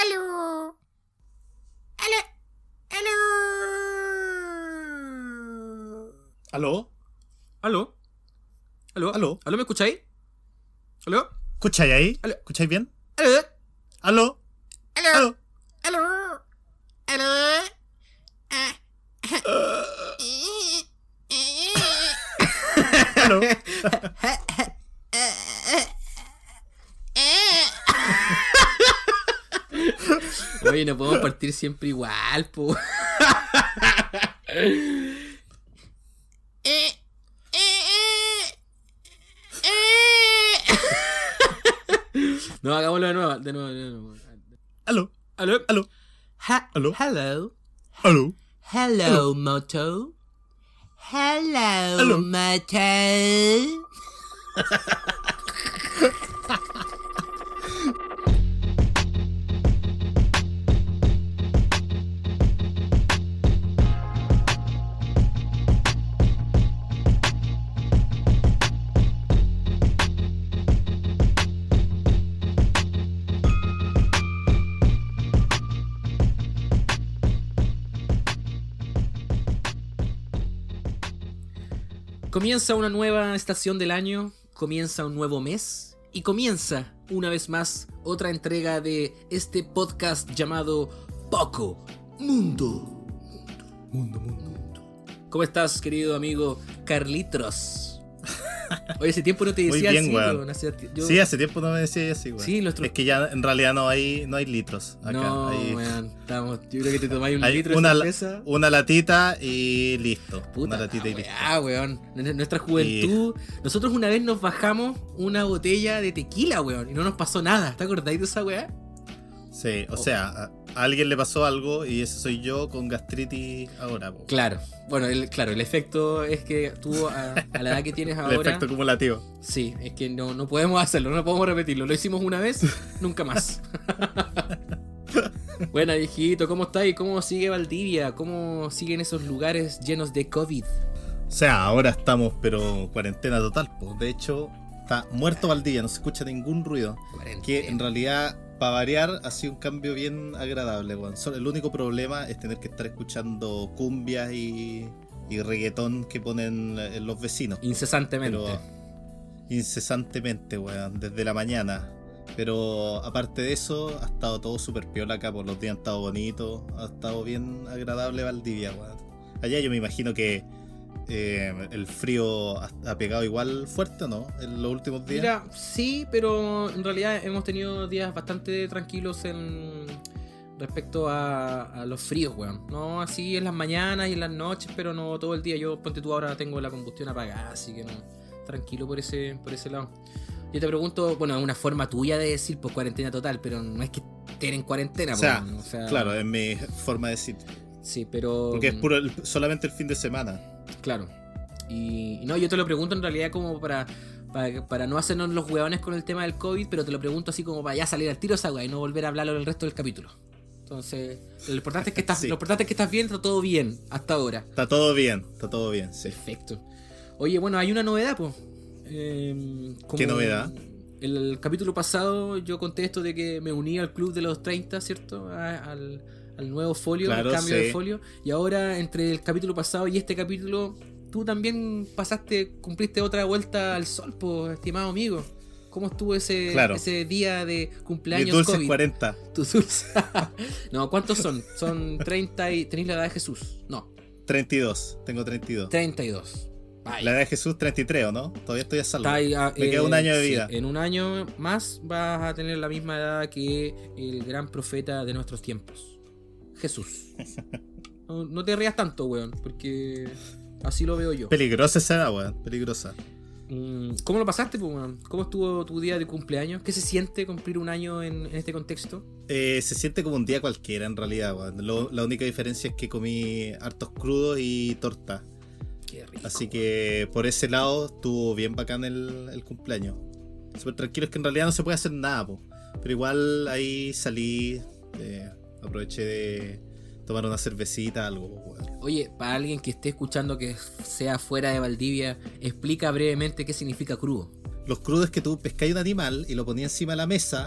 Aló. Aló. Aló. ¿Aló? ¿Aló? ¿Aló? ¿Aló? ¿Aló? ¿Me escucháis? ¿Aló? ¿Escucháis ahí? Aló. ¿Escucháis bien? ¿Aló? ¿Aló? Aló. ¿Aló? Aló. Aló. Ah. ¿Aló? Oye, no podemos partir siempre igual, po. Eh, eh, eh, eh. No, hagámoslo de nuevo, de nuevo, de nuevo. ¿Aló? ¿Aló? ¿Aló? Ha- ¿Aló? Hello. ¿Aló? Hello, Moto. Hello, Aló. Moto. Comienza una nueva estación del año, comienza un nuevo mes y comienza una vez más otra entrega de este podcast llamado Poco Mundo. Mundo, mundo, mundo. ¿Cómo estás, querido amigo Carlitos? Oye, ese tiempo no te decía bien, así, weón. weón, hace yo- Sí, hace tiempo no me decía así. Sí, nuestro- Es que ya en realidad no hay, no hay litros acá. No, hay weón, estamos, yo creo que te tomáis un hay litro una, de cerveza. una latita y listo. Puta una latita la y listo. weá, weón. Nuestra juventud. Nosotros una vez nos bajamos una botella de tequila, weón. Y no nos pasó nada. ¿Te acordáis de esa weá? Sí, Oh. o sea, a, alguien le pasó algo y ese soy yo con gastritis ahora. po. Claro. Bueno, el, claro, el efecto es que tú a, a la edad que tienes El ahora. efecto acumulativo. Sí, es que no, no podemos hacerlo, no podemos repetirlo. Lo hicimos una vez, nunca más. Buena, viejito, ¿cómo estáis? ¿Cómo sigue Valdivia? ¿Cómo siguen esos lugares llenos de COVID? O sea, ahora estamos, pero cuarentena total. po. De hecho, está muerto Valdivia, no se escucha ningún ruido. Que en realidad, para variar, ha sido un cambio bien agradable, weón. Solo- El único problema es tener que estar escuchando cumbias y, y reggaetón que ponen eh, los vecinos. Incesantemente. Pero incesantemente, weón, desde la mañana. Pero aparte de eso, ha estado todo súper piola acá, por los días han estado bonitos, ha estado bien agradable Valdivia, weón. Allá yo me imagino que eh, el frío ha, pegado igual fuerte, ¿o no? En los últimos días. Mira, sí, pero en realidad hemos tenido días bastante tranquilos en respecto a, a los fríos, weón. No así en las mañanas y en las noches, pero no todo el día. Yo, ponte tú ahora, tengo la combustión apagada, así que no. Tranquilo por ese, por ese lado. Yo te pregunto, bueno, es una forma tuya de decir pues cuarentena total, pero no es que estén en cuarentena, o, sea, weón, o sea, claro, es mi forma de decir. Sí, pero. Porque es puro el- solamente el fin de semana. Claro. Y y no, yo te lo pregunto en realidad como para, para, para no hacernos los hueones con el tema del COVID, pero te lo pregunto así como para ya salir al tiro esa y no volver a hablarlo el resto del capítulo. Entonces, lo importante es que estás, Sí. lo importante es que estás bien, está todo bien hasta ahora. Está todo bien, está todo bien, sí. Perfecto. Oye, bueno, hay una novedad, pues. ¿Qué novedad? El, el capítulo pasado yo conté esto de que me uní al club de los 30, ¿cierto? A- al, al nuevo folio, Claro, al cambio sí. de folio. Y ahora, entre el capítulo pasado y este capítulo, tú también pasaste, cumpliste otra vuelta al sol, pues, estimado amigo. ¿Cómo estuvo ese, Claro. ese día de Mis cumpleaños dulces COVID? 40. Tus dulces. no, ¿cuántos son? Son 30 y... ¿Tenéis la edad de Jesús? No, 32, tengo 32. 32. Vaya. La edad de Jesús 33, ¿o no? Todavía estoy a salvo. Ahí, ah, Me queda un año de sí, vida. en un año más vas a tener la misma edad que el gran profeta de nuestros tiempos, Jesús. No, no te rías tanto, weón, porque así lo veo yo. Peligrosa esa edad, weón. Peligrosa. Mm, ¿Cómo lo pasaste, pues, weón? ¿Cómo estuvo tu día de cumpleaños? ¿Qué se siente cumplir un año en, en este contexto? Eh, se siente como un día cualquiera en realidad, weón. Lo- la única diferencia es que comí hartos crudos y torta. Qué rico. Así que por ese lado estuvo bien bacán el, el cumpleaños. Súper tranquilo, es que en realidad no se puede hacer nada, po. Pero igual ahí salí, eh, aproveché de tomar una cervecita, algo, weón. Oye, para alguien que esté escuchando que sea fuera de Valdivia, explica brevemente qué significa crudo. Los crudos es que tú pescáis un animal y lo ponías encima de la mesa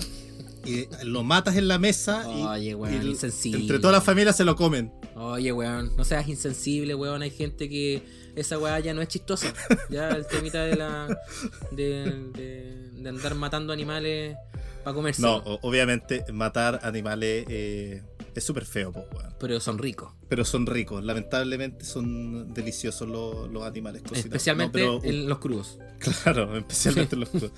y lo matas en la mesa y- Oye, weón, y el- insensible. entre toda la familia se lo comen. Oye, weón, no seas insensible, weón. Hay gente que esa weá ya no es chistosa. Ya el temita de la. de, de, de andar matando animales para comerse. No, obviamente matar animales eh, es súper feo, po. Pero son ricos. pero son ricos. Lamentablemente son deliciosos los, los animales cocinados. Especialmente No, pero- en los crudos. Claro, especialmente los crudos.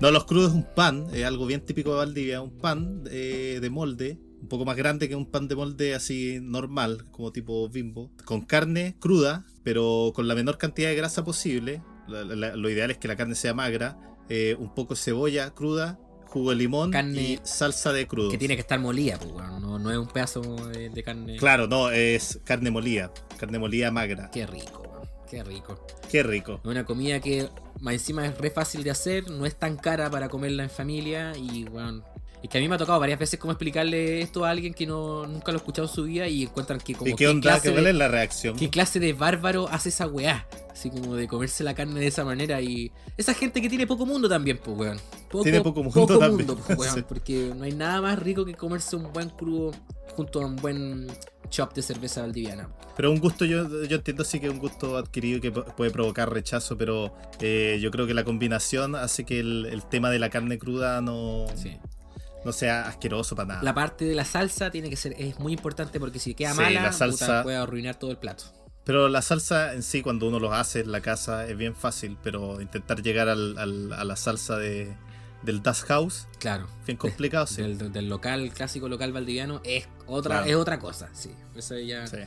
No, los crudos es un pan, es algo bien típico de Valdivia, un pan eh, de molde, un poco más grande que un pan de molde así normal, como tipo bimbo, con carne cruda, pero con la menor cantidad de grasa posible. La- la- lo ideal es que la carne sea magra, eh, un poco de cebolla cruda, jugo de limón Carne y salsa de crudo. Que tiene que estar molida, pues, weón. No, no es un pedazo de, de carne. Claro, no, es carne molida, carne molida magra. Qué rico. Qué rico. Qué rico. Una comida que más encima es re fácil de hacer, no es tan cara para comerla en familia y bueno. Y que a mí me ha tocado varias veces como explicarle esto a alguien que no nunca lo ha escuchado en su vida y encuentran que como ¿Y qué onda? clase ¿Qué- ¿Cuál de- es la reacción? ¿Qué clase de bárbaro hace esa weá? Así como de comerse la carne de esa manera y... Esa gente que tiene poco mundo también, pues weón. Poco, Tiene poco mundo también, pues, weón, sí. Porque no hay nada más rico que comerse un buen crudo junto a un buen chop de cerveza valdiviana. Pero un gusto, yo, yo entiendo sí que es un gusto adquirido que pu- puede provocar rechazo, pero eh, yo creo que la combinación hace que el, el tema de la carne cruda no, Sí. No sea asqueroso para nada. La parte de la salsa tiene que ser... Es muy importante porque si queda Sí, mala, la puta, salsa- puede arruinar todo el plato. Pero la salsa en sí, cuando uno los hace en la casa, es bien fácil, pero intentar llegar al- al- a la salsa de, del Das House, Claro. bien complicado, sí. Del, del local, clásico local valdiviano, es otra, Claro. es otra cosa, sí. Eso ya... Sí.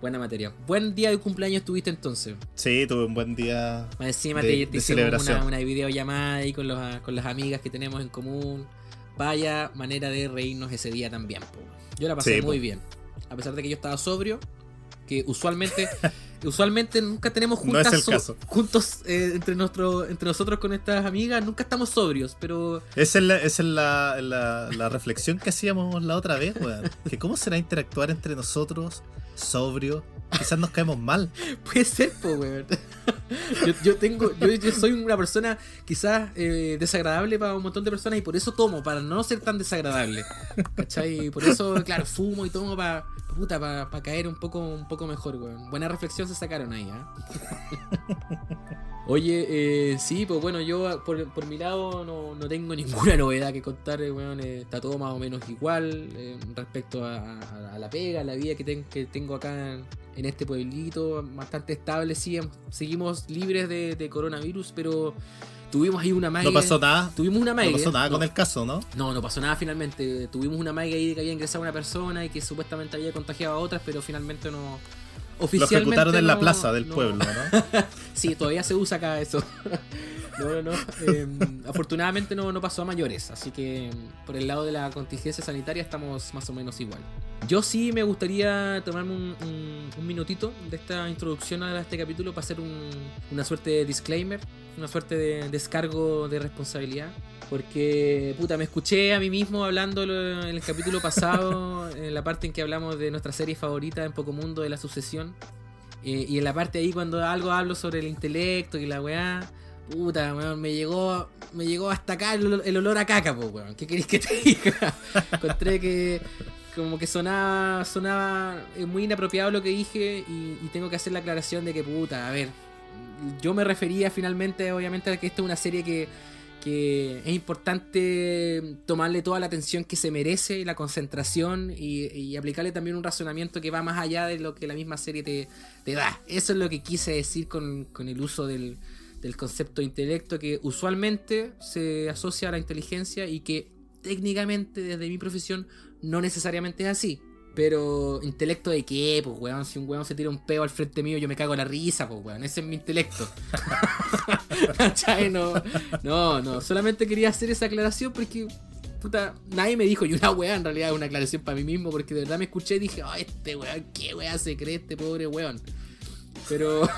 Buena materia. Buen día de cumpleaños tuviste entonces. Sí, tuve un buen día. Encima De- te, de te hicimos celebración. una, una videollamada ahí con, los, con las amigas que tenemos en común. Vaya manera de reírnos ese día también. po. Yo la pasé Sí, muy po. bien. A pesar de que yo estaba sobrio, que usualmente usualmente nunca tenemos No es juntas el so- caso. juntos eh, entre, nuestro, entre nosotros con estas amigas, nunca estamos sobrios, pero Esa es la, esa es la, la- la reflexión que hacíamos la otra vez, weón. Que cómo será interactuar entre nosotros, sobrio. Quizás nos caemos mal. Puede ser, po, weón. Yo, yo tengo, yo, yo soy una persona quizás eh, desagradable para un montón de personas y por eso tomo, para no ser tan desagradable. ¿Cachai? Por eso, claro, fumo y tomo para puta, para caer un poco, un poco mejor, weón. Buena reflexión se sacaron ahí, ¿ah? Oye, eh, sí, pues bueno, yo por, por mi lado no, no tengo ninguna novedad que contar, eh, weón. eh, está todo más o menos igual eh, respecto a, a- a la pega, a la vida que, ten- que tengo acá en, en este pueblito, bastante estable, sí, seguimos libres de, de coronavirus, pero tuvimos ahí una magia. No pasó nada. Tuvimos una No magia. pasó nada no, con el caso, ¿no? no, no pasó nada finalmente. Tuvimos una magia ahí de que había ingresado una persona y que supuestamente había contagiado a otras, pero finalmente no. Lo Oficialmente ejecutaron en la no- plaza del no- pueblo, ¿no? Sí, todavía se usa acá eso. No, no, no. Eh, afortunadamente no, no pasó a mayores, así que em, por el lado de la contingencia sanitaria estamos más o menos igual. Yo sí me gustaría tomarme un, un- un minutito de esta introducción a este capítulo para hacer un- una suerte de disclaimer, una suerte de descargo de responsabilidad. Porque, puta, me escuché a mí mismo hablando en el capítulo pasado, en la parte en que hablamos de nuestra serie favorita en Poco Mundo, de la sucesión. Eh, y en la parte ahí cuando algo hablo sobre el intelecto y la weá, puta, weón, me llegó, me llegó hasta acá el, ol- el olor a caca, pues, weón. ¿Qué queréis que te diga? Encontré que como que sonaba, sonaba eh, muy inapropiado lo que dije y, y tengo que hacer la aclaración de que, puta, a ver, yo me refería finalmente, obviamente, a que esto es una serie que, que es importante tomarle toda la atención que se merece y la concentración y, aplicarle también un razonamiento que va más allá de lo que la misma serie te, te da. Eso es lo que quise decir con, con el uso del, del concepto de intelecto que usualmente se asocia a la inteligencia y que técnicamente desde mi profesión no necesariamente es así. Pero intelecto de qué, pues weón, si un weón se tira un peo al frente mío yo me cago en la risa, pues weón, ese es mi intelecto. No, no, no, solamente quería hacer esa aclaración porque, puta, nadie me dijo, y una weá en realidad es una aclaración para mí mismo porque de verdad me escuché y dije, oh, este weón, qué weá se cree este pobre weón. Pero,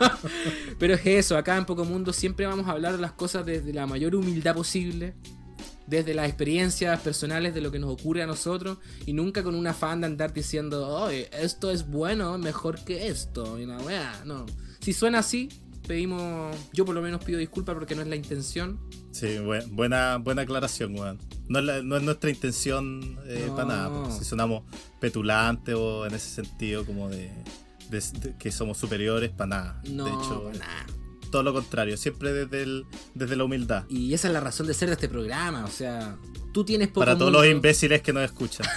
pero es eso, acá en Poco Mundo siempre vamos a hablar las cosas desde la mayor humildad posible, desde las experiencias personales de lo que nos ocurre a nosotros y nunca con un afán de andar diciendo, oye, esto es bueno, mejor que esto, y una weá, no. Si suena así, pedimos, yo por lo menos pido disculpas porque no es la intención. Sí, bu- buena, buena aclaración, weón. No es, la- no es nuestra intención eh, No. para nada, si sonamos petulantes o en ese sentido como de, de- de que somos superiores, para nada. No, de hecho, para nada. Todo lo contrario, siempre desde, el, desde la humildad. Y esa es la razón de ser de este programa, o sea, tú tienes poco Para todos mundo, los imbéciles que nos escuchan.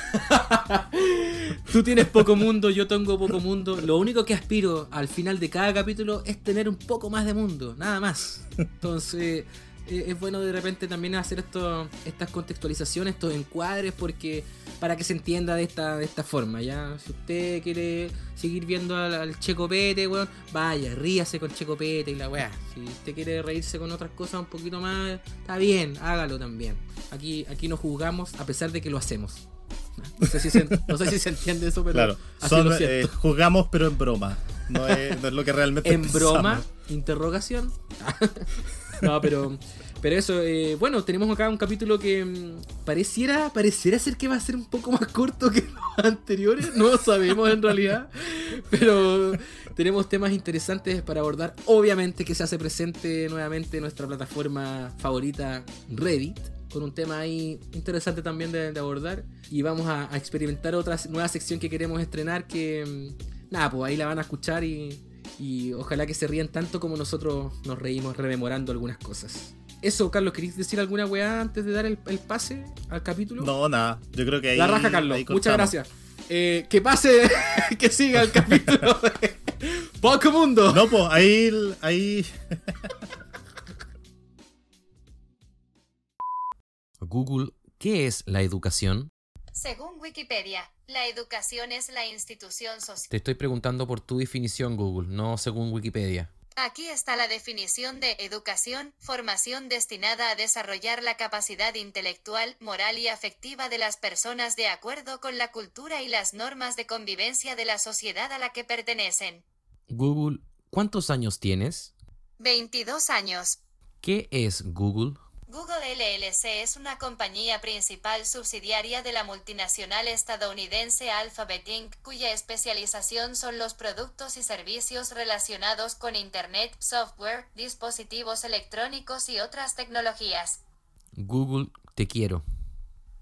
Tú tienes poco mundo, yo tengo poco mundo. Lo único que aspiro al final de cada capítulo es tener un poco más de mundo, nada más. Entonces, es bueno de repente también hacer esto, estas contextualizaciones, estos encuadres, porque para que se entienda de esta, de esta forma, ¿ya? Si usted quiere seguir viendo al, al Checopete, weón, vaya, ríase con Checopete y la weá. Si usted quiere reírse con otras cosas un poquito más, está bien, hágalo también. Aquí, aquí no juzgamos a pesar de que lo hacemos. No sé si se, no sé si se entiende eso, pero Claro, son, lo eh, jugamos pero en broma. No es, no es lo que realmente en pensamos. broma, interrogación. no, pero pero eso, eh, bueno, tenemos acá un capítulo que mm, pareciera pareciera ser que va a ser un poco más corto que los anteriores, no sabemos en realidad, pero tenemos temas interesantes para abordar. Obviamente que se hace presente nuevamente nuestra plataforma favorita Reddit con un tema ahí interesante también de, de abordar y vamos a, a experimentar otra nueva sección que queremos estrenar que mm, nada, pues ahí la van a escuchar y, y ojalá que se rían tanto como nosotros nos reímos rememorando algunas cosas. Eso, Carlos, ¿queréis decir alguna weá antes de dar el, el pase al capítulo? No, nada. Yo creo que ahí. La raja, Carlos. ahí Muchas gracias. Eh, que pase, que siga el capítulo de Poco Mundo. No, pues ahí. ahí Google, ¿qué es la educación? Según Wikipedia, la educación es la institución social. Te estoy preguntando por tu definición, Google, no según Wikipedia. Aquí está la definición de educación, formación destinada a desarrollar la capacidad intelectual, moral y afectiva de las personas de acuerdo con la cultura y las normas de convivencia de la sociedad a la que pertenecen. Google, ¿cuántos años tienes? 22 años. ¿Qué es Google? Google LLC es una compañía principal subsidiaria de la multinacional estadounidense Alphabet Inc., cuya especialización son los productos y servicios relacionados con Internet, software, dispositivos electrónicos y otras tecnologías. Google, te quiero.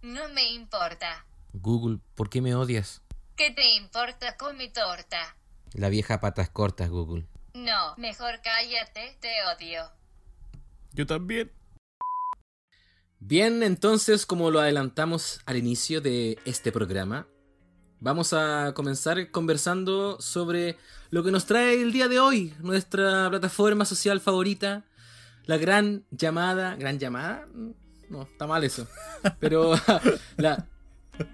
No me importa. Google, ¿por qué me odias? ¿Qué te importa con mi torta? La vieja patas cortas, Google. No, mejor cállate, te odio. Yo también. Bien, entonces, como lo adelantamos al inicio de este programa, vamos a comenzar conversando sobre lo que nos trae el día de hoy, nuestra plataforma social favorita, la gran llamada. ¿Gran llamada? No, está mal eso. Pero la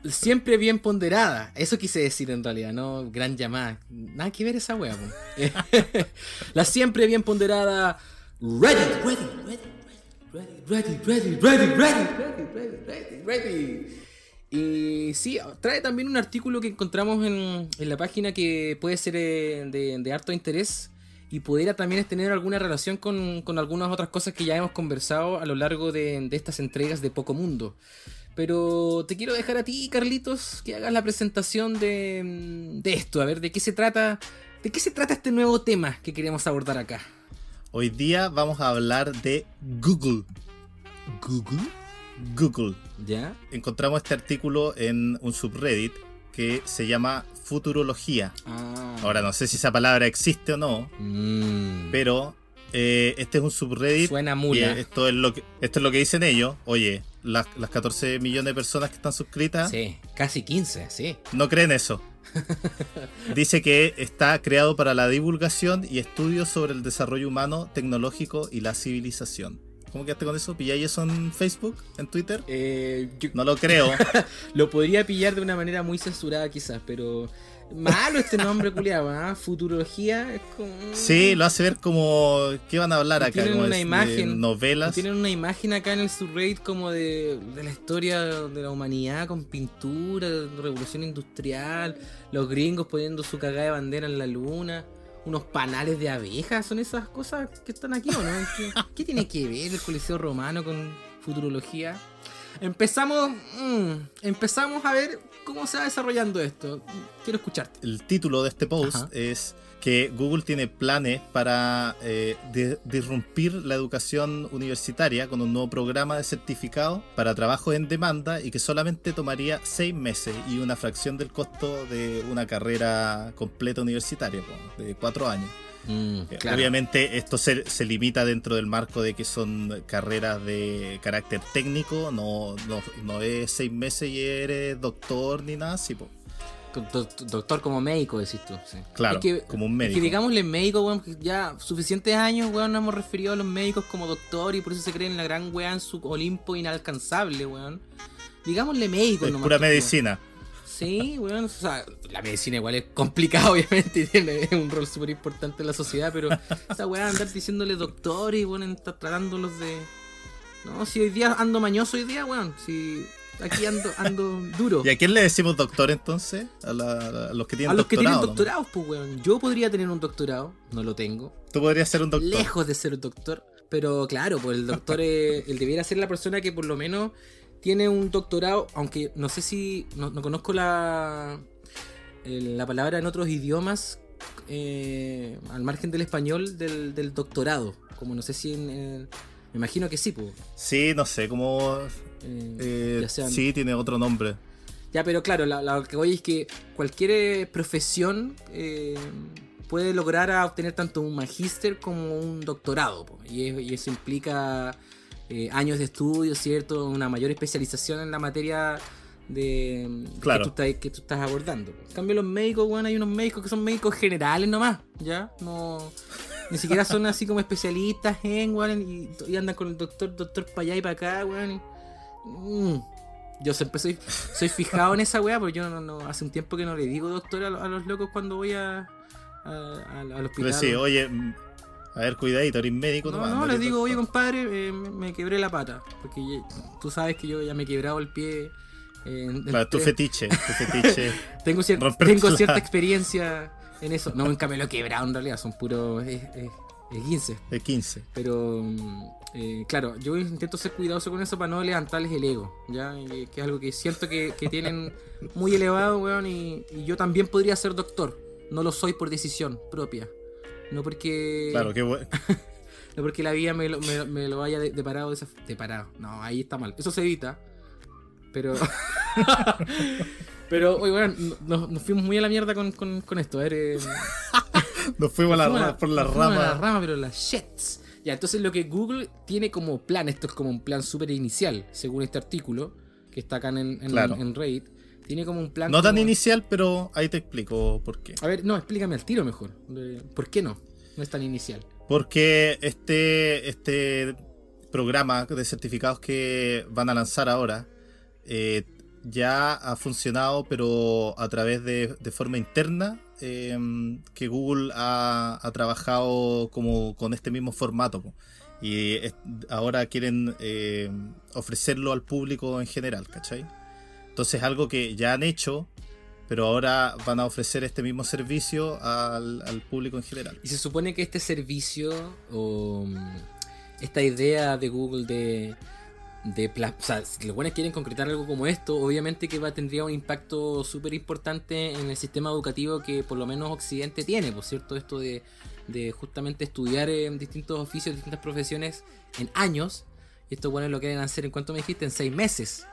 siempre bien ponderada. Eso quise decir en realidad, no gran llamada. Nada que ver esa wea. la siempre bien ponderada. Ready, ready, ready. Ready, ready, ready, ready, ready, ready, ready, ready. Y sí, trae también un artículo que encontramos en, en la página que puede ser eh, de, de harto interés y pudiera también tener alguna relación con, con algunas otras cosas que ya hemos conversado a lo largo de, estas entregas de Poco Mundo. Pero te quiero dejar a ti, Carlitos, que hagas la presentación de, de esto, a ver de qué se trata, de qué se trata este nuevo tema que queremos abordar acá. Hoy día vamos a hablar de Google. Google, Google. ¿ya? Encontramos este artículo en un subreddit que se llama Futurología. Ah. Ahora no sé si esa palabra existe o no, Mm. pero eh, este es un subreddit. Suena y mula. esto es lo que esto es lo que dicen ellos. Oye, las, las 14 millones de personas que están suscritas Sí, casi 15, sí. no creen eso. Dice que está creado para la divulgación y estudios sobre el desarrollo humano, tecnológico y la civilización. ¿Cómo quedaste con eso? ¿Pilláis eso en Facebook? ¿En Twitter? Eh, yo No lo creo. lo podría pillar de una manera muy censurada quizás, pero malo este nombre culiado, ¿ah? Futurología es como... Sí, lo hace ver como. ¿Qué van a hablar acá? Tienen Como una imagen. novelas. Tienen una imagen acá en el subreddit como de, de la historia de la humanidad con pintura, revolución industrial, los gringos poniendo su cagada de bandera en la luna, unos panales de abejas, ¿son esas cosas que están aquí o no? ¿Qué, qué tiene que ver el Coliseo Romano con futurología? Empezamos, mm, empezamos a ver cómo se va desarrollando esto. Quiero escucharte. El título de este post Ajá. es que Google tiene planes para eh, di- disrumpir la educación universitaria con un nuevo programa de certificado para trabajos en demanda y que solamente tomaría seis meses y una fracción del costo de una carrera completa universitaria, de cuatro años. Mm, Eh, claro. Obviamente esto se, se limita dentro del marco de que son carreras de carácter técnico, no, no, no es seis meses y eres doctor ni nada así. po. Do- do- Doctor como médico, decís tú. sí. Claro, Es que- como un Es médico. que digámosle médico, weón, que ya suficientes años, weón, nos hemos referido a los médicos como doctor y por eso se creen la gran weá en su Olimpo inalcanzable, weón. Digámosle médico es nomás, pura pues, weón. medicina. Sí, weón, o sea, la medicina igual es complicada, obviamente, y tiene un rol súper importante en la sociedad, pero esa weá andar diciéndole doctor y, weón, estar tratándolos de... No, si hoy día ando mañoso hoy día, weón, si aquí ando, ando duro. ¿Y a quién le decimos doctor entonces? A, la- a los que tienen A los que tienen doctorado, ¿no? doctorados, pues, weón. Yo podría tener un doctorado, no lo tengo. Tú podrías ser un doctor. lejos de ser doctor. Pero claro, pues el doctor, eh, él debiera ser la persona que por lo menos tiene un doctorado, aunque no sé si, no, no conozco la, la palabra en otros idiomas, eh, al margen del español, del, del doctorado. Como no sé si en... en- me imagino que sí, pues. Sí, no sé cómo. eh, eh, sean- Sí, tiene otro nombre. Ya, pero claro, la- la- lo que voy es que cualquier profesión puede lograr a obtener tanto un magíster como un doctorado. po. Y, es- y eso implica eh, años de estudio, ¿cierto? Una mayor especialización en la materia de Claro. que, tú estás, que tú estás abordando. En cambio, los médicos, bueno, hay unos médicos que son médicos generales nomás, ¿ya? No... Ni siquiera son así como especialistas en, weón, y, y andan con el doctor, doctor para allá y para acá, weón. y- Mm. Yo siempre soy, soy fijado en esa weá, porque yo no, no- hace un tiempo que no le digo doctor a, a los locos cuando voy a, a- a- al hospital. Pero sí, oye, a ver, cuidadito, eres médico no, no, les digo, oye compadre, eh, me, quebré la pata. Porque tú sabes que yo ya me he quebrado el pie. eh, Claro, tu fetiche, tu fetiche. tengo, cier- tengo cierta experiencia en eso. No, nunca me lo he quebrado en realidad, son puros eh, eh, esguinces. de 15. Pero mm, eh, claro, yo intento ser cuidadoso con eso para no levantarles el ego, ¿ya? Y que es algo que siento que, que tienen muy elevado, weón, y, y yo también podría ser doctor. No lo soy por decisión propia. No porque, Claro, qué bueno. no porque la vida me lo, me, me lo haya de- deparado de esa deparado. No, ahí está mal. Eso se evita. Pero. Pero, oye, weón, nos, nos fuimos muy a la mierda con, con, con esto. A ver, eh, Nos fuimos a la fuimos rama, por la nos fuimos a la rama. rama, pero la shits. Ya, entonces lo que Google tiene como plan, esto es como un plan súper inicial, según este artículo, que está acá en, en, Claro. en Reddit, tiene como un plan... No tan como- inicial, pero ahí te explico por qué. A ver, no, explícame al tiro mejor. ¿Por qué no? No es tan inicial. Porque este, este programa de certificados que van a lanzar ahora eh, ya ha funcionado, pero a través de, de forma interna, eh, que Google ha, ha trabajado como con este mismo formato. Y es- ahora quieren eh, ofrecerlo al público en general, ¿cachai? Entonces algo que ya han hecho, pero ahora van a ofrecer este mismo servicio al, al público en general. Y se supone que este servicio o mm, esta idea de Google de, de o sea, si los buenos quieren concretar algo como esto, obviamente que va tendría un impacto súper importante en el sistema educativo que por lo menos Occidente tiene, por cierto, esto de, de justamente estudiar en distintos oficios, distintas profesiones en años. Y estos buenos lo quieren hacer en cuanto me dijiste, en seis meses.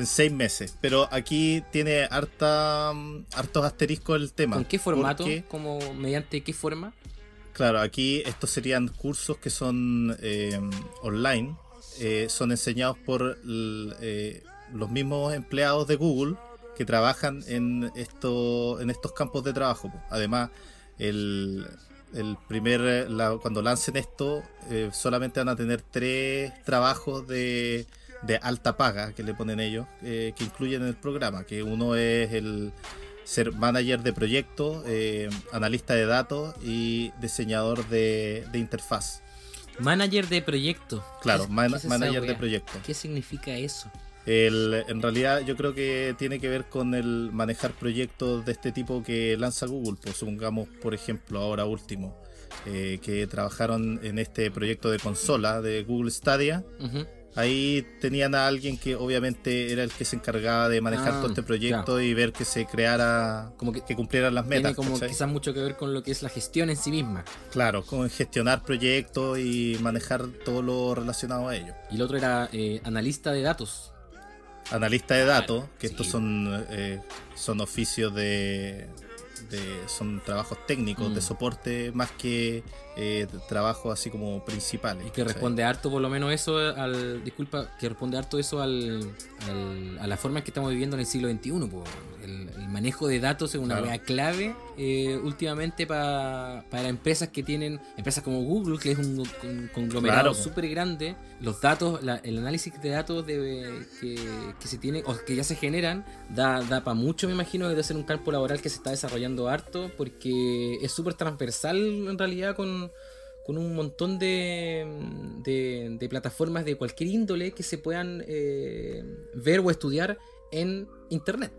En seis meses. Pero aquí tiene harta, mm, hartos asteriscos el tema. ¿Con qué formato? porque, ¿Como mediante qué forma? claro, aquí estos serían cursos que son eh, online. eh, son enseñados por eh, los mismos empleados de Google que trabajan en, esto, en estos campos de trabajo. Además, el, el primer, eh, la- cuando lancen esto, solamente van a tener tres trabajos de, de alta paga que le ponen ellos, eh, que incluyen en el programa, que uno es el ser manager de proyectos, eh, analista de datos y diseñador de, de interfaz. Manager de proyecto. Claro, ¿Qué- man- qué es esa manager de wea? proyectos. ¿Qué significa eso? El, en realidad yo creo que tiene que ver con el manejar proyectos de este tipo que lanza Google. Pues supongamos, por ejemplo, ahora último, eh, que trabajaron en este proyecto de consola de Google Stadia. Ahí tenían a alguien que obviamente era el que se encargaba de manejar Ah, todo este proyecto y ver que se creara, Como que que cumplieran las Tiene metas. como ¿cachai? quizás mucho que ver con lo que es la gestión en sí misma. Claro, con gestionar proyectos y manejar todo lo relacionado a ello. Y el otro era eh, analista de datos. Analista de datos, que sí. estos son, eh, son oficios de, de- son trabajos técnicos Mm. de soporte más que eh, trabajos así como principales. Y que responde harto, por lo menos eso al. Disculpa, que responde harto eso al, al- a la forma en que estamos viviendo en el siglo XXI. po. El, el manejo de datos es una Claro. clave eh, últimamente pa- para empresas que tienen. Empresas como Google, que es un, un conglomerado Claro, súper grande. Los datos, la- el análisis de datos de, que, que se tiene o que ya se generan, da, da para mucho, me imagino, de ser un campo laboral que se está desarrollando harto, porque es súper transversal en realidad con con un montón de, de, plataformas de cualquier índole que se puedan eh, ver o estudiar en internet.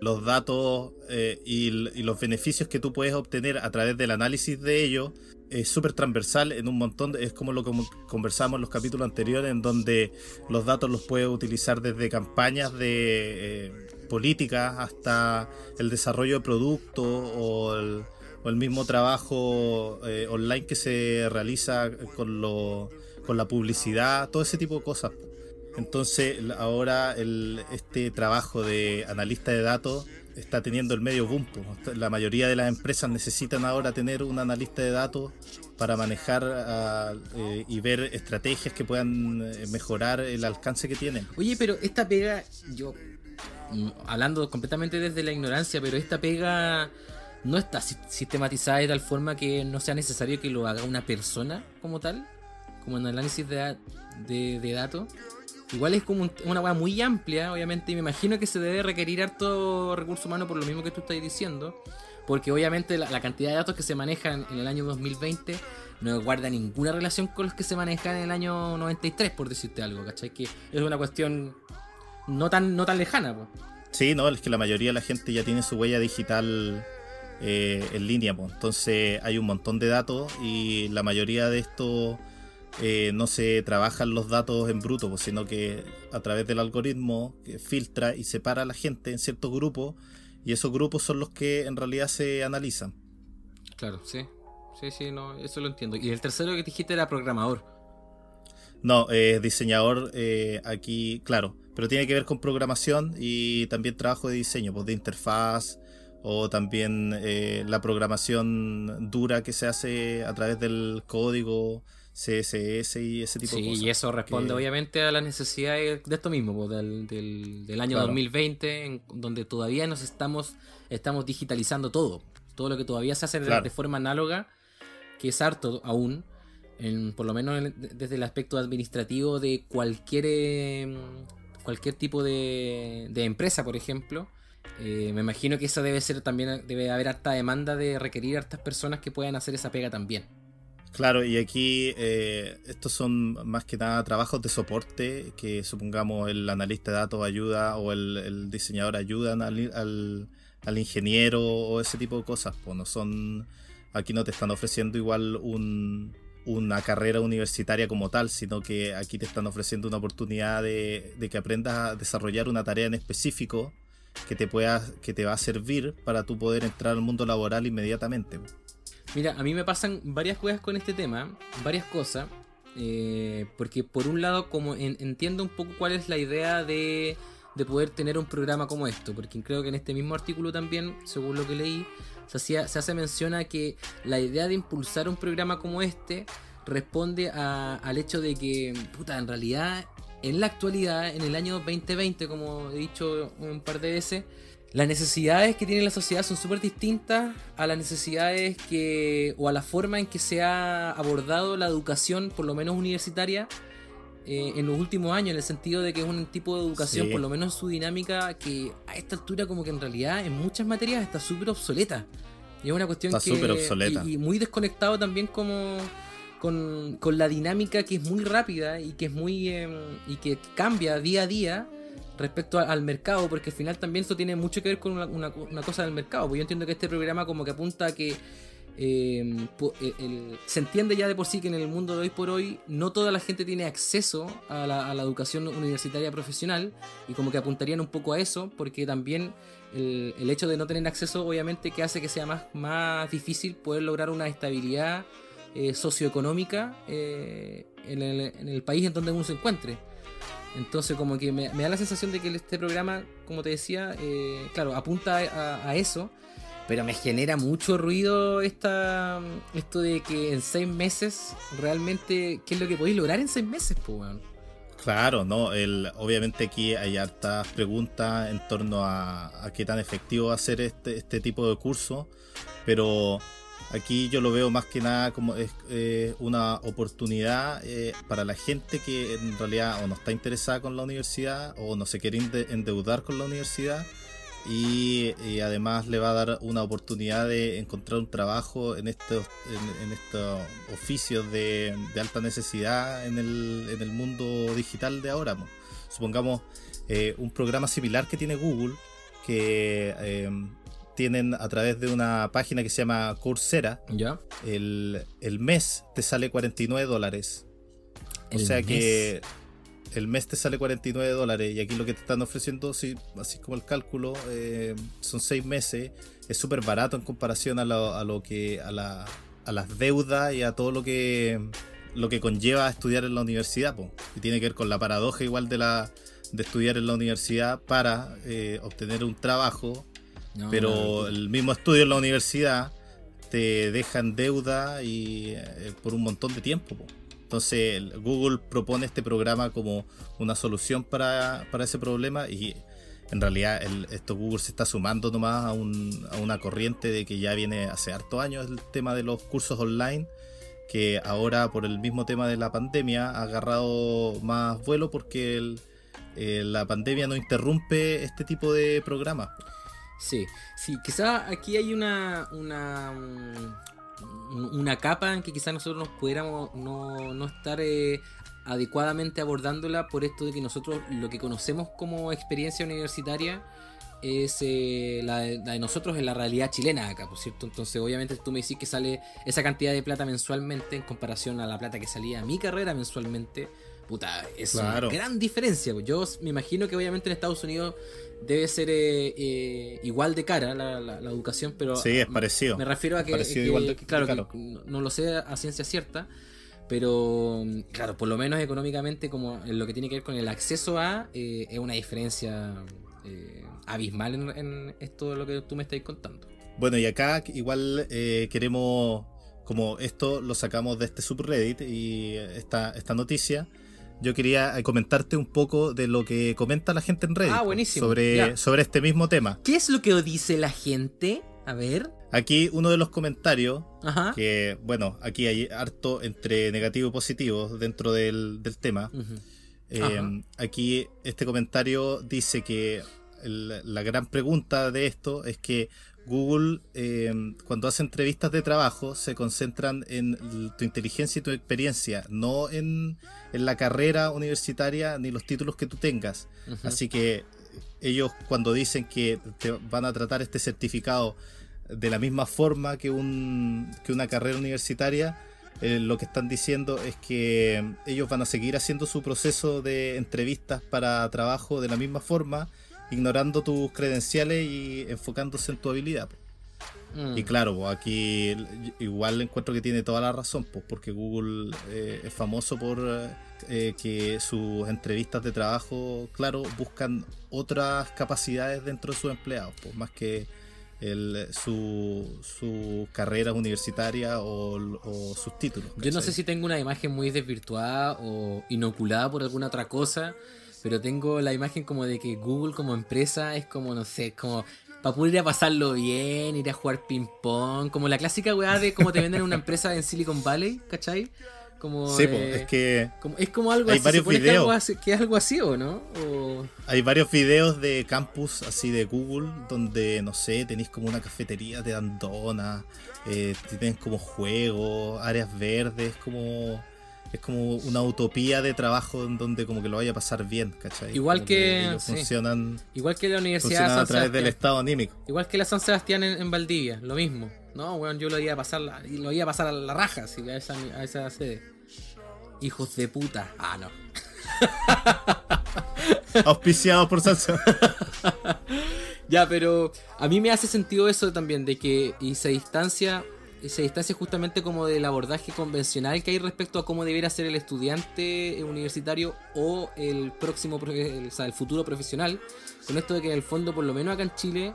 los datos eh, y los beneficios que tú puedes obtener a través del análisis de ellos es súper transversal en un montón, de- es como lo que conversamos en los capítulos anteriores, en donde los datos los puedes utilizar desde campañas de eh, políticas hasta el desarrollo de productos o el, o el mismo trabajo eh, online que se realiza con, lo, con la publicidad, todo ese tipo de cosas. Entonces ahora el, este trabajo de analista de datos está teniendo el medio boom. La mayoría de las empresas necesitan ahora tener un analista de datos para manejar eh, y ver estrategias que puedan eh, mejorar el alcance que tienen. Oye, pero esta pega, yo mm, hablando completamente desde la ignorancia, pero esta pega no está si- sistematizada de tal forma que no sea necesario que lo haga una persona como tal, como en análisis de, de, de datos. Igual es como un- una weá muy amplia, obviamente, y me imagino que se debe requerir harto recurso humano por lo mismo que tú estás diciendo. Porque obviamente la, cantidad de datos que se manejan en el año 2020 no guarda ninguna relación con los que se manejan en el año 93, por decirte algo, ¿cachai? Que es una cuestión no tan, no tan lejana. Sí, no, es que la mayoría de la gente ya tiene su huella digital eh, en línea, pues. entonces hay un montón de datos y la mayoría de estos eh, no se trabajan los datos en bruto, pues, sino que a través del algoritmo filtra y separa a la gente en ciertos grupos y esos grupos son los que en realidad se analizan. Claro, sí. Sí, sí, no, eso lo entiendo. Y el tercero que dijiste era programador. No, eh, diseñador eh, aquí, claro, pero tiene que ver con programación y también trabajo de diseño, pues de interfaz o también eh, la programación dura que se hace a través del código CSS y ese tipo de Sí, cosas. y eso responde que- obviamente a las necesidades de esto mismo, po, del, del, del año Claro. 2020, en donde todavía nos estamos, estamos digitalizando todo. Todo lo que todavía se hace de- de forma análoga, que es harto aún, en, por lo menos en- desde el aspecto administrativo de cualquier, eh, cualquier tipo de, de empresa, por ejemplo. Eh, me imagino que eso debe ser también, debe haber harta demanda de requerir hartas personas que puedan hacer esa pega también. Claro, y aquí eh, estos son más que nada trabajos de soporte que supongamos el analista de datos ayuda o el, diseñador al- al ingeniero o ese tipo de cosas. Pues no son, aquí no te están ofreciendo igual un- una carrera universitaria como tal, sino que aquí te están ofreciendo una oportunidad de, de que aprendas a desarrollar una tarea en específico que te pueda, que te va a servir para tú poder entrar al mundo laboral inmediatamente. Mira, a mí me pasan varias cosas con este tema, varias cosas, eh, porque por un lado como en- entiendo un poco cuál es la idea de, de poder tener un programa como esto, porque creo que en este mismo artículo también, según lo que leí, se, hacía, se hace mención a que la idea de impulsar un programa como este responde a- al hecho de que, puta, en realidad, en la actualidad, en el año 2020, como he dicho un par de veces, las necesidades que tiene la sociedad son súper distintas a las necesidades que. o a la forma en que se ha abordado la educación, por lo menos universitaria, eh, en los últimos años, en el sentido de que es un tipo de educación, Sí. por lo menos en su dinámica, que a esta altura, como que en realidad en muchas materias está súper obsoleta. Y es una cuestión Está que. súper obsoleta. Y, y muy desconectado también como. Con, con la dinámica que es muy rápida y que es muy em, y que cambia día a día respecto al mercado, porque al final también esto tiene mucho que ver con una, una- cosa del mercado. Porque yo entiendo que este programa como que apunta a que eh, el- se entiende ya de por sí que en el mundo de hoy por hoy no toda la gente tiene acceso a la, a la educación universitaria profesional y como que apuntarían un poco a eso porque también el, el hecho de no tener acceso obviamente que hace que sea más, más difícil poder lograr una estabilidad eh, socioeconómica eh, en, el, en el país en donde uno se encuentre. Entonces como que me, da la sensación de que este programa, como te decía, eh, claro, apunta a, eso, pero me genera mucho ruido esta, esto de que en seis meses, realmente, ¿qué es lo que podéis lograr en seis meses, pues? Claro, no, el, obviamente aquí hay hartas preguntas en torno a, a qué tan efectivo va a ser este, este tipo de curso, pero aquí yo lo veo más que nada como es eh, una oportunidad eh, para la gente que en realidad o no está interesada con la universidad o no se quiere ende- endeudar con la universidad y, además le va a dar una oportunidad de encontrar un trabajo en estos, en, estos oficios de, alta necesidad en el, en el mundo digital de ahora. mo. Supongamos eh, un programa similar que tiene Google, que eh, tienen a través de una página que se llama Coursera, ¿Ya? el, el mes te sale 49 dólares. O sea mes. que el mes te sale 49 dólares y aquí lo que te están ofreciendo, sí, así como el cálculo, eh, son 6 meses. Es súper barato en comparación a lo, a lo que a, la, a las deudas y a todo lo que lo que conlleva estudiar en la universidad. po. Y tiene que ver con la paradoja igual de la de estudiar en la universidad para eh, obtener un trabajo No, pero no, el mismo estudio en la universidad te deja en deuda y eh, por un montón de tiempo. po. Entonces Google propone este programa como una solución para, para ese problema y en realidad el, esto Google se está sumando nomás a, un- a una corriente de que ya viene hace harto años el tema de los cursos online que ahora por el mismo tema de la pandemia ha agarrado más vuelo porque el- eh, la pandemia no interrumpe este tipo de programas. Sí, sí, quizá aquí hay una, una, mm, una capa en que quizá nosotros nos pudiéramos no, no estar eh, adecuadamente abordándola por esto de que nosotros lo que conocemos como experiencia universitaria es eh, la, de, la de nosotros en la realidad chilena acá, por cierto. Entonces, obviamente, tú me decís que sale esa cantidad de plata mensualmente en comparación a la plata que salía a mi carrera mensualmente. Puta, es Claro. una gran diferencia. pues. Yo me imagino que obviamente en Estados Unidos debe ser eh, eh, igual de cara la, la- la educación, pero Sí, es parecido. me refiero a que, que- igual de- claro, de que no lo sé a ciencia cierta, pero mm, claro, por lo menos económicamente, como en lo que tiene que ver con el acceso a, eh, es una diferencia eh, abismal en, en esto de lo que tú me estás contando. Bueno, y acá igual eh, queremos, como esto lo sacamos de este subreddit y esta, esta noticia, yo quería eh, comentarte un poco de lo que comenta la gente en Reddit Ah, sobre, ya. sobre este mismo tema. ¿Qué es lo que dice la gente? A ver. Aquí uno de los comentarios, Ajá. que bueno, aquí hay harto entre negativo y positivo dentro del, del tema. Eh, Ajá. aquí este comentario dice que el- la gran pregunta de esto es que Google eh, cuando hace entrevistas de trabajo se concentran en tu inteligencia y tu experiencia, no en, en la carrera universitaria ni los títulos que tú tengas. Así que ellos cuando dicen que te van a tratar este certificado de la misma forma que, un, que una carrera universitaria, eh, lo que están diciendo es que ellos van a seguir haciendo su proceso de entrevistas para trabajo de la misma forma, ignorando tus credenciales y enfocándose en tu habilidad. Mm. Y claro, pues, aquí igual encuentro que tiene toda la razón, pues, porque Google eh, es famoso por eh, que sus entrevistas de trabajo, claro, buscan otras capacidades dentro de sus empleados, pues, más que el, su, su carrera universitaria o, o sus títulos. Yo no sé si tengo una imagen muy desvirtuada o inoculada por alguna otra cosa, pero tengo la imagen como de que Google como empresa es como, no sé, como para poder ir a pasarlo bien, ir a jugar ping pong, como la clásica weá de cómo te venden una empresa en Silicon Valley, ¿cachai? Como Sí, de- es que como- es como algo hay así, varios supone que, algo videos. así, que es algo así, ¿o no? O- Hay varios videos de campus así de Google donde, no sé, tenéis como una cafetería, te dan donas, eh, tienes como juegos, áreas verdes, como es como una utopía de trabajo en donde como que lo vaya a pasar bien, ¿cachai? Igual Como que- sí. funcionan, igual que la Universidad de a San través del estado anímico. Igual que la San Sebastián en, en Valdivia, lo mismo. No, weón, yo lo iba a pasar, la- lo iba a pasar a la raja, así, a esa, a esa sede. Hijos de puta. Ah, no. Auspiciados por Salsa. Ya, pero a mí me hace sentido eso también, de que y se distancia, se distancia justamente como del abordaje convencional que hay respecto a cómo debiera ser el estudiante universitario o el próximo, el, o sea, el futuro profesional. Con esto de que en el fondo, por lo menos acá en Chile,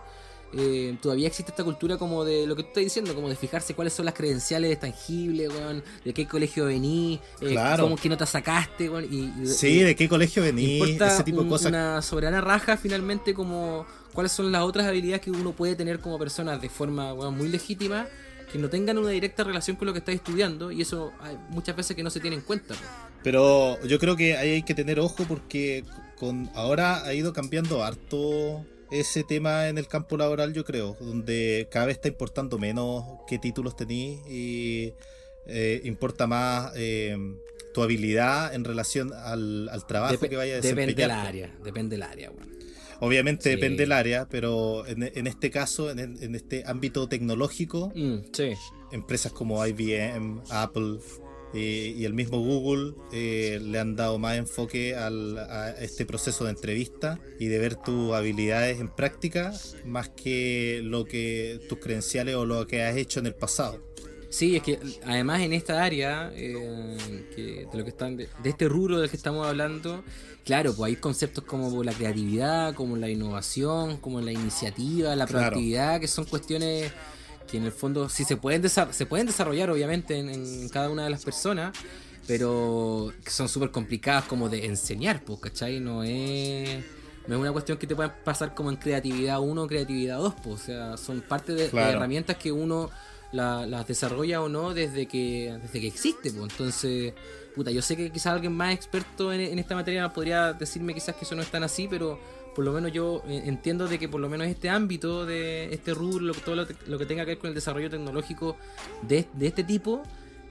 eh, todavía existe esta cultura como de lo que tú estás diciendo, como de fijarse cuáles son las credenciales tangibles, weón, de qué colegio venís, eh, Claro. cómo, qué nota sacaste, weón, y, y- Sí, ¿de qué colegio venís? Ese tipo de un- cosas. una soberana raja finalmente como cuáles son las otras habilidades que uno puede tener como persona de forma weón, muy legítima que no tengan una directa relación con lo que estás estudiando y eso hay muchas veces que no se tiene en cuenta. Pero yo creo que ahí hay que tener ojo porque con ahora ha ido cambiando harto ese tema en el campo laboral, yo creo, donde cada vez está importando menos qué títulos tenís y eh, importa más eh, tu habilidad en relación al, al trabajo Dep- que vaya a depende del desempeñar. área depende del área weón. Obviamente Sí. depende del área, pero en, en este caso, en este ámbito tecnológico, Mm, sí empresas como IBM, Apple eh, y el mismo Google eh, le han dado más enfoque al- a este proceso de entrevista y de ver tus habilidades en práctica más que lo que tus credenciales o lo que has hecho en el pasado. Sí, es que además en esta área, eh, que de lo que están, de, de este rubro del que estamos hablando, claro, pues hay conceptos como la creatividad, como la innovación, como la iniciativa, la Claro. proactividad, que son cuestiones que en el fondo sí se pueden, se pueden desarrollar obviamente en, en cada una de las personas, pero que son súper complicadas como de enseñar, pues, ¿cachai? No es... No es una cuestión que te puedan pasar como en creatividad 1 o creatividad 2, pues, o sea, son parte de, herramientas que uno la- las desarrolla o no desde que desde que existe, pues. Entonces, puta, yo sé que quizás alguien más experto en, en esta materia podría decirme quizás que eso no es tan así, pero por lo menos yo eh, entiendo de que por lo menos este ámbito de este rubro, lo- todo lo, lo que tenga que ver con el desarrollo tecnológico de, de este tipo,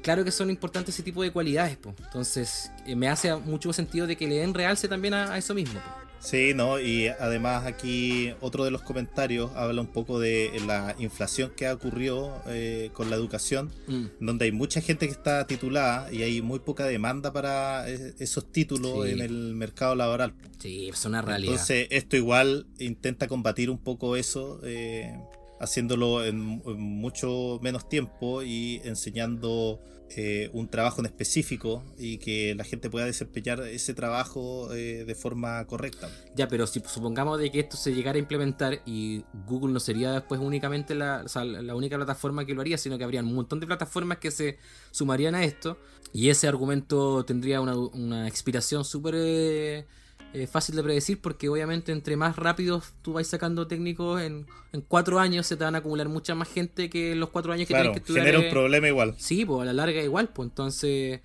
claro que son importantes ese tipo de cualidades, pues. Entonces, eh, me hace mucho sentido de que le den realce también a, eso mismo. Sí, ¿no? Y además aquí otro de los comentarios habla un poco de la inflación que ha ocurrido eh, con la educación, Mm. donde hay mucha gente que está titulada y hay muy poca demanda para eh, esos títulos Sí. en el mercado laboral. Sí, es una realidad. Entonces esto igual intenta combatir un poco eso, eh, haciéndolo en, en mucho menos tiempo y enseñando eh, un trabajo en específico y que la gente pueda desempeñar ese trabajo eh, de forma correcta. Ya, pero si supongamos de que esto se llegara a implementar y Google no sería después únicamente la, la única plataforma que lo haría, sino que habría un montón de plataformas que se sumarían a esto y ese argumento tendría una, una expiración súper eh, eh, fácil de predecir porque obviamente entre más rápido tú vas sacando técnicos en, en cuatro años se te van a acumular mucha más gente que en los cuatro años que Claro, tienes que estudiar. genera un eh, problema igual. Sí, pues a la larga igual, pues entonces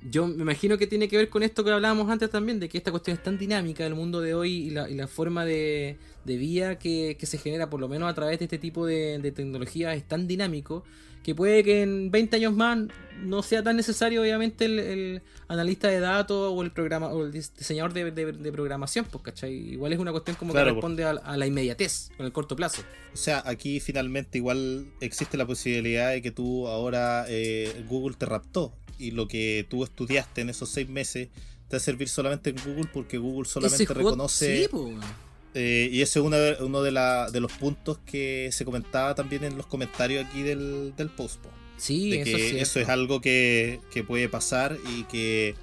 yo me imagino que tiene que ver con esto que hablábamos antes también, de que esta cuestión es tan dinámica del mundo de hoy y la, y la forma de, de vida que, que se genera, por lo menos a través de este tipo de, de tecnología, es tan dinámico que puede que en 20 años más no sea tan necesario obviamente el, el analista de datos o el programa o el dis- diseñador de, de- de programación, pues ¿cachai? Igual es una cuestión como Claro, que responde a, a la inmediatez, con el corto plazo. O sea, aquí finalmente igual existe la posibilidad de que tú ahora eh, Google te raptó y lo que tú estudiaste en esos seis meses te va a servir solamente en Google porque Google solamente reconoce sí, pues, Eh, y ese es uno, de, uno de, la- de los puntos que se comentaba también en los comentarios aquí del, del post. po. sí, de eso que eso es algo que, que puede pasar y que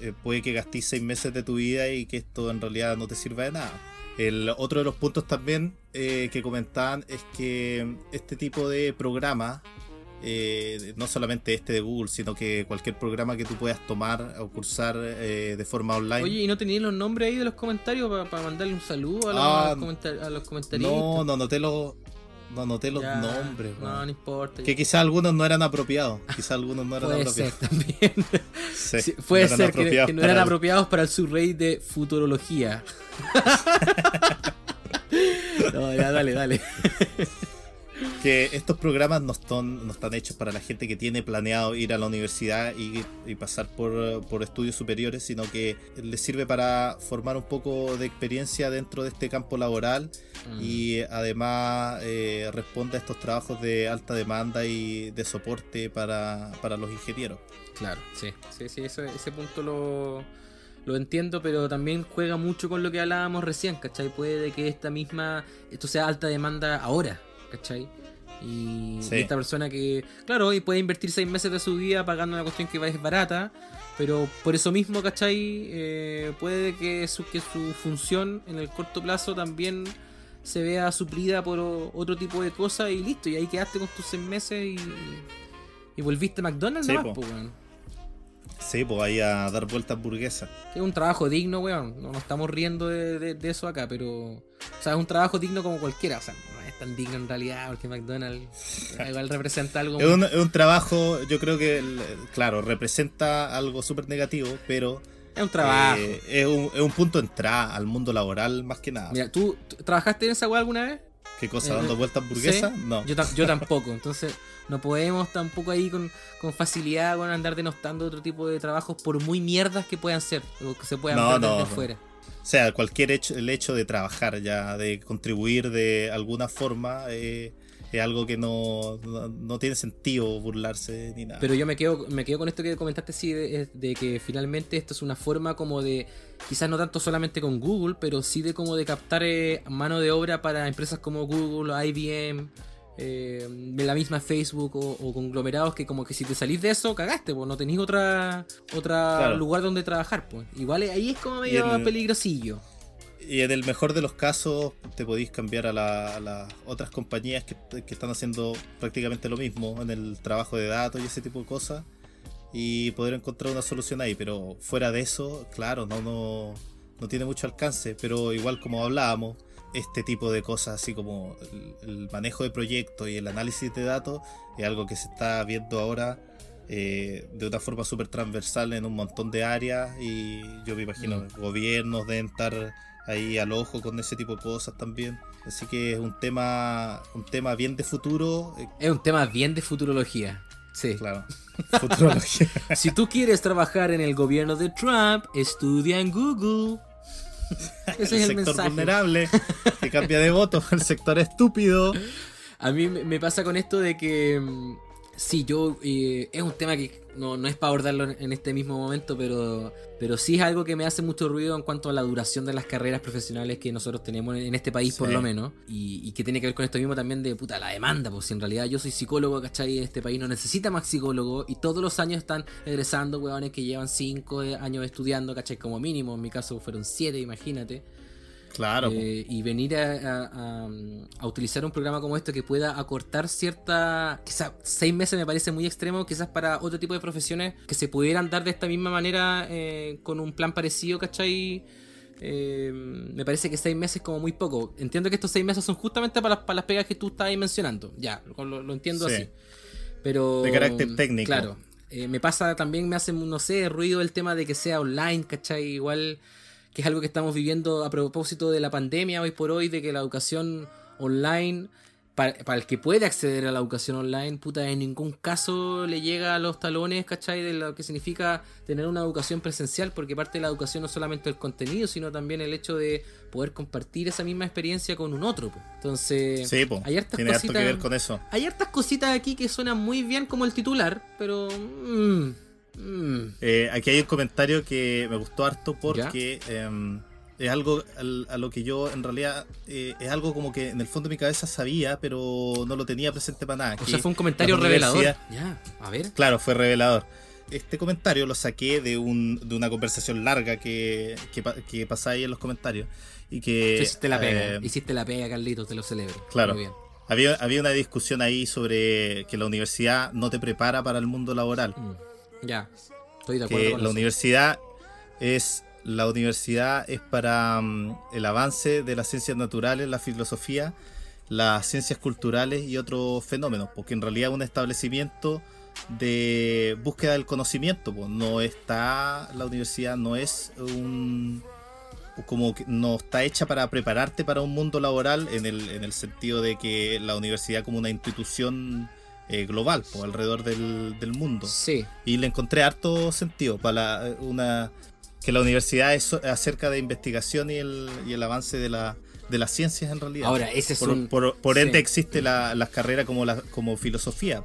eh, puede que gastes seis meses de tu vida y que esto en realidad no te sirva de nada. El otro de los puntos también eh, que comentaban es que este tipo de programa, eh, no solamente este de Google, sino que cualquier programa que tú puedas tomar o cursar eh, de forma online. Oye, ¿y no tenías los nombres ahí de los comentarios para mandarle un saludo a los, Ah, a los, comentar- a los comentaristas? no, no noté los, no noté los Ya, nombres. No, no importa. Que quizás algunos no eran apropiados. Quizás algunos no eran Puede ser apropiados. también. Sí, Sí, puede no ser que, no para eran el- apropiados para el subrey de futurología. no, ya, dale, dale. Que estos programas no están, no están hechos para la gente que tiene planeado ir a la universidad y, y pasar por, por estudios superiores, sino que les sirve para formar un poco de experiencia dentro de este campo laboral Mm. y además eh, responde a estos trabajos de alta demanda y de soporte para, para los ingenieros. Claro, sí, sí, sí, eso- ese punto lo, lo entiendo, pero también juega mucho con lo que hablábamos recién, ¿cachai? Puede que esta misma, esto sea alta demanda ahora, ¿cachai? Y, Sí. y esta persona que, claro, y puede invertir seis meses de su vida pagando una cuestión que es barata, pero por eso mismo, ¿cachai? Eh, puede que su, que su función en el corto plazo también se vea suplida por otro tipo de cosas y listo, y ahí quedaste con tus seis meses y, y volviste a McDonald's Sí, nomás, po. Sí, pues ahí a dar vueltas hamburguesas. Es un trabajo digno, weón. No nos estamos riendo de, de- de eso acá, pero. O sea, es un trabajo digno como cualquiera. O sea, es tan digno en realidad, porque McDonald's igual representa algo. Es un, es un trabajo, yo creo que, claro, representa algo súper negativo, pero es un trabajo. eh, es, un, es un punto de entrada al mundo laboral más que nada. Mira, ¿tú, trabajaste en esa weá alguna vez? ¿Qué cosa? eh, ¿Dando vueltas hamburguesas? ¿Sí? No. Yo, yo tampoco. Entonces, no podemos tampoco ahí con, con facilidad con andar denostando otro tipo de trabajos, por muy mierdas que puedan ser, o que se puedan No, ver desde no. O sea, cualquier hecho, el hecho de trabajar ya, de contribuir de alguna forma, eh, es algo que no, no, tiene sentido burlarse ni nada. Pero yo me quedo, me quedo con esto que comentaste, sí, de, de que finalmente esto es una forma como de, quizás no tanto solamente con Google, pero sí de como de captar eh, mano de obra para empresas como Google, IBM, eh, de la misma Facebook o, o conglomerados que como que si te salís de eso, cagaste, pues no tenéis otra, otra Claro. lugar donde trabajar, pues. Igual ahí es como medio en peligrosillo. Y en el mejor de los casos te podéis cambiar a, la- a las otras compañías que, que están haciendo prácticamente lo mismo en el trabajo de datos y ese tipo de cosas y poder encontrar una solución ahí. Pero fuera de eso, claro, no, no, no tiene mucho alcance. Pero igual como hablábamos, este tipo de cosas así como el, el manejo de proyectos y el análisis de datos es algo que se está viendo ahora. eh, de una forma súper transversal en un montón de áreas y yo me imagino Mm. gobiernos deben estar ahí al ojo con ese tipo de cosas también. Así que es un tema, un tema bien de futuro, eh, Es un tema bien de futurología. Sí. claro. Futurología. Si tú quieres trabajar en el gobierno de Trump, estudia en Google. Ese es el sector mensaje. vulnerable que cambia de voto, el sector estúpido. A mí me me pasa con esto de que mm, sí, yo eh, es un tema que no, no es para abordarlo en, en este mismo momento, pero, pero sí es algo que me hace mucho ruido en cuanto a la duración de las carreras profesionales que nosotros tenemos en, en este país, por lo menos. Y, y que tiene que ver con esto mismo también de puta la demanda, pues si en realidad yo soy psicólogo, ¿cachai? En este país no necesita más psicólogo y todos los años están egresando, huevones que llevan 5 años estudiando, ¿cachai? Como mínimo, en mi caso fueron 7, imagínate. Claro. Eh, y venir a, a- a, mm, a utilizar un programa como este que pueda acortar cierta. Quizás seis meses me parece muy extremo, quizás para otro tipo de profesiones que se pudieran dar de esta misma manera eh, con un plan parecido, ¿cachai? Eh, me parece que seis meses como muy poco. Entiendo que estos seis meses son justamente para las, para las pegas que tú estás ahí mencionando. Ya, lo, lo entiendo Sí. así. Pero. De carácter técnico. Claro. Me pasa también, me hace, no sé, ruido el tema de que sea online, ¿cachai? Igual que es algo que estamos viviendo a propósito de la pandemia hoy por hoy, de que la educación online, para, para el que puede acceder a la educación online, puta, en ningún caso le llega a los talones, ¿cachai? De lo que significa tener una educación presencial, porque parte de la educación no es solamente el contenido, sino también el hecho de poder compartir esa misma experiencia con un otro. po. Entonces, Sí, po. hay hartas tiene harto que cositas- ver con eso. hay hartas cositas aquí que suenan muy bien como el titular, pero... mm, mm. Eh, aquí hay un comentario que me gustó harto porque em, es algo al- a lo que yo en realidad eh, es algo como que en el fondo de mi cabeza sabía, pero no lo tenía presente para nada. O sea, fue un comentario revelador. Ya, a ver. Claro, fue revelador. Este comentario lo saqué de, un, de una conversación larga que, que, que pasaba ahí en los comentarios. Y que. Hiciste la pega, eh, hiciste la pega, Carlitos, te lo celebro. Claro. Muy bien. había, había una discusión ahí sobre que la universidad no te prepara para el mundo laboral. Mm. Ya, estoy de acuerdo que con la eso. universidad es la universidad es para mm, el avance de las ciencias naturales, la filosofía, las ciencias culturales y otros fenómenos, porque en realidad es un establecimiento de búsqueda del conocimiento, pues no está la universidad no es un como que no está hecha para prepararte para un mundo laboral en el, en el sentido de que la universidad como una institución eh, global po, alrededor del, del mundo. Sí. Y le encontré harto sentido para la- una que la universidad es acerca de investigación y el, y el avance de, la, de las ciencias en realidad. Ahora, ese es por, un. por- por sí. ende existe la- las carreras como, la, como filosofía.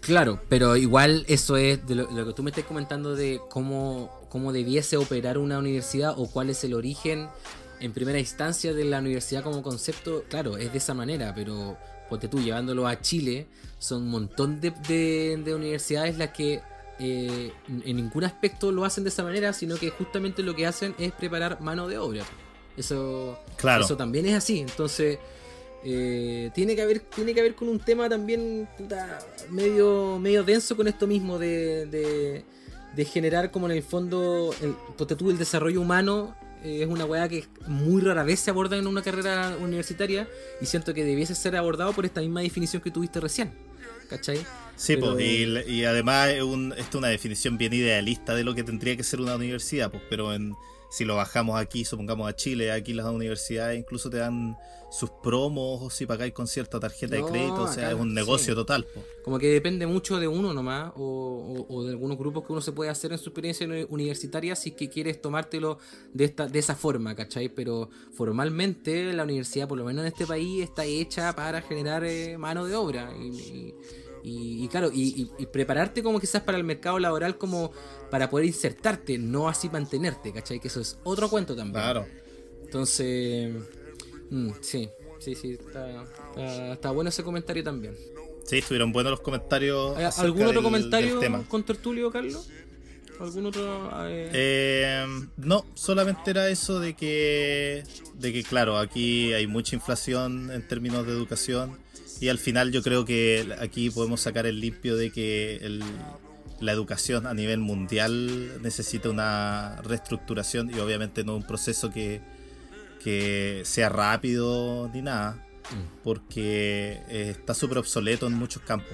Claro, pero igual eso es de lo, lo que tú me estás comentando de cómo, cómo debiese operar una universidad o cuál es el origen en primera instancia de la universidad como concepto. Claro, es de esa manera, pero ponte tú llevándolo a Chile, son un montón de, de- de universidades las que eh, en ningún aspecto lo hacen de esa manera, sino que justamente lo que hacen es preparar mano de obra. Eso, Claro. eso también es así. Entonces, eh, tiene que haber tiene que haber con un tema también puta, medio medio denso con esto mismo de, de, de generar como en el fondo el, tú, el desarrollo humano eh, es una weá que muy rara vez se aborda en una carrera universitaria y siento que debiese ser abordado por esta misma definición que tuviste recién ¿cachai? Sí, Pero- pues, y, y además es un, es una definición bien idealista de lo que tendría que ser una universidad, pues, pero en, si lo bajamos aquí, supongamos a Chile, aquí las universidades incluso te dan sus promos o si pagáis con cierta tarjeta No, de crédito, o sea, es un negocio sí. total. Como que depende mucho de uno nomás, o, o- o de algunos grupos que uno se puede hacer en su experiencia uni- universitaria si es que quieres tomártelo de esta de esa forma, ¿cachai? Pero formalmente la universidad, por lo menos en este país, está hecha para generar eh, mano de obra. Y, y- y- y claro, y, y- y prepararte como quizás para el mercado laboral como para poder insertarte, no así mantenerte, ¿cachai? Que eso es otro cuento también. Claro. Entonces, mm, sí, sí, sí, está, está- está bueno ese comentario también. Sí, estuvieron buenos los comentarios. ¿Hay acerca ¿Algún otro del- comentario del con Tertulio, Carlos? ¿Algún otro? eh? Eh, no, solamente era eso de que, de que, claro, aquí hay mucha inflación en términos de educación y al final yo creo que aquí podemos sacar el limpio de que el- la educación a nivel mundial necesita una reestructuración y obviamente no un proceso que, que sea rápido ni nada, porque eh, está súper obsoleto en muchos campos.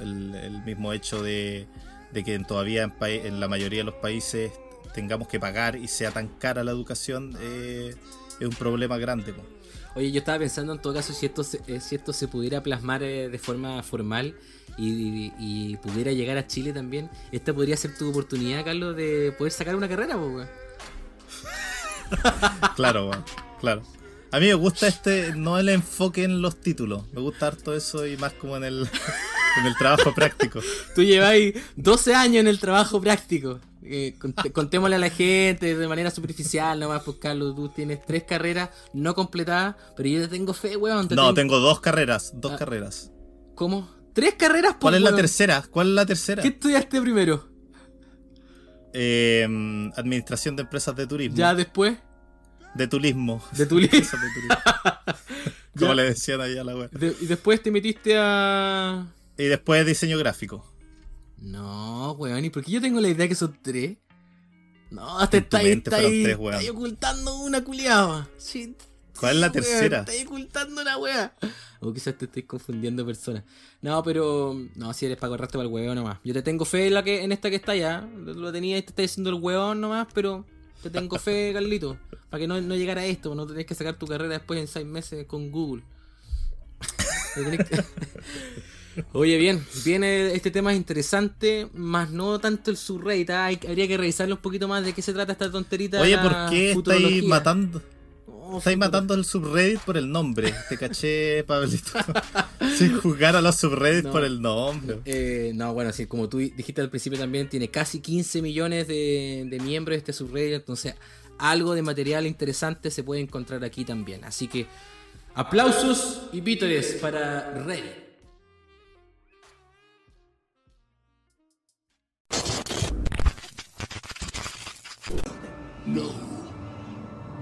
El, el mismo hecho de, de que todavía en, pa- en la mayoría de los países tengamos que pagar y sea tan cara la educación eh, es un problema grande. Oye, yo estaba pensando en todo caso si esto se, eh, si esto se pudiera plasmar eh, de forma formal y, y- y pudiera llegar a Chile también. Esta podría ser tu oportunidad, Carlos, de poder sacar una carrera, po, weón. Claro, weón, claro. A mí me gusta este, no el enfoque en los títulos, me gusta harto eso y más como en el, en el trabajo práctico. Tú lleváis 12 años en el trabajo práctico. Eh, cont- contémosle a la gente de manera superficial, nomás, pues Carlos, tú tienes tres carreras no completadas, pero yo te tengo fe, weón. te No, tengo- tengo dos carreras, dos Ah. carreras. ¿Cómo? ¿Tres carreras? pues, ¿Cuál es la tercera? ¿Cuál es la tercera? ¿Qué estudiaste primero? Eh, administración de empresas de turismo. Ya después De turismo. de turismo. Como le decían allá a la web. de- y después te metiste a Y después diseño gráfico. No, weón, ¿y por qué yo tengo la idea que son tres? No, te En tu estáis tres, weón. estáis ocultando una culiada. Sí, ¿Cuál es la weón, tercera? Estáis ocultando una wea. O quizás te estoy confundiendo personas. No, pero. No, si eres para correrte para el hueón nomás. Yo te tengo fe en, la que, en esta que está allá. Lo tenía y te está diciendo el hueón nomás, pero te tengo fe, Carlito. Para que no, no llegara a esto, no tenés que sacar tu carrera después en seis meses con Google. Que- Oye, bien, viene este tema es interesante, más no tanto el subreddit, ah, hay- habría que revisarlo un poquito más de qué se trata esta tonterita. Oye, ¿por qué estáis matando? Oh, Estáis matando al subreddit por el nombre. Te caché, Pablito. Sin jugar a los subreddits No. por el nombre. Eh, no, bueno, sí, como tú dijiste al principio también, tiene casi 15 millones de, de miembros este subreddit, entonces algo de material interesante se puede encontrar aquí también. Así que aplausos y vítores para Reddit.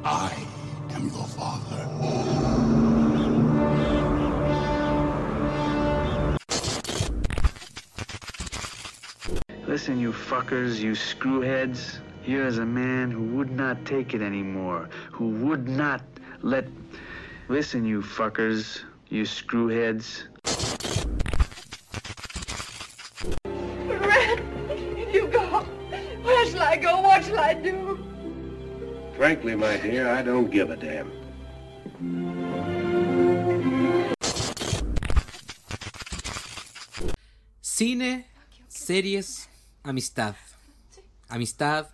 I am your father. Listen, you fuckers, you screwheads. Here is a man who would not take it anymore. Who would not let. Listen, you fuckers, you screwheads. Red, you go. Where shall I go? What shall I do? Frankly, my dear, I don't give a damn. Cine, series, amistad. Amistad,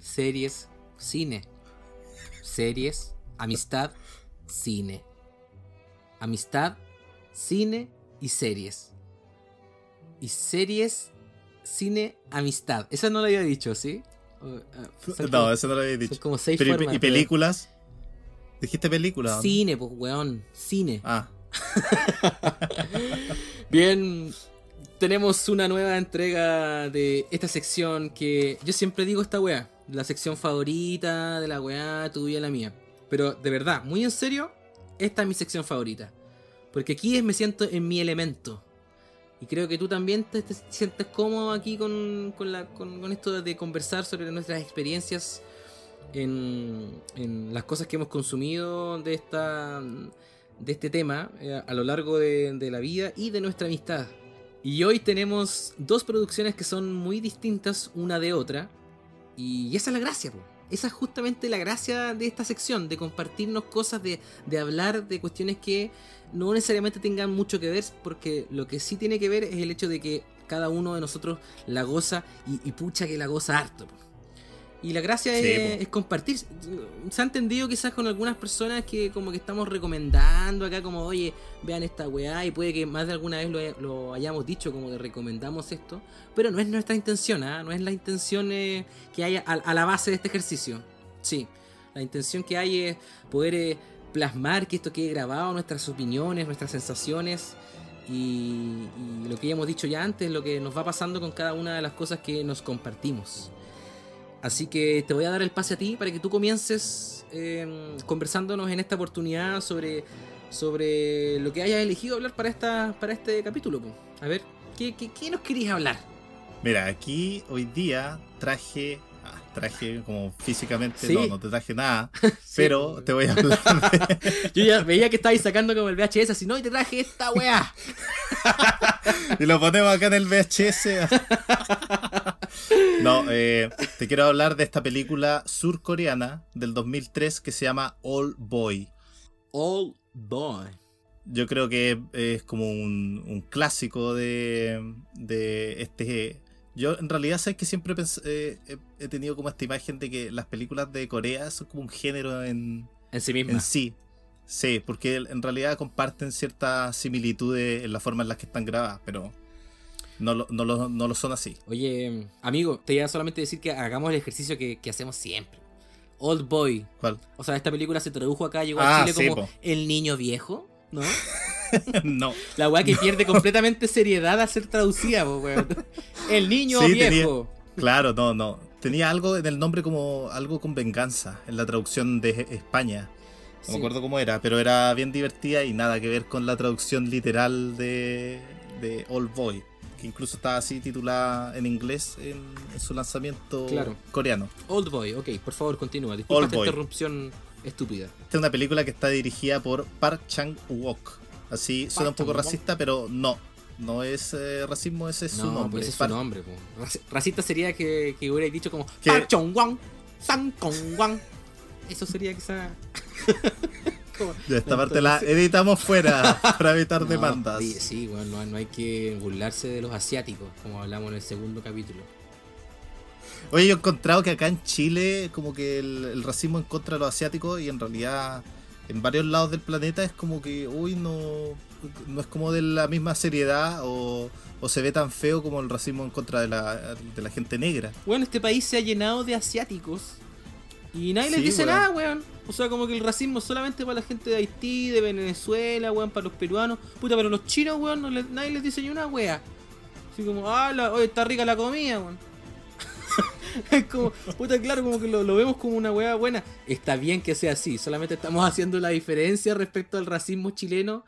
series, cine. Series, amistad, cine. Amistad, cine y series. Y series, cine, amistad. Esa no la había dicho, ¿sí? Son No, eso no lo había son dicho. como seis Pero, ¿y- formas, ¿Y pero- películas? ¿Dijiste película? o no? Cine, pues, weón. Cine. Ah, Bien, tenemos una nueva entrega de esta sección que yo siempre digo esta weá, la sección favorita de la weá, tuya la mía. Pero de verdad, muy en serio, esta es mi sección favorita. Porque aquí es, me siento en mi elemento. Y creo que tú también te, te sientes cómodo aquí con, con la- con- esto de conversar sobre nuestras experiencias en, en las cosas que hemos consumido de esta de este tema eh, a lo largo de, de la vida y de nuestra amistad. Y hoy tenemos dos producciones que son muy distintas una de otra. Y esa es la gracia, po. Esa es justamente la gracia de esta sección, de compartirnos cosas, de, de hablar de cuestiones que no necesariamente tengan mucho que ver, porque lo que sí tiene que ver es el hecho de que cada uno de nosotros la goza y, y pucha que la goza harto. Y la gracia Sí, es, es compartir. Se ha entendido quizás con algunas personas que como que estamos recomendando acá como, oye, vean esta weá y puede que más de alguna vez lo, lo hayamos dicho como de recomendamos esto. Pero no es nuestra intención, ¿ah? No es la intención eh, que haya a, a la base de este ejercicio. Sí, la intención que hay es poder eh, plasmar que esto quede grabado, nuestras opiniones, nuestras sensaciones. Y, y lo que ya hemos dicho ya antes, lo que nos va pasando con cada una de las cosas que nos compartimos. Así que te voy a dar el pase a ti para que tú comiences eh, conversándonos en esta oportunidad sobre, sobre lo que hayas elegido hablar para, esta, para este capítulo. po. A ver, ¿qué, qué, qué nos querías hablar? mira, aquí hoy día traje. ah, traje como físicamente, Sí. no, no te traje nada. pero te voy a hablar de. Yo ya veía que estabais sacando como el VHS, así no, y te traje esta weá. y lo ponemos acá en el VHS. No, eh, te quiero hablar de esta película surcoreana del 2003 que se llama All Boy. All Boy. Yo creo que es como un, un clásico de, de este... Yo en realidad sabes que siempre eh, he, he tenido como esta imagen de que las películas de Corea son como un género en, En sí misma. en sí. Sí, porque en realidad comparten ciertas similitudes en la forma en la que están grabadas, pero no lo, no lo, no lo son así. Oye, amigo, te iba solamente a decir que hagamos el ejercicio que, que hacemos siempre. Old Boy. ¿Cuál? O sea, esta película se tradujo acá, llegó Ah, a Chile sí, como po. El Niño Viejo, ¿no? no. La weá que pierde completamente seriedad al ser traducida, weón. El Niño Sí, Viejo. Claro, no, no. Tenía algo en el nombre como algo con venganza en la traducción de España. No Sí. me acuerdo cómo era, pero era bien divertida y nada que ver con la traducción literal de, de Old Boy, que incluso estaba así titulada en inglés en, en su lanzamiento Claro. coreano. Old Boy, ok, por favor, continúa. Disculpa Old esta Boy. interrupción estúpida. Esta es una película que está dirigida por Park Chang-wook. Así suena un poco racista, pero no. No es eh, racismo, ese es su no, nombre. pues ese es su nombre. Raci- Racista sería que, que hubiera dicho como Que- Park Chong-wang, Sang Kong-wang. Eso sería quizá. Como- Ya esta parte la editamos fuera para evitar No, demandas. Sí, sí, bueno, no, no hay que burlarse de los asiáticos, como hablamos en el segundo capítulo. Oye, yo he encontrado que acá en Chile, como que el, el racismo en contra de los asiáticos y en realidad en varios lados del planeta es como que, uy, no, no es como de la misma seriedad o, o se ve tan feo como el racismo en contra de la, de la gente negra. Bueno, este país se ha llenado de asiáticos y nadie les dice weón. nada, weón. O sea, como que el racismo es solamente para la gente de Haití, de Venezuela, weón, para los peruanos. Puta, pero los chinos, weón, no le- nadie les dice ni una wea. Así como, ah, la, oye, está rica la comida, weón. es como, puta, claro, como que lo, lo vemos como una wea buena. Está bien que sea así, solamente estamos haciendo la diferencia respecto al racismo chileno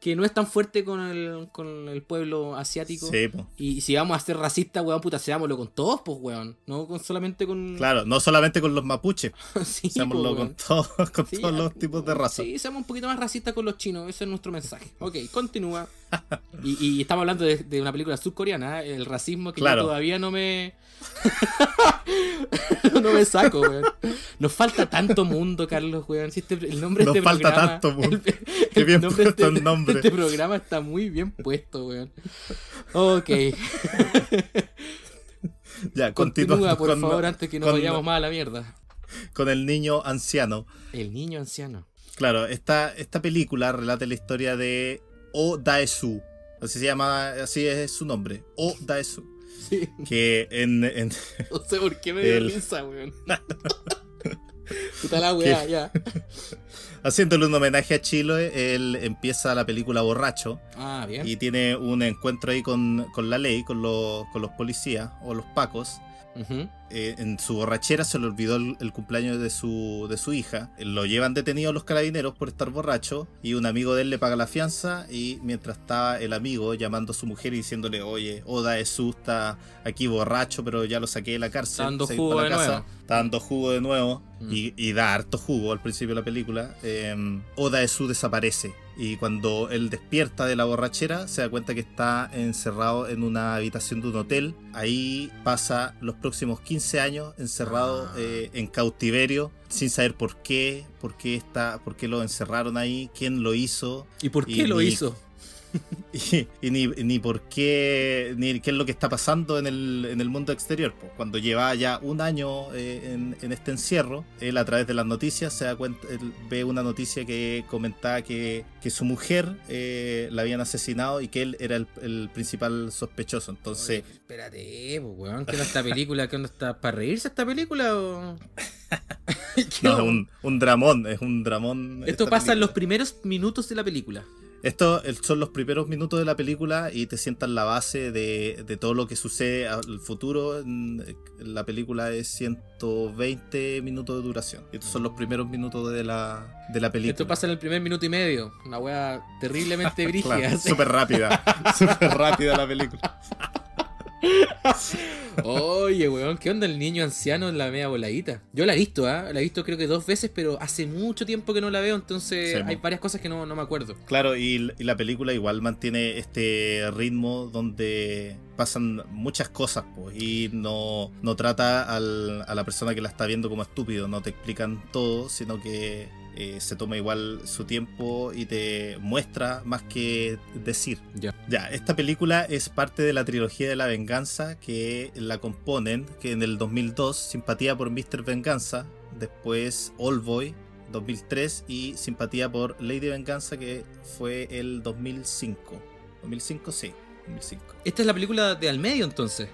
que no es tan fuerte con el, con el pueblo asiático. Sí, po. Y si vamos a ser racistas, weón, puta, seámoslo con todos, pues, weón. No con, solamente con. Claro, no solamente con los mapuches, sí, seámoslo con, todos, con Sí, todos ya, los tipos de raza. Sí, seamos un poquito más racistas con los chinos, ese es nuestro mensaje. Ok, continúa. Y, y estamos hablando de, de una película surcoreana, ¿eh? el racismo que yo todavía no me. no me saco, weón. Nos falta tanto mundo, Carlos, weón. Si este- el nombre de Nos este falta programa. tanto mundo. el- Qué bien nombre de puesto este, el nombre. De este programa está muy bien puesto, weón. Ok. Ya, Continúa, por con, favor, antes que nos con- vayamos más a la mierda. con el niño anciano. El niño anciano. Claro, esta, esta película relata la historia de O Daesu. Así se llama, así es su nombre. O Daesu. Sí. Que en, en- No sé por qué me dio El- risa, weón. Puta la weá, ya. Haciéndole un homenaje a Chile, él empieza la película borracho Ah, bien. y tiene un encuentro ahí con, con la ley, con los, con los policías o los pacos. Eh, en su borrachera se le olvidó el, el cumpleaños de su, de su hija. Lo llevan detenido los carabineros por estar borracho y un amigo de él le paga la fianza y mientras estaba el amigo llamando a su mujer y diciéndole, oye, Oda Esu está aquí borracho, pero ya lo saqué de la cárcel. Está dando jugo de casa". nuevo. Está dando jugo de nuevo Mm. y, y da harto jugo al principio de la película. Eh, Oda Esu desaparece y cuando él despierta de la borrachera se da cuenta que está encerrado en una habitación de un hotel. Ahí pasa los próximos 15 años encerrado Ah. eh, en cautiverio sin saber por qué, por qué está, por qué lo encerraron ahí, quién lo hizo ¿Y por qué Y lo hizo? y, y ni, ni por qué, ni qué es lo que está pasando en el, en el mundo exterior. po. Cuando lleva ya un año eh, en, en este encierro, él a través de las noticias se da cuenta, él ve una noticia que comentaba que, que su mujer eh, la habían asesinado y que él era el, el principal sospechoso. Entonces, Oye, espérate, pues, weón. ¿Qué onda esta película? ¿Qué onda está? ¿Para reírse esta película o.? ¿Qué no, es onda? un, un dramón, es un dramón. Esto pasa en los primeros minutos de la película. Estos son los primeros minutos de la película y te sientan la base de, de todo lo que sucede al futuro. En- La película es 120 minutos de duración. Estos son los primeros minutos de la, de la película. Esto pasa en el primer minuto y medio. Una wea terriblemente brígida. Claro, súper rápida. Súper rápida la película. Oye, weón, ¿qué onda el niño anciano en la media voladita? Yo la he visto, ¿ah? La he visto creo que dos veces, pero hace mucho tiempo que no la veo, entonces Sí, hay varias cosas que no, no me acuerdo. Claro, y, y la película igual mantiene este ritmo donde pasan muchas cosas po, y no, no trata al- a la persona que la está viendo como estúpido, no te explican todo, sino que eh, se toma igual su tiempo y te muestra más que decir. Ya. Ya, esta película es parte de la trilogía de la venganza que la componen, que en el 2002, Simpatía por Mr. Venganza, después All Boy, 2003 y Simpatía por Lady Venganza que fue el 2005. 2005 sí, 2005. Esta es la película de al medio entonces.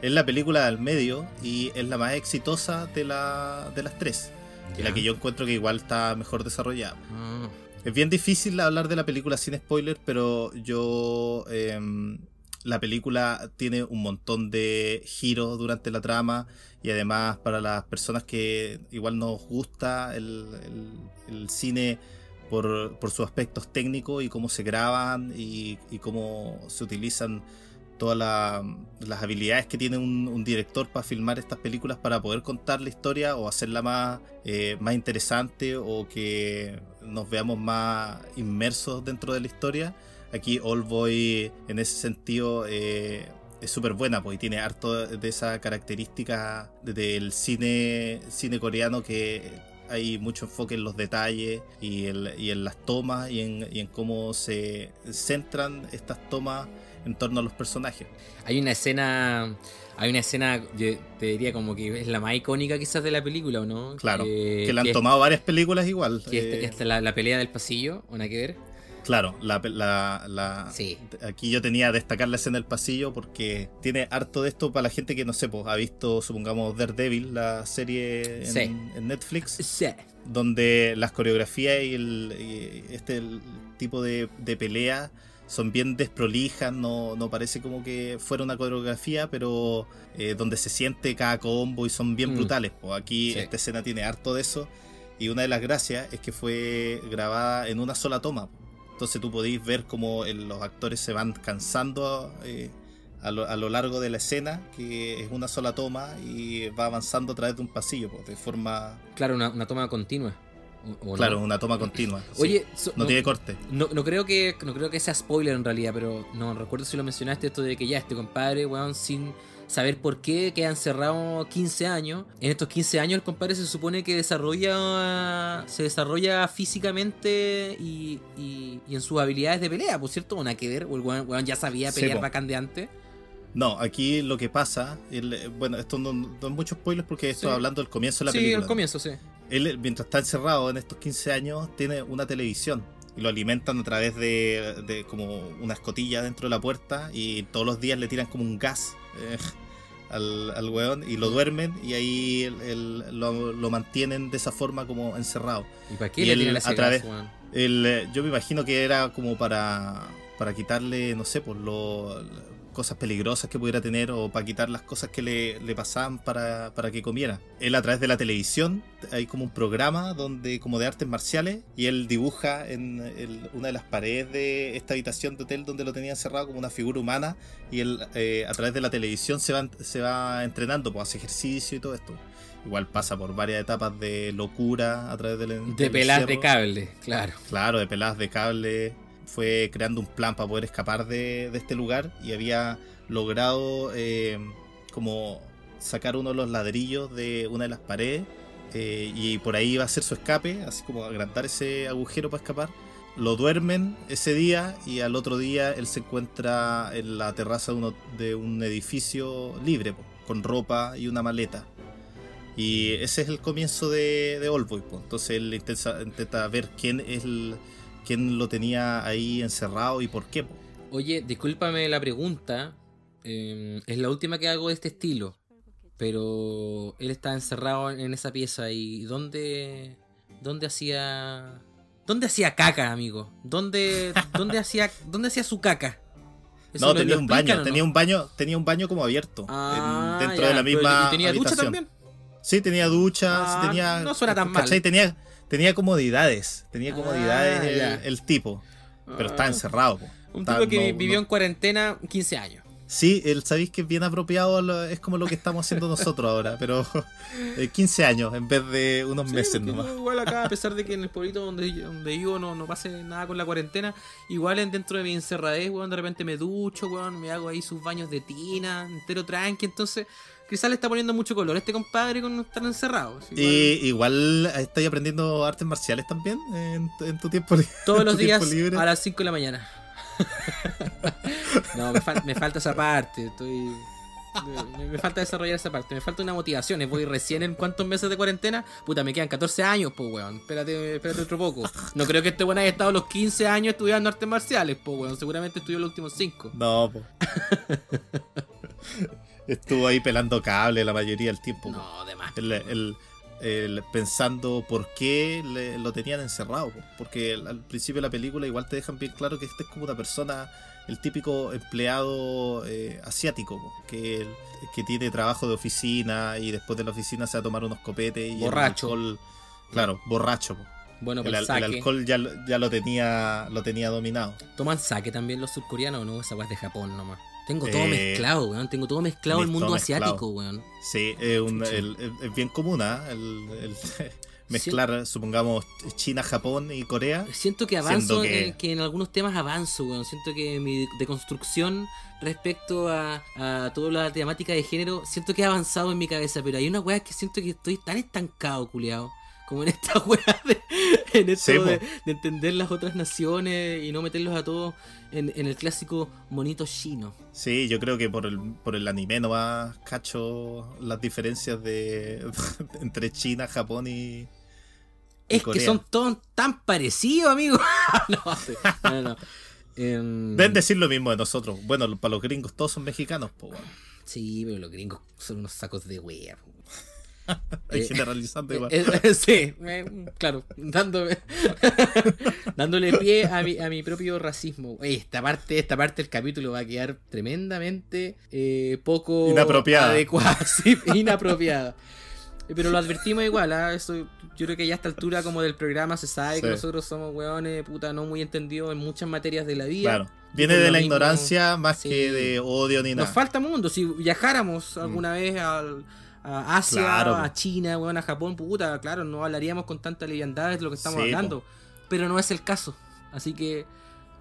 Es la película del medio y es la más exitosa de, la, de las tres. Y la que yo encuentro que igual está mejor desarrollada. Ah. Es bien difícil hablar de la película sin spoiler, pero yo... em, la película tiene un montón de giros durante la trama y además para las personas que igual nos gusta el, el- el cine por, por sus aspectos técnicos y cómo se graban y, y cómo se utilizan todas la- las habilidades que tiene un, director para filmar estas películas para poder contar la historia o hacerla más, eh, más interesante o que nos veamos más inmersos dentro de la historia. Aquí All Boy en ese sentido eh, es súper buena pues, y tiene harto de esa característica del cine, cine coreano que hay mucho enfoque en los detalles y, el- y en las tomas y en, y en cómo se centran estas tomas en torno a los personajes. Hay una escena. Hay una escena, yo te diría como que es la más icónica quizás de la película, ¿o no? Claro, Que, que la han tomado varias películas igual. que eh, esta- esta- la, la pelea del pasillo, ¿o nada que ver? Claro, la, la- la- Sí. aquí yo tenía que destacar la escena del pasillo porque tiene harto de esto para la gente que no sé, pues, ha visto, supongamos, Daredevil, la serie en, Sí. en Netflix, Sí. donde las coreografías y, el, y este el tipo de, de pelea son bien desprolijas, no, no parece como que fuera una coreografía, pero eh, donde se siente cada combo y son bien Mm. brutales. Pues aquí Sí. esta escena tiene harto de eso y una de las gracias es que fue grabada en una sola toma. entonces tú podéis ver cómo el- los actores se van cansando eh, a, lo, a lo largo de la escena, que es una sola toma y va avanzando a través de un pasillo, pues, de forma, Claro, una, una toma continua. ¿O- o claro, no? una toma continua. sí. Oye, so- no, tiene corte. No, no creo que no creo que sea spoiler en realidad, pero no recuerdo si lo mencionaste esto de que ya este compadre, weón, sin saber por qué queda encerrado 15 años. En estos 15 años el compadre se supone que desarrolla se desarrolla físicamente y, y, y en sus habilidades de pelea, por cierto, una que ver, o el weón, weón ya sabía Sí, pelear po. bacán de antes. No, aquí lo que pasa, el- bueno, esto no, no es mucho spoiler porque estoy Sí. hablando del comienzo de la sí, película. al comienzo, sí. Él, mientras está encerrado en estos 15 años, tiene una televisión y lo alimentan a través de, de como una escotilla dentro de la puerta y todos los días le tiran como un gas eh, al, al weón y lo duermen y ahí el- el- lo, lo mantienen de esa forma como encerrado. ¿Y para qué Y le él, tiran a través- gas? El, eh, yo me imagino que era como para, para quitarle, no sé, por lo, cosas peligrosas que pudiera tener o para quitar las cosas que le, le pasaban para, para que comiera. Él a través de la televisión hay como un programa donde como de artes marciales y él dibuja en el- una de las paredes de esta habitación de hotel donde lo tenía encerrado como una figura humana y él eh, a través de la televisión se va, se va entrenando, pues hace ejercicio y todo esto. Igual pasa por varias etapas de locura a través del De del pelas de cable, claro. Claro, de peladas de cable. Fue creando un plan para poder escapar de, este lugar y había logrado eh, como sacar uno de los ladrillos de una de las paredes eh, y por ahí iba a hacer su escape, así como agrandar ese agujero para escapar. Lo duermen ese día y al otro día él se encuentra en la terraza de, un edificio libre, con ropa y una maleta. Y ese es el comienzo de, de. Entonces él intenta, intenta ver quién es el, quién lo tenía ahí encerrado y por qué. Oye, discúlpame la pregunta. eh, es la última que hago de este estilo. Pero él está encerrado en esa pieza y ¿dónde, dónde hacía, dónde hacía caca, amigo? ¿Dónde, dónde hacía, dónde hacía su caca? ¿Eso No, lo- tenía lo un baño, no? tenía un baño, tenía un baño como abierto en- Ah, dentro ya, de la misma ¿y tenía ducha habitación. también? Sí, tenía duchas, Ah, tenía. no suena tan mal. ¿cachai? Tenía, tenía comodidades, tenía comodidades Ah, el, ya. el tipo, pero Ah. está encerrado. po. Un Está- tipo que no- vivió no- en cuarentena 15 años. Sí, el, sabéis que es bien apropiado, es como lo que estamos haciendo nosotros ahora, pero eh, 15 años en vez de unos Sí, meses nomás. no, igual acá, a pesar de que en el pueblito donde, donde vivo no, no pase nada con la cuarentena, igual en dentro de mi encerradez, weón, de repente me ducho, weón, me hago ahí sus baños de tina, entero tranqui, entonces quizás le está poniendo mucho color a este compadre con estar encerrado. igual, Y igual estáis aprendiendo artes marciales también en, tu- en tu tiempo libre. todos los días a las 5 de la mañana. no, me, fal- me falta esa parte, estoy... Me, me falta desarrollar esa parte, me falta una motivación. Voy recién en cuántos meses de cuarentena. Puta, me quedan 14 años, pues, weón. Espérate, espérate otro poco. No creo que este weón haya estado los 15 años estudiando artes marciales, pues, weón. Seguramente estudió los últimos 5. No, po. Estuvo ahí pelando cable la mayoría del tiempo. po. No, de más. El- el- el- pensando por qué le- lo tenían encerrado. po. Porque al, principio de la película igual te dejan bien claro que este es como una persona, el típico empleado eh, asiático, que, que tiene trabajo de oficina y después de la oficina se va a tomar unos copetes y el Borracho. alcohol- claro, borracho. Bueno, El, pues el alcohol ya, lo- ya lo tenía lo tenía dominado. ¿Toman saque también los surcoreanos o no? Esa es de Japón nomás. Tengo todo Eh, mezclado, weón. Tengo todo mezclado el mundo mezclado. asiático, weón. Sí, es, bien común, ¿ah? el, el mezclar, supongamos, China, Japón y Corea. Siento que avanzo, que- En, que en algunos temas avanzo, weón. Siento que mi deconstrucción respecto a, a toda la temática de género, siento que he avanzado en mi cabeza, pero hay una weá que siento que estoy tan estancado, culiado. Como en esta weá de, en esto Sí, de, po. de entender las otras naciones y no meterlos a todos en, en el clásico monito chino. Sí, yo creo que por el, por el anime nomás cacho las diferencias de entre China, Japón y, Es que son todos tan parecidos, amigo. no, no, no. Em, Deben decir lo mismo de nosotros. Bueno, para los gringos todos son mexicanos, bueno. Sí, pero los gringos son unos sacos de wea. po. Ahí Eh, generalizando Eh, igual. eh, sí, eh, claro, dándome, dándole pie a mi, a mi propio racismo. Oye, esta parte, esta parte del capítulo va a quedar tremendamente eh, poco Inapropiada. adecuada, sí, inapropiada. Eh, Pero lo advertimos igual, ¿ah? Eso, yo creo que ya a esta altura como del programa se sabe que nosotros somos weones, puta, no muy entendidos en muchas materias de la vida. Claro. Viene de la mismo- ignorancia más sí. que de odio ni Nos nada. falta mundo. Si viajáramos alguna vez al- a Asia. Claro, a. China, weón, a Japón, puta, claro, no hablaríamos con tanta liviandad de lo que estamos Sí, po. hablando. Pero no es el caso. Así que.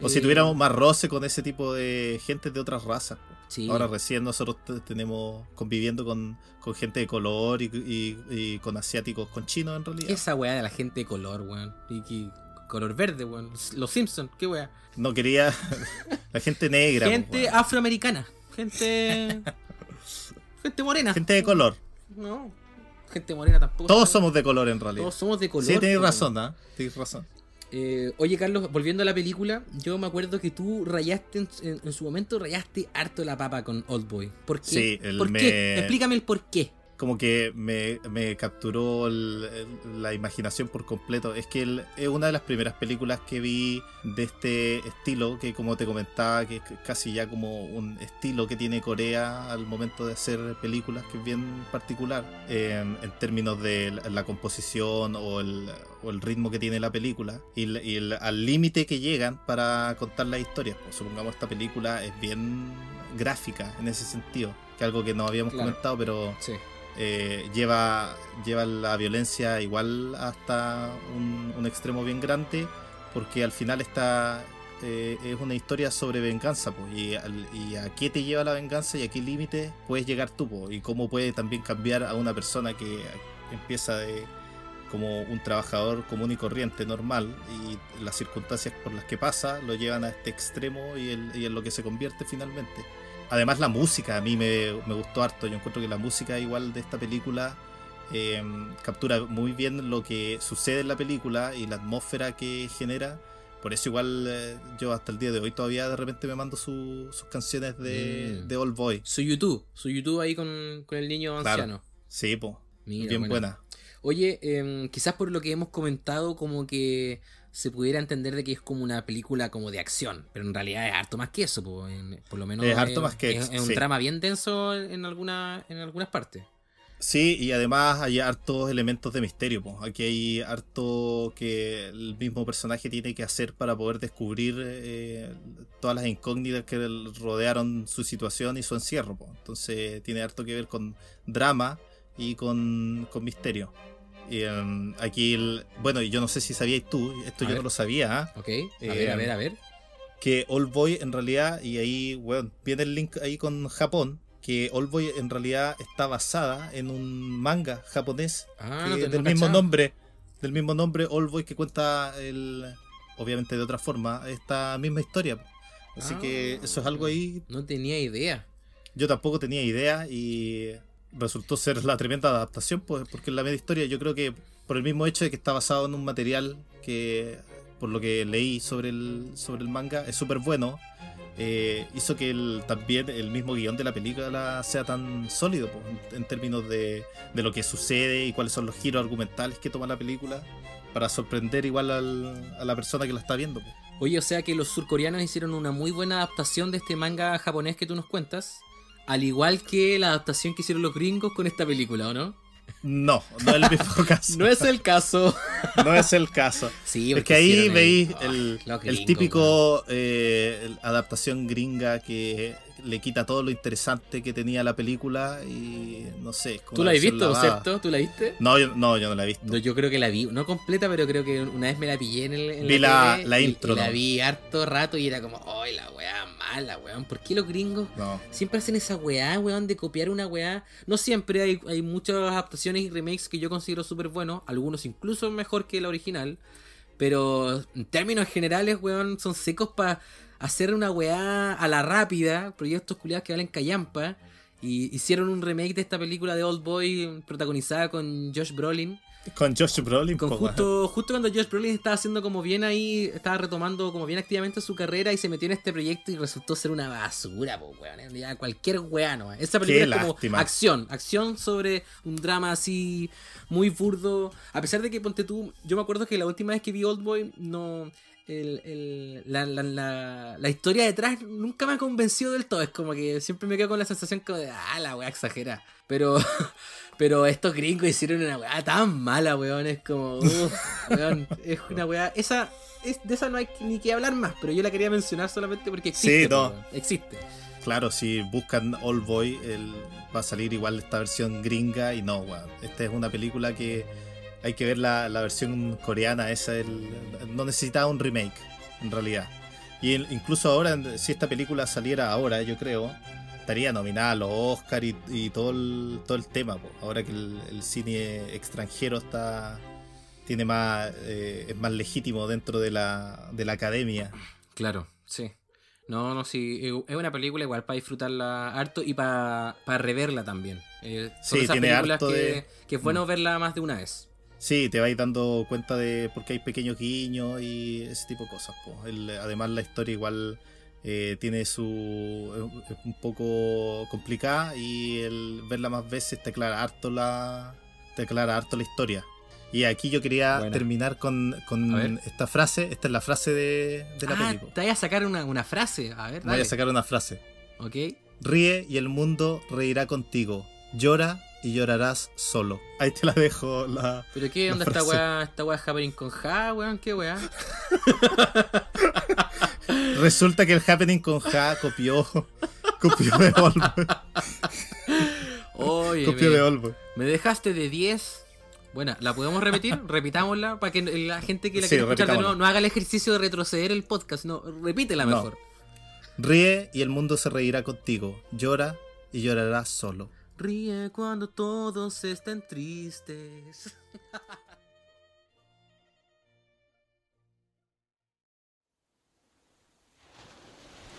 O si eh, tuviéramos más roce con ese tipo de gente de otras razas. Sí. Ahora recién nosotros te- tenemos conviviendo con, con gente de color y, y- y con asiáticos, con chinos en realidad. ¿Qué es esa weá de la gente de color, weón? Y que- color verde, weón. Los Simpsons, qué weá. No quería la gente negra. Gente weón. afroamericana. Gente. gente morena. gente de color. No. Gente morena tampoco. Todos somos de color en realidad. Todos somos de color. sí, tenéis weón. razón, ¿ah? Tenéis razón. Eh, oye, Carlos, volviendo a la película, yo me acuerdo que tú rayaste en, en- en su momento, rayaste harto la papa con Old Boy. ¿Por qué? Sí, el ¿Por me- qué? Explícame el por qué. Como que me, me capturó el- el- la imaginación por completo. Es que el- es una de las primeras películas que vi de este estilo, que como te comentaba, que es casi ya como un estilo que tiene Corea al momento de hacer películas, que es bien particular eh, en términos de la, la composición o el, o el ritmo que tiene la película y, el- y el- al límite que llegan para contar las historias. Pues, supongamos esta película es bien gráfica en ese sentido, que algo que no habíamos Claro. comentado, pero Sí. Eh, lleva, lleva la violencia igual hasta un, extremo bien grande, porque al final está, eh, es una historia sobre venganza, y, al- y a qué te lleva la venganza y a qué límite puedes llegar tú, y cómo puede también cambiar a una persona que empieza de como un trabajador común y corriente normal y las circunstancias por las que pasa lo llevan a este extremo y, y en lo que se convierte finalmente. Además la música a mí me, me gustó harto. Yo encuentro que la música igual de esta película eh, captura muy bien lo que sucede en la película y la atmósfera que genera. Por eso igual eh, yo hasta el día de hoy todavía de repente me mando su- sus canciones de, Mm. de Old Boy. Su YouTube, su YouTube ahí con, con el niño Claro. anciano. Sí, po. Mira, bien buena. buena. Oye, em, quizás por lo que hemos comentado, como que se pudiera entender de que es como una película como de acción, pero en realidad es harto más que eso, po, en- por lo menos Es harto más que es, un sí. drama bien denso en, alguna, en algunas partes. Sí, y además hay hartos elementos de misterio. po. Aquí hay harto que el mismo personaje tiene que hacer para poder descubrir eh, todas las incógnitas que rodearon su situación y su encierro. po. Entonces tiene harto que ver con drama y con, con misterio. Y, em, aquí, el- bueno, yo no sé si sabías tú, esto A yo ver. no lo sabía, ¿ah? ¿Ok? A Eh, ver, a ver, a ver. que Old Boy en realidad, y ahí, bueno, viene el link ahí con Japón, que Old Boy en realidad está basada en un manga japonés Ah, que del mismo cachaba. nombre, del mismo nombre Old Boy que cuenta el, obviamente de otra forma, esta misma historia. Así Ah. que eso es algo ahí, No tenía idea. yo tampoco tenía idea y resultó ser la tremenda adaptación, pues, porque en la media historia yo creo que por el mismo hecho de que está basado en un material que, por lo que leí sobre el, sobre el manga, es súper bueno, eh, hizo que el, también el mismo guion de la película sea tan sólido pues, en, términos de, de lo que sucede y cuáles son los giros argumentales que toma la película para sorprender igual al- a la persona que la está viendo. Oye, o sea que los surcoreanos hicieron una muy buena adaptación de este manga japonés que tú nos cuentas. Al igual que la adaptación que hicieron los gringos con esta película, ¿o no? No, no es el mismo caso. No es el caso. no es el caso. Sí, Es que ahí veis ah, el, gringos, típico eh, adaptación gringa que le quita todo lo interesante que tenía la película y no sé. es como ¿Tú la has visto, lavada. cierto? ¿Tú la viste? No yo, no, yo no la he visto. No, yo creo que la vi, no completa, pero creo que una vez me la pillé en, el, en Vi la- la y- intro, y la ¿no? vi harto rato y era como, ¡ay, la weá mala, weón! ¿Por qué los gringos No. siempre hacen esa weá, weón, de copiar una weá? No siempre, hay, hay muchas adaptaciones y remakes que yo considero súper buenos, algunos incluso mejor que la original, pero en términos generales, weón, son secos para hacer una weá a la rápida, proyectos culiados que valen callampa. Y hicieron un remake de esta película de Old Boy protagonizada con Josh Brolin. Con Josh Brolin. Con justo, justo cuando Josh Brolin estaba haciendo como bien ahí, estaba retomando como bien activamente su carrera y se metió en este proyecto y resultó ser una basura, po, weón. Ya cualquier weá nomás. Esa película Qué es como lástima. acción, acción sobre un drama así muy burdo. A pesar de que, ponte tú, yo me acuerdo que la última vez que vi Old Boy, no. el- el- la, la- la- la historia detrás nunca me ha convencido del todo. Es como que siempre me quedo con la sensación como de, ah, la weá exagera. Pero, Pero estos gringos hicieron una weá tan mala, weón. Es como, uf, weón, es una weá. Esa, es, de esa no hay ni que hablar más, pero yo la quería mencionar solamente porque existe. Sí, no. existe. Claro, si buscan All Boy, el- va a salir igual esta versión gringa y no, weón. Esta es una película que hay que ver la, la versión coreana, esa el, no necesitaba un remake, en realidad. Y el- incluso ahora, si esta película saliera ahora, yo creo, estaría nominada a los Oscar y, y todo, el, todo el tema, po. ahora que el, el cine extranjero está tiene más eh, es más legítimo dentro de la, de la academia. Claro, sí. No, no, sí. Es una película igual para disfrutarla harto y para reverla también. Eh, son Sí, esas tiene películas harto que, de- que es bueno verla más de una vez. Sí, te vais dando cuenta de porque hay pequeños guiños y ese tipo de cosas. po. El- además la historia igual eh, tiene su... es un poco complicada y el verla más veces te aclara harto la, te aclara harto la historia. Y aquí yo quería terminar con, con esta frase. Esta es la frase de, de la ah, película. te voy a sacar una, una frase. A ver, Voy dale. a sacar una frase. Ok. Ríe y el mundo reirá contigo. Llora y llorarás solo. Ahí te la dejo. La... ¿Pero qué onda esta weá? ¿Esta weá happening con Ja, weón? ¿Qué weá? Resulta que el Happening con Ja copió, copió de Oldboy. Oye, Copió de me, me dejaste de 10. Bueno, ¿la podemos repetir? Repitámosla para que la gente que la Sí, quiere escuchar de nuevo no haga el ejercicio de retroceder el podcast. No, repítela No. mejor. Ríe y el mundo se reirá contigo. Llora y llorarás solo. Ríe cuando todos estén tristes.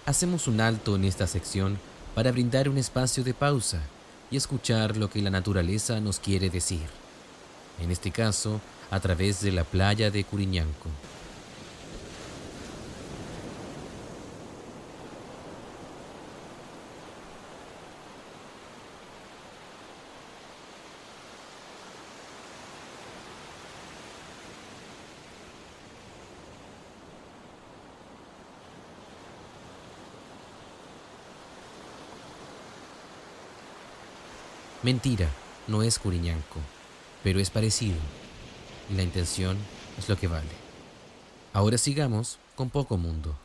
Hacemos un alto en esta sección para brindar un espacio de pausa y escuchar lo que la naturaleza nos quiere decir. En este caso, a través de la playa de Curiñanco. Mentira, no es Curiñanco, pero es parecido. Y la intención es lo que vale. Ahora sigamos con Poco Mundo.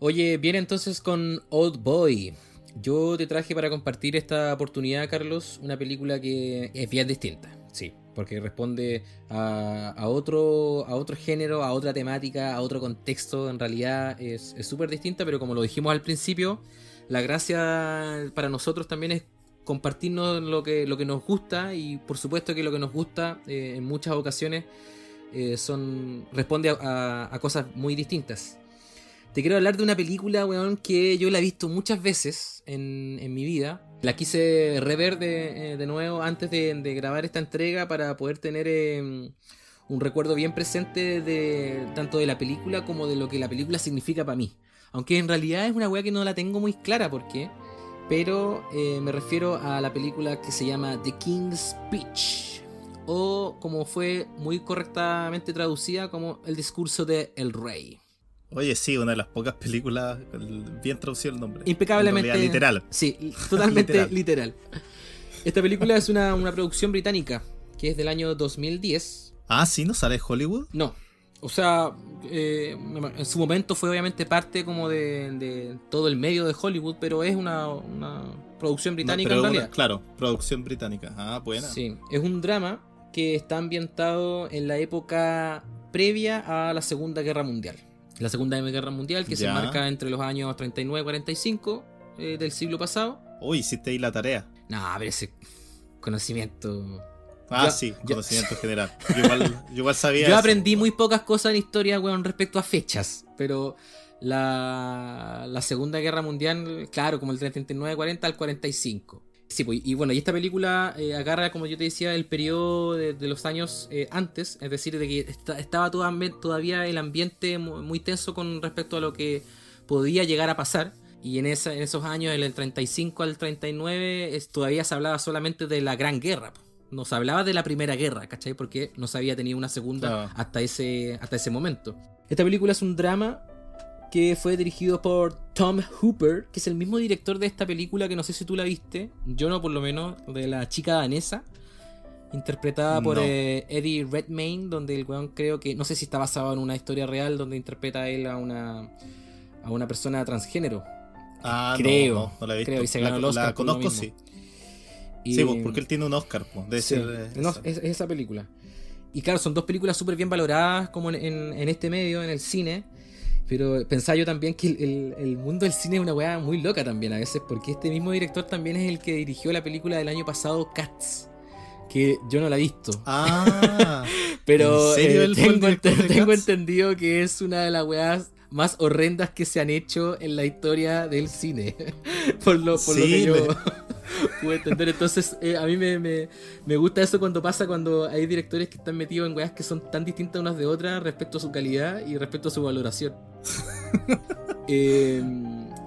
Oye, viene entonces con Old Boy. Yo te traje para compartir esta oportunidad, Carlos, una película que es bien distinta, sí, porque responde a, a otro, a otro género, a otra temática, a otro contexto. En realidad es súper distinta, pero como lo dijimos al principio, la gracia para nosotros también es compartirnos lo que, nos gusta y por supuesto que lo que nos gusta eh, en muchas ocasiones eh, son responde a- a- cosas muy distintas. Te quiero hablar de una película, weón, que yo la he visto muchas veces en mi vida. La quise rever de, eh, nuevo antes de, grabar esta entrega para poder tener eh, un recuerdo bien presente de tanto de la película como de lo que la película significa para mí. Aunque en realidad es una weá que no la tengo muy clara por qué. Pero eh, me refiero a la película que se llama The King's Speech. O como fue muy correctamente traducida como El discurso de El Rey. Oye, sí, una de las pocas películas, el- bien traducido el nombre. Impecablemente. En realidad, literal. Sí, totalmente literal. Literal. Esta película es una, una producción británica que es del año 2010. Ah, sí, ¿no sale Hollywood? No. O sea, eh, en su momento fue obviamente parte como de, de todo el medio de Hollywood, pero es una, una producción británica No, en una- realidad. claro, producción británica. Ah, buena. Sí, es un drama que está ambientado en la época previa a la Segunda Guerra Mundial. La Segunda Guerra Mundial que se marca entre los años 39 y 45 eh, del siglo pasado. Uy, hiciste ahí la tarea. No, pero ese conocimiento. Ah, Yo- sí, yo- conocimiento general. Yo igual, yo igual sabía. Yo eso. aprendí muy pocas cosas en historia, weón, respecto a fechas. Pero la, la Segunda Guerra Mundial, claro, como el 39-40 al 45. Sí, pues, y bueno, y esta película eh, agarra, como yo te decía, el periodo de, de los años eh, antes, es decir, de que esta- estaba toda- todavía el ambiente mu- muy tenso con respecto a lo que podía llegar a pasar. Y en, esa- en esos años, en el 35 al 39, es- todavía se hablaba solamente de la Gran Guerra. po. No se hablaba de la Primera Guerra, ¿cachai? Porque no se había tenido una segunda Claro. hasta, ese, hasta ese momento. Esta película es un drama que fue dirigido por Tom Hooper, que es el mismo director de esta película que no sé si tú la viste, yo no por lo menos, de la chica danesa, interpretada por No. eh, Eddie Redmayne, donde el weón creo que, no sé si está basado en una historia real, donde interpreta a él a una, a una persona transgénero. Ah, no, Creo, no, no la he visto. creo, y se la, el la Oscar conozco, sí. Y- Sí, pues, porque él tiene un Oscar, pues. Debe Sí, ser. eh, no, esa. es, es esa película. Y claro, son dos películas súper bien valoradas como en, en- en este medio, en el cine. Pero pensaba yo también que el, el- el mundo del cine es una weá muy loca también a veces, porque este mismo director también es el que dirigió la película del año pasado, Cats. Que yo no la he visto. Ah, Pero ¿en serio eh, tengo, tengo entendido que es una de las weas más horrendas que se han hecho en la historia del cine. por lo, por lo que yo pude entender. Entonces, eh, a mí me, me- me gusta eso cuando pasa cuando hay directores que están metidos en weas que son tan distintas unas de otras respecto a su calidad y respecto a su valoración. Eh,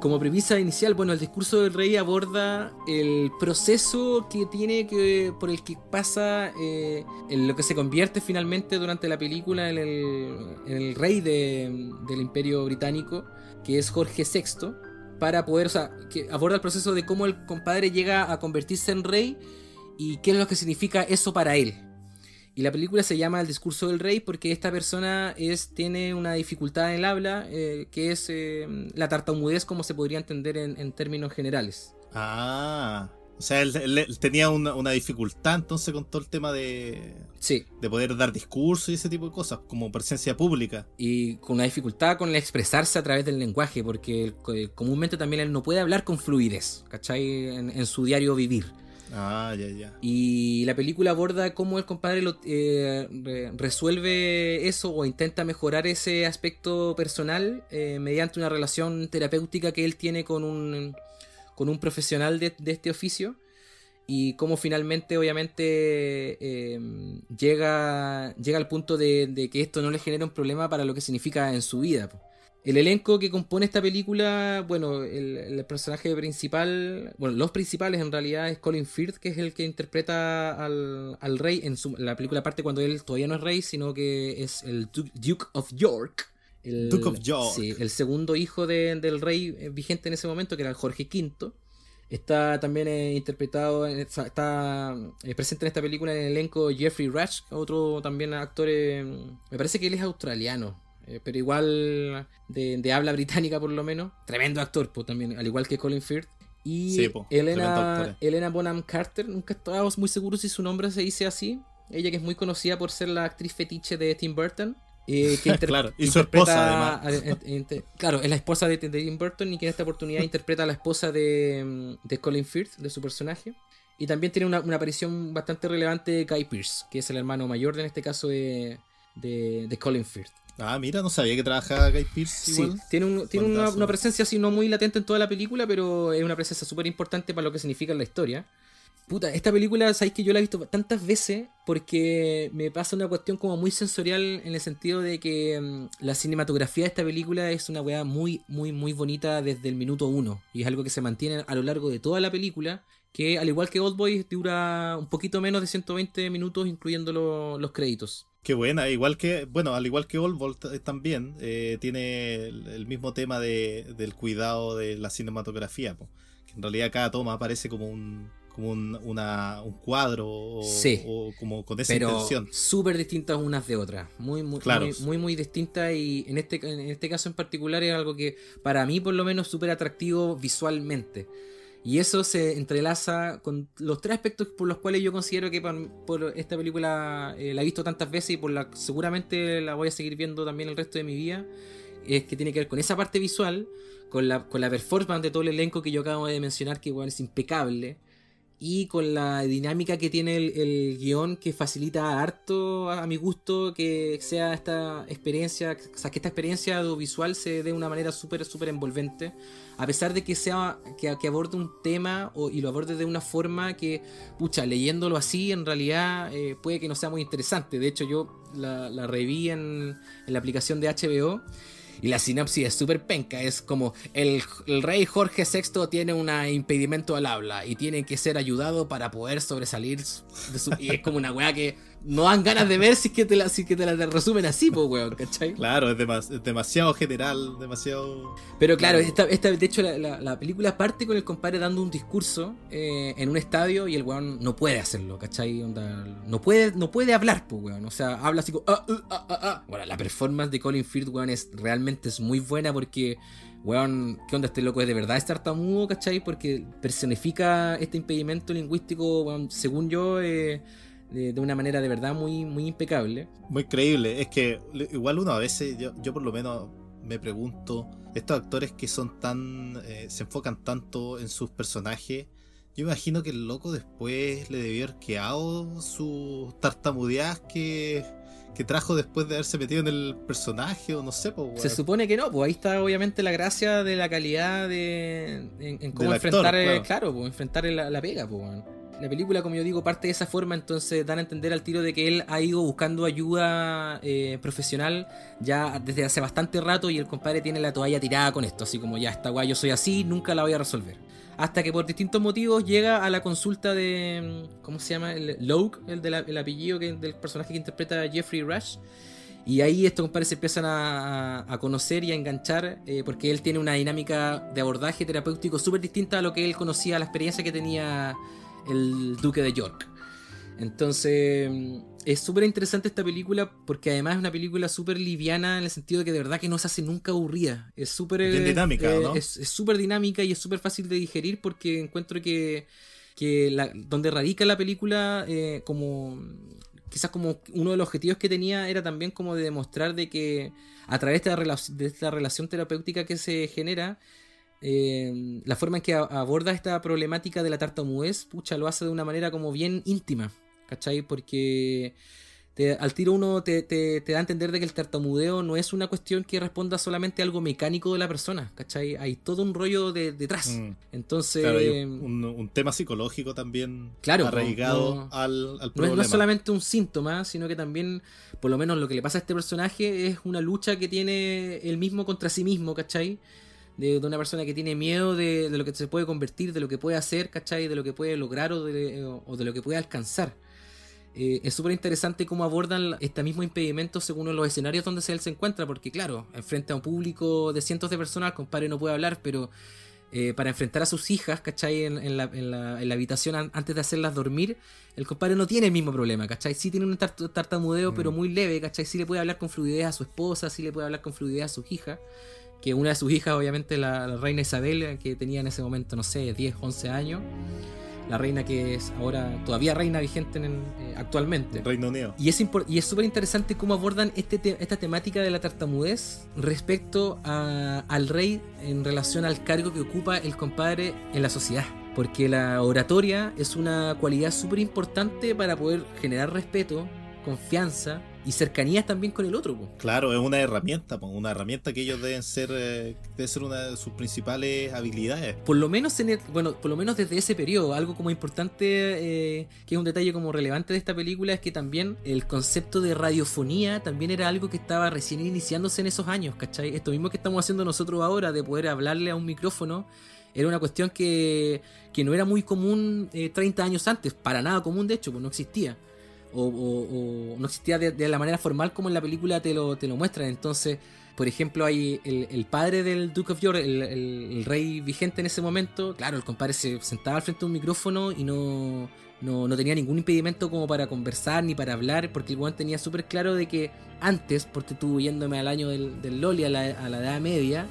como premisa inicial, bueno, el discurso del rey aborda el proceso que tiene que por el que pasa eh, en lo que se convierte finalmente durante la película en el, en el rey de- del imperio británico, que es Jorge VI, para poder, o sea, que aborda el proceso de cómo el compadre llega a convertirse en rey y qué es lo que significa eso para él. Y la película se llama El discurso del rey porque esta persona es, tiene una dificultad en el habla eh, que es eh, la tartamudez como se podría entender en, términos generales. ah. O sea, él, tenía una dificultad entonces con todo el tema de, Sí, de poder dar discursos y ese tipo de cosas, como presencia pública. y con una dificultad con el expresarse a través del lenguaje porque él, eh, comúnmente también él no puede hablar con fluidez, ¿cachai? En, en su diario vivir. Ah, ya, ya. Y la película aborda cómo el compadre lo- eh, re- resuelve eso o intenta mejorar ese aspecto personal eh, mediante una relación terapéutica que él tiene con un, con un profesional de, de este oficio. Y cómo finalmente, obviamente, eh, llega, llega al punto de, de que esto no le genera un problema para lo que significa en su vida. El elenco que compone esta película, bueno, el, el personaje principal, bueno, los principales en realidad es Colin Firth, que es el que interpreta al, al rey en su- la película, aparte cuando él todavía no es rey, sino que es el Du- Duke of York. El, Duke of York. Sí, el segundo hijo de- del rey vigente en ese momento, que era el Jorge V. Está también eh, interpretado, en- está eh, presente en esta película en el elenco Jeffrey Rush, otro también actor, eh, me parece que él es australiano, eh, pero igual de, de habla británica por lo menos. Tremendo actor, pues también, al igual que Colin Firth. Y Sí, po, Elena, eh. Elena Bonham Carter, nunca estábamos muy seguros si su nombre se dice así. Ella que es muy conocida por ser la actriz fetiche de Tim Burton. Eh, que Claro, y su esposa, a- a- inter- claro, es la esposa de, de Tim Burton y que en esta oportunidad interpreta a la esposa de, mm, de Colin Firth, de su personaje. Y también tiene una, una aparición bastante relevante de Guy Pearce, que es el hermano mayor de, en este caso de, de, de Colin Firth. Ah, mira, no sabía que trabajaba Guy Pearce Sí, tiene, un- tiene una, una presencia así no muy latente en toda la película, pero es una presencia súper importante para lo que significa en la historia. Puta, esta película, sabéis que yo la he visto tantas veces porque me pasa una cuestión como muy sensorial en el sentido de que mm, la cinematografía de esta película es una weá muy, muy, muy bonita desde el minuto uno. Y es algo que se mantiene a lo largo de toda la película, que al igual que Old Boy dura un poquito menos de 120 minutos incluyendo lo- los créditos. Qué buena, igual que, bueno, al igual que Old Bolt eh, también, eh, tiene el, mismo tema de, del cuidado de la cinematografía, po. que en realidad cada toma parece como un como un, una- un cuadro o, Sí. o como con esa pero intención. súper distintas unas de otras. Muy, muy, Claro. muy, muy, muy distintas. Y en este, en este caso en particular es algo que para mí, por lo menos, súper atractivo visualmente. Y eso se entrelaza con los tres aspectos por los cuales yo considero que por, por esta película eh, la he visto tantas veces y por la seguramente la voy a seguir viendo también el resto de mi vida. Es que tiene que ver con esa parte visual, con la, con la performance de todo el elenco que yo acabo de mencionar, que bueno, es impecable y con la dinámica que tiene el, el guion que facilita harto a, mi gusto que sea esta experiencia, o sea, que esta experiencia audiovisual se dé de una manera súper, súper envolvente, a pesar de que sea, que, que aborde un tema o- y lo aborde de una forma que, pucha, leyéndolo así en realidad eh, puede que no sea muy interesante, de hecho yo la, la reví en, en la aplicación de HBO y la sinopsis es súper penca. Es como el, el rey Jorge VI tiene un impedimento al habla y tiene que ser ayudado para poder sobresalir. de su- y es como una weá que no dan ganas de ver si es que te la, si es que te la resumen así, pues, weón, ¿cachai? Claro, es, demas- es demasiado general, demasiado. Pero claro, esta, esta- de hecho la, la- la película parte con el compadre dando un discurso eh, en un estadio y el weón no puede hacerlo, ¿cachai? Onda, no, puede, no puede hablar, pues, weón. O sea, habla así como... "Ah, uh, ah, ah, ah". Bueno, la performance de Colin Firth, weón, es, realmente es muy buena porque... Weón, ¿qué onda este loco? ¿Es de verdad es tartamudo, cachai? Porque personifica este impedimento lingüístico, weón, según yo, eh, de, una manera de verdad muy, muy impecable. Muy creíble. Es que igual uno a veces, yo, yo por lo menos me pregunto, estos actores que son tan. eh, se enfocan tanto en sus personajes. Yo imagino que el loco después le debió haber quedado sus tartamudeadas que, que trajo después de haberse metido en el personaje, o no sé, pues, Se supone que no, pues ahí está obviamente la gracia de la calidad de en, en cómo Del enfrentar, claro. claro, pues enfrentar la, la pega, pues weón. La película, como yo digo, parte de esa forma, entonces dan a entender al tiro de que él ha ido buscando ayuda eh, profesional ya desde hace bastante rato y el compadre tiene la toalla tirada con esto, así como ya está guay, yo soy así, nunca la voy a resolver. Hasta que por distintos motivos llega a la consulta de. mm, ¿Cómo se llama? El Logue, el, de apellido del personaje que interpreta Jeffrey Rush. Y ahí estos compadres se empiezan a conocer y a enganchar eh, porque él tiene una dinámica de abordaje terapéutico súper distinta a lo que él conocía, a la experiencia que tenía el Duque de York. Entonces, mm, es súper interesante esta película porque además es una película súper liviana en el sentido de que de verdad que no se hace nunca aburrida. Es súper eh, dinámica, eh, ¿no? Es súper dinámica y es súper fácil de digerir porque encuentro que, que la- donde radica la película eh, como quizás como uno de los objetivos que tenía era también como de demostrar de que a través de, de esta relación terapéutica que se genera eh, la forma en que aborda esta problemática de la tartamudez, pucha, lo hace de una manera como bien íntima, ¿cachai? Porque te- al tiro uno te, te- te da a entender de que el tartamudeo no es una cuestión que responda solamente a algo mecánico de la persona, ¿cachai? Hay todo un rollo de- detrás. Mm. Entonces, Claro, hay un, un tema psicológico también Claro, arraigado no- al, al no es, problema. no es solamente un síntoma, sino que también, por lo menos lo que le pasa a este personaje es una lucha que tiene él mismo contra sí mismo, ¿cachai? De, de una persona que tiene miedo de, de lo que se puede convertir, de lo que puede hacer, ¿cachai? De lo que puede lograr o de, o de lo que puede alcanzar. Eh, es súper interesante cómo abordan este mismo impedimento según los escenarios donde él se encuentra, porque claro, enfrente a un público de cientos de personas, el compadre no puede hablar, pero eh, para enfrentar a sus hijas, ¿cachai? En, en la, en la- en la habitación an- antes de hacerlas dormir, el compadre no tiene el mismo problema, ¿cachai? Sí tiene un tar- tartamudeo, pero muy leve, ¿cachai? Sí le puede hablar con fluidez a su esposa, sí le puede hablar con fluidez a sus hijas. Que una de sus hijas, obviamente, la, la reina Isabel, que tenía en ese momento, no sé, 10, 11 años. La reina que es ahora todavía reina vigente en, eh, actualmente. Reino Unido. Y es impor- y es súper interesante cómo abordan este te- esta temática de la tartamudez respecto a- al rey en relación al cargo que ocupa el compadre en la sociedad. Porque la oratoria es una cualidad súper importante para poder generar respeto, confianza y cercanías también con el otro. po. Claro, es una herramienta, po, una herramienta que ellos deben ser, eh, debe ser una de sus principales habilidades. Por lo menos en el- bueno, por lo menos desde ese periodo, algo como importante, eh, que es un detalle como relevante de esta película, es que también el concepto de radiofonía también era algo que estaba recién iniciándose en esos años, ¿cachai? Esto mismo que estamos haciendo nosotros ahora, de poder hablarle a un micrófono, era una cuestión que, que no era muy común eh, 30 años antes, para nada común de hecho, pues no existía. O, no existía de, de la manera formal como en la película te lo, te lo muestran. Entonces, por ejemplo, hay el, padre del Duke of York, el, rey vigente en ese momento. Claro, el compadre se sentaba al frente de un micrófono y no, no, no tenía ningún impedimento como para conversar ni para hablar, porque el weón tenía súper claro de que antes, porque estuvo yéndome al año del, del Loli, a la, a la Edad Media,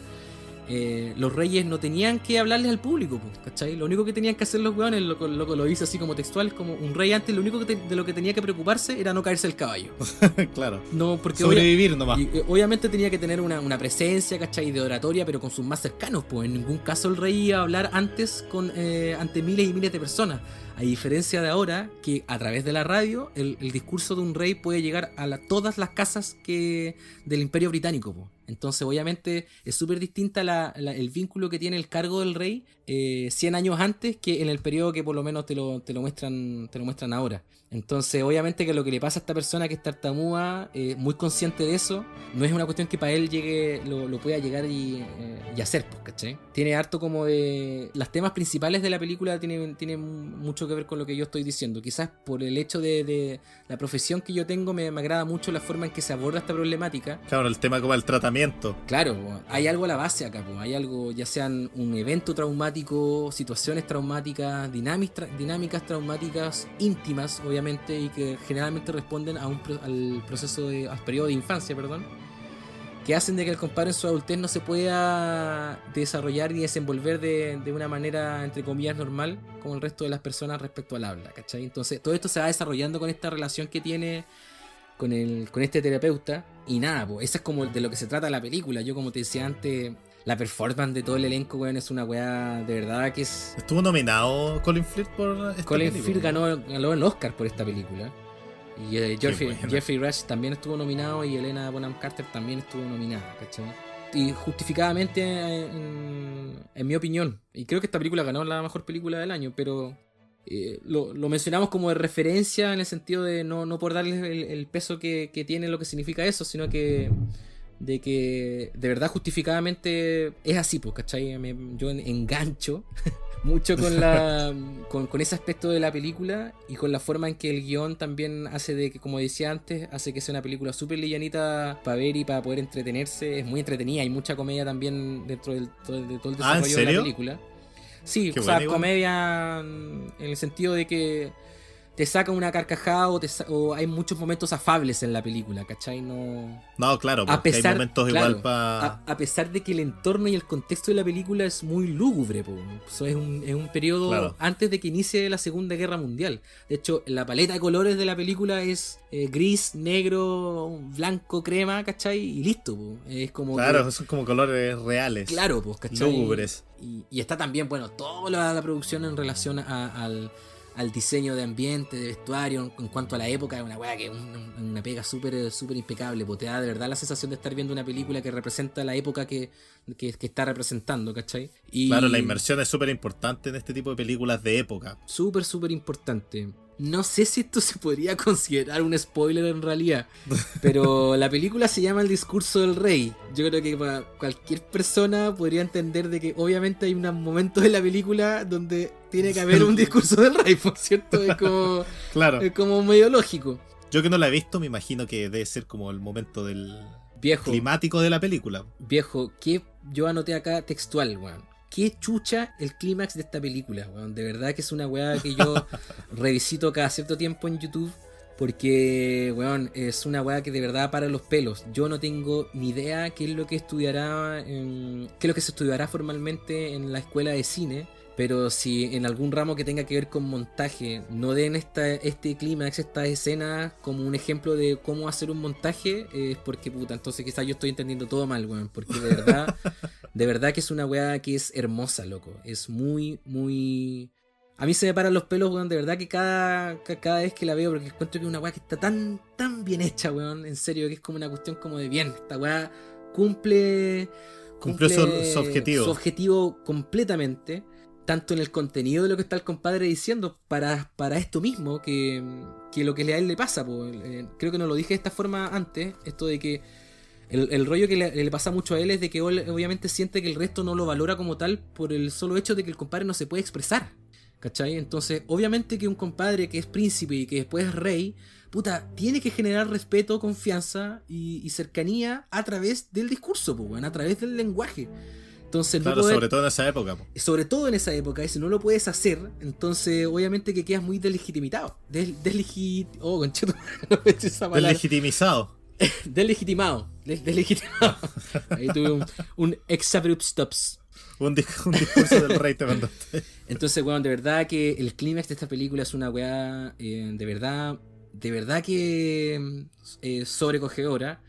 eh, los reyes no tenían que hablarles al público, ¿cachai? Lo único que tenían que hacer los weones, lo, lo, lo dice así como textual, como un rey antes, lo único que te- de lo que tenía que preocuparse era no caerse el caballo. claro. No, porque obvia- Sobrevivir nomás. y, eh, obviamente tenía que tener una, una presencia, ¿cachai? De oratoria, pero con sus más cercanos, pues en ningún caso el rey iba a hablar antes con, eh, ante miles y miles de personas. A diferencia de ahora, que a través de la radio, el, el discurso de un rey puede llegar a la- todas las casas que del imperio británico. po. Entonces, obviamente, es súper distinta la- la- el vínculo que tiene el cargo del rey eh, 100 años antes que en el periodo que por lo menos te lo, te lo muestran te lo muestran ahora. Entonces, obviamente que lo que le pasa a esta persona que es tartamúa, eh, muy consciente de eso, no es una cuestión que para él llegue, lo, lo pueda llegar y, eh, y hacer, pues. Tiene harto como de... Los temas principales de la película tienen, tienen mucho que ver con lo que yo estoy diciendo. Quizás por el hecho de, de la profesión que yo tengo, me, me agrada mucho la forma en que se aborda esta problemática. Claro, el tema como el tratamiento. Claro, hay algo a la base acá, po, hay algo, ya sean un evento traumático, situaciones traumáticas, dinámicas, tra- dinámicas traumáticas íntimas, obviamente, y que generalmente responden a un pro- al proceso de, al periodo de infancia, perdón, que hacen de que el compadre en su adultez no se pueda desarrollar y desenvolver de, de una manera, entre comillas, normal, como el resto de las personas respecto al habla, ¿cachai? Entonces, todo esto se va desarrollando con esta relación que tiene con, el, con este terapeuta. Y nada, pues, eso es como de lo que se trata la película. Yo, como te decía antes, la performance de todo el elenco, weón, es una weá de verdad que es. Estuvo nominado Colin Firth por esta Colin película. Firth ganó, ganó el Oscar por esta película. Y eh, Jeffrey, buena. Jeffrey Rush también estuvo nominado y Elena Bonham Carter también estuvo nominada, ¿cachai? Y justificadamente, eh, en, en mi opinión, y creo que esta película ganó la mejor película del año, pero eh, lo, lo mencionamos como de referencia en el sentido de no, no por darle el, el peso que, que tiene lo que significa eso, sino que de que de verdad justificadamente es así, pues, ¿cachai? Me- yo en- engancho mucho con, la, con, con ese aspecto de la película y con la forma en que el guion también hace de que, como decía antes, hace que sea una película súper livianita para ver y para poder entretenerse. Es muy entretenida, hay mucha comedia también dentro del, todo- de todo el Ah, ¿en desarrollo de la película. Sí, Qué o sea, comedia en el sentido de que te saca una carcajada o, te sa- o hay muchos momentos afables en la película, ¿cachai? No... No, claro, A porque hay pesar- momentos claro, igual para. A, a pesar de que el entorno y el contexto de la película es muy lúgubre, po. Es un, es un periodo Claro. antes de que inicie la Segunda Guerra Mundial. De hecho, la paleta de colores de la película es eh, gris, negro, blanco, crema, ¿cachai? Y listo, po. Es como que- Claro, son como colores reales. Claro, pues, ¿cachai? Lúgubres. Y, y está también, bueno, toda la, la producción en relación a- al, al diseño de ambiente, de vestuario, en, cuanto a la época, es una weá que es un- una pega súper súper impecable, pues te da de verdad la sensación de estar viendo una película que representa la época que, que, que está representando, ¿cachai? Y Claro, la inmersión es súper importante en este tipo de películas de época. Súper, súper importante. No sé si esto se podría considerar un spoiler en realidad, pero la película se llama El discurso del rey. Yo creo que para cualquier persona podría entender de que obviamente hay unos momentos en la película donde tiene que haber un discurso del rey, por cierto, es como, Claro. es como medio lógico. Yo que no la he visto, me imagino que debe ser como el momento del Viejo, climático de la película. viejo, que yo anoté acá textual, weón. Qué chucha el clímax de esta película, weón. De verdad que es una weá que yo revisito cada cierto tiempo en YouTube. Porque, weón, es una weá que de verdad para los pelos. Yo no tengo ni idea qué es lo que estudiará, en- qué es lo que se estudiará formalmente en la escuela de cine. Pero si en algún ramo que tenga que ver con montaje no den esta, este clímax, esta escena como un ejemplo de cómo hacer un montaje, eh, es porque puta, entonces quizás yo estoy entendiendo todo mal, weón. Porque de verdad, de verdad que es una weá que es hermosa, loco. Es muy, muy. A mí se me paran los pelos, weón, de verdad que cada, ca- cada vez que la veo, porque encuentro que es una weá que está tan, tan bien hecha, weón. En serio, que es como una cuestión como de bien. Esta weá cumple. Cumplió su- su objetivo. Su objetivo completamente. Tanto en el contenido de lo que está el compadre diciendo, para, para esto mismo, que, que lo que a él le pasa. po. Eh, creo que no lo dije de esta forma antes, esto de que el, el rollo que le, pasa mucho a él es de que ol- obviamente siente que el resto no lo valora como tal por el solo hecho de que el compadre no se puede expresar. ¿Cachai? Entonces, obviamente que un compadre que es príncipe y que después es rey, puta, tiene que generar respeto, confianza y, cercanía a través del discurso, pues, a través del lenguaje. Entonces, no Claro, poder- sobre todo en esa época. po. sobre todo en esa época, y si no lo puedes hacer, entonces obviamente que quedas muy deslegitimado. Des. Oh, concheto, no me esa. Deslegitimizado. Deslegitimado. Des- deslegitimado. Ahí tuve un, un exabrupt stops. Un, dis- un discurso del rey te mandaste. Entonces, weón, de verdad que el clímax de esta película es una weá, eh, de verdad, de verdad que eh, sobrecogedora.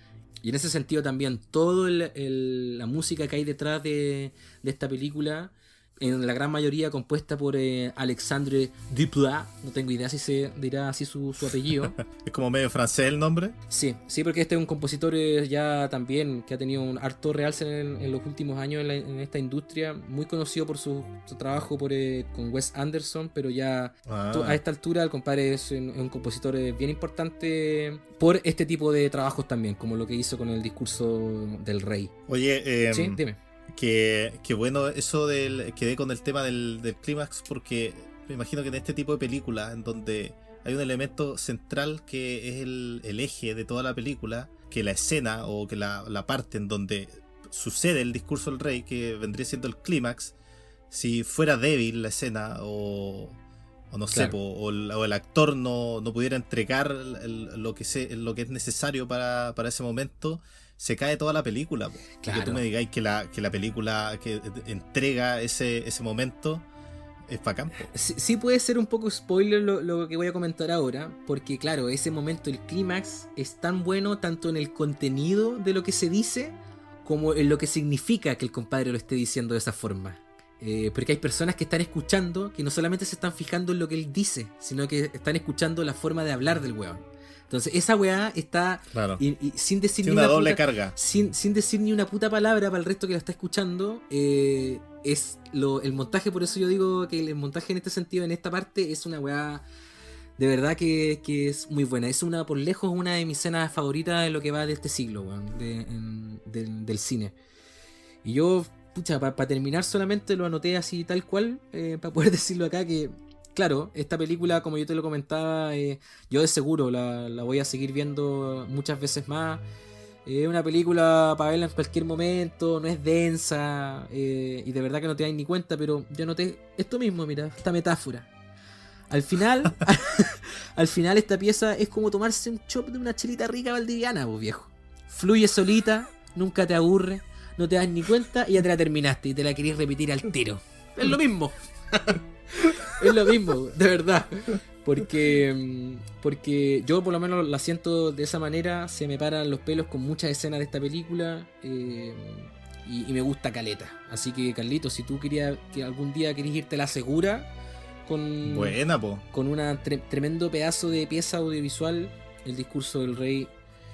Y en ese sentido también, toda la música que hay detrás de, de esta película en la gran mayoría compuesta por eh, Alexandre Duplat. No tengo idea si se dirá así su, su apellido. Es como medio francés el nombre. Sí, sí, porque este es un compositor eh, ya también que ha tenido un harto realce en, en los últimos años en, la- en esta industria, muy conocido por su, su trabajo por, eh, con Wes Anderson, pero ya Ah. a esta altura el compadre es un, un compositor eh, bien importante por este tipo de trabajos también, como lo que hizo con el discurso del rey. Oye, em, sí, dime. Que, que bueno eso del quedé con el tema del, del clímax porque me imagino que en este tipo de películas en donde hay un elemento central que es el, el eje de toda la película que la escena o que la, la parte en donde sucede el discurso del rey que vendría siendo el clímax si fuera débil la escena o, o no sé Claro. po, o, el, o el actor no, no pudiera entregar el- lo, que se, lo que es necesario para, para ese momento se cae toda la película po. Que tú me digáis que la, que la película que entrega ese, ese momento es bacán. Sí, sí puede ser un poco spoiler lo, lo que voy a comentar ahora, porque claro, ese momento, el clímax, es tan bueno tanto en el contenido de lo que se dice, como en lo que significa que el compadre lo esté diciendo de esa forma. Eh, porque hay personas que están escuchando que no solamente se están fijando en lo que él dice, sino que están escuchando la forma de hablar del weón. Entonces, esa weá está Claro. y, y sin decir ni una doble puta- carga. sin, sin decir ni una puta palabra para el resto que la está escuchando, eh, es lo, el montaje, por eso yo digo que el montaje en este sentido, en esta parte, es una weá de verdad que, que es muy buena. Es una, por lejos, una de mis escenas favoritas de lo que va de este siglo, weón, de- en- del, del cine. Y yo, pucha, para terminar solamente lo anoté así tal cual, para poder decirlo acá que... Claro, esta película, como yo te lo comentaba, eh, yo de seguro la, la voy a seguir viendo muchas veces más. Es una película para verla en cualquier momento, no es densa eh, y de verdad que no te das ni cuenta, pero yo noté esto mismo, mira, esta metáfora. Al final, al final esta pieza es como tomarse un chop de una chelita rica valdiviana, vos viejo. Fluye solita, nunca te aburre, no te das ni cuenta y ya te la terminaste y te la querés repetir al tiro. Es lo mismo. es lo mismo, de verdad. Porque, porque yo por lo menos la siento de esa manera, se me paran los pelos con muchas escenas de esta película eh, y, y me gusta Caleta. Así que Carlito, si tú querías que algún día querías irte a la segura con, Buena, po. con un tremendo pedazo de pieza audiovisual, el discurso del rey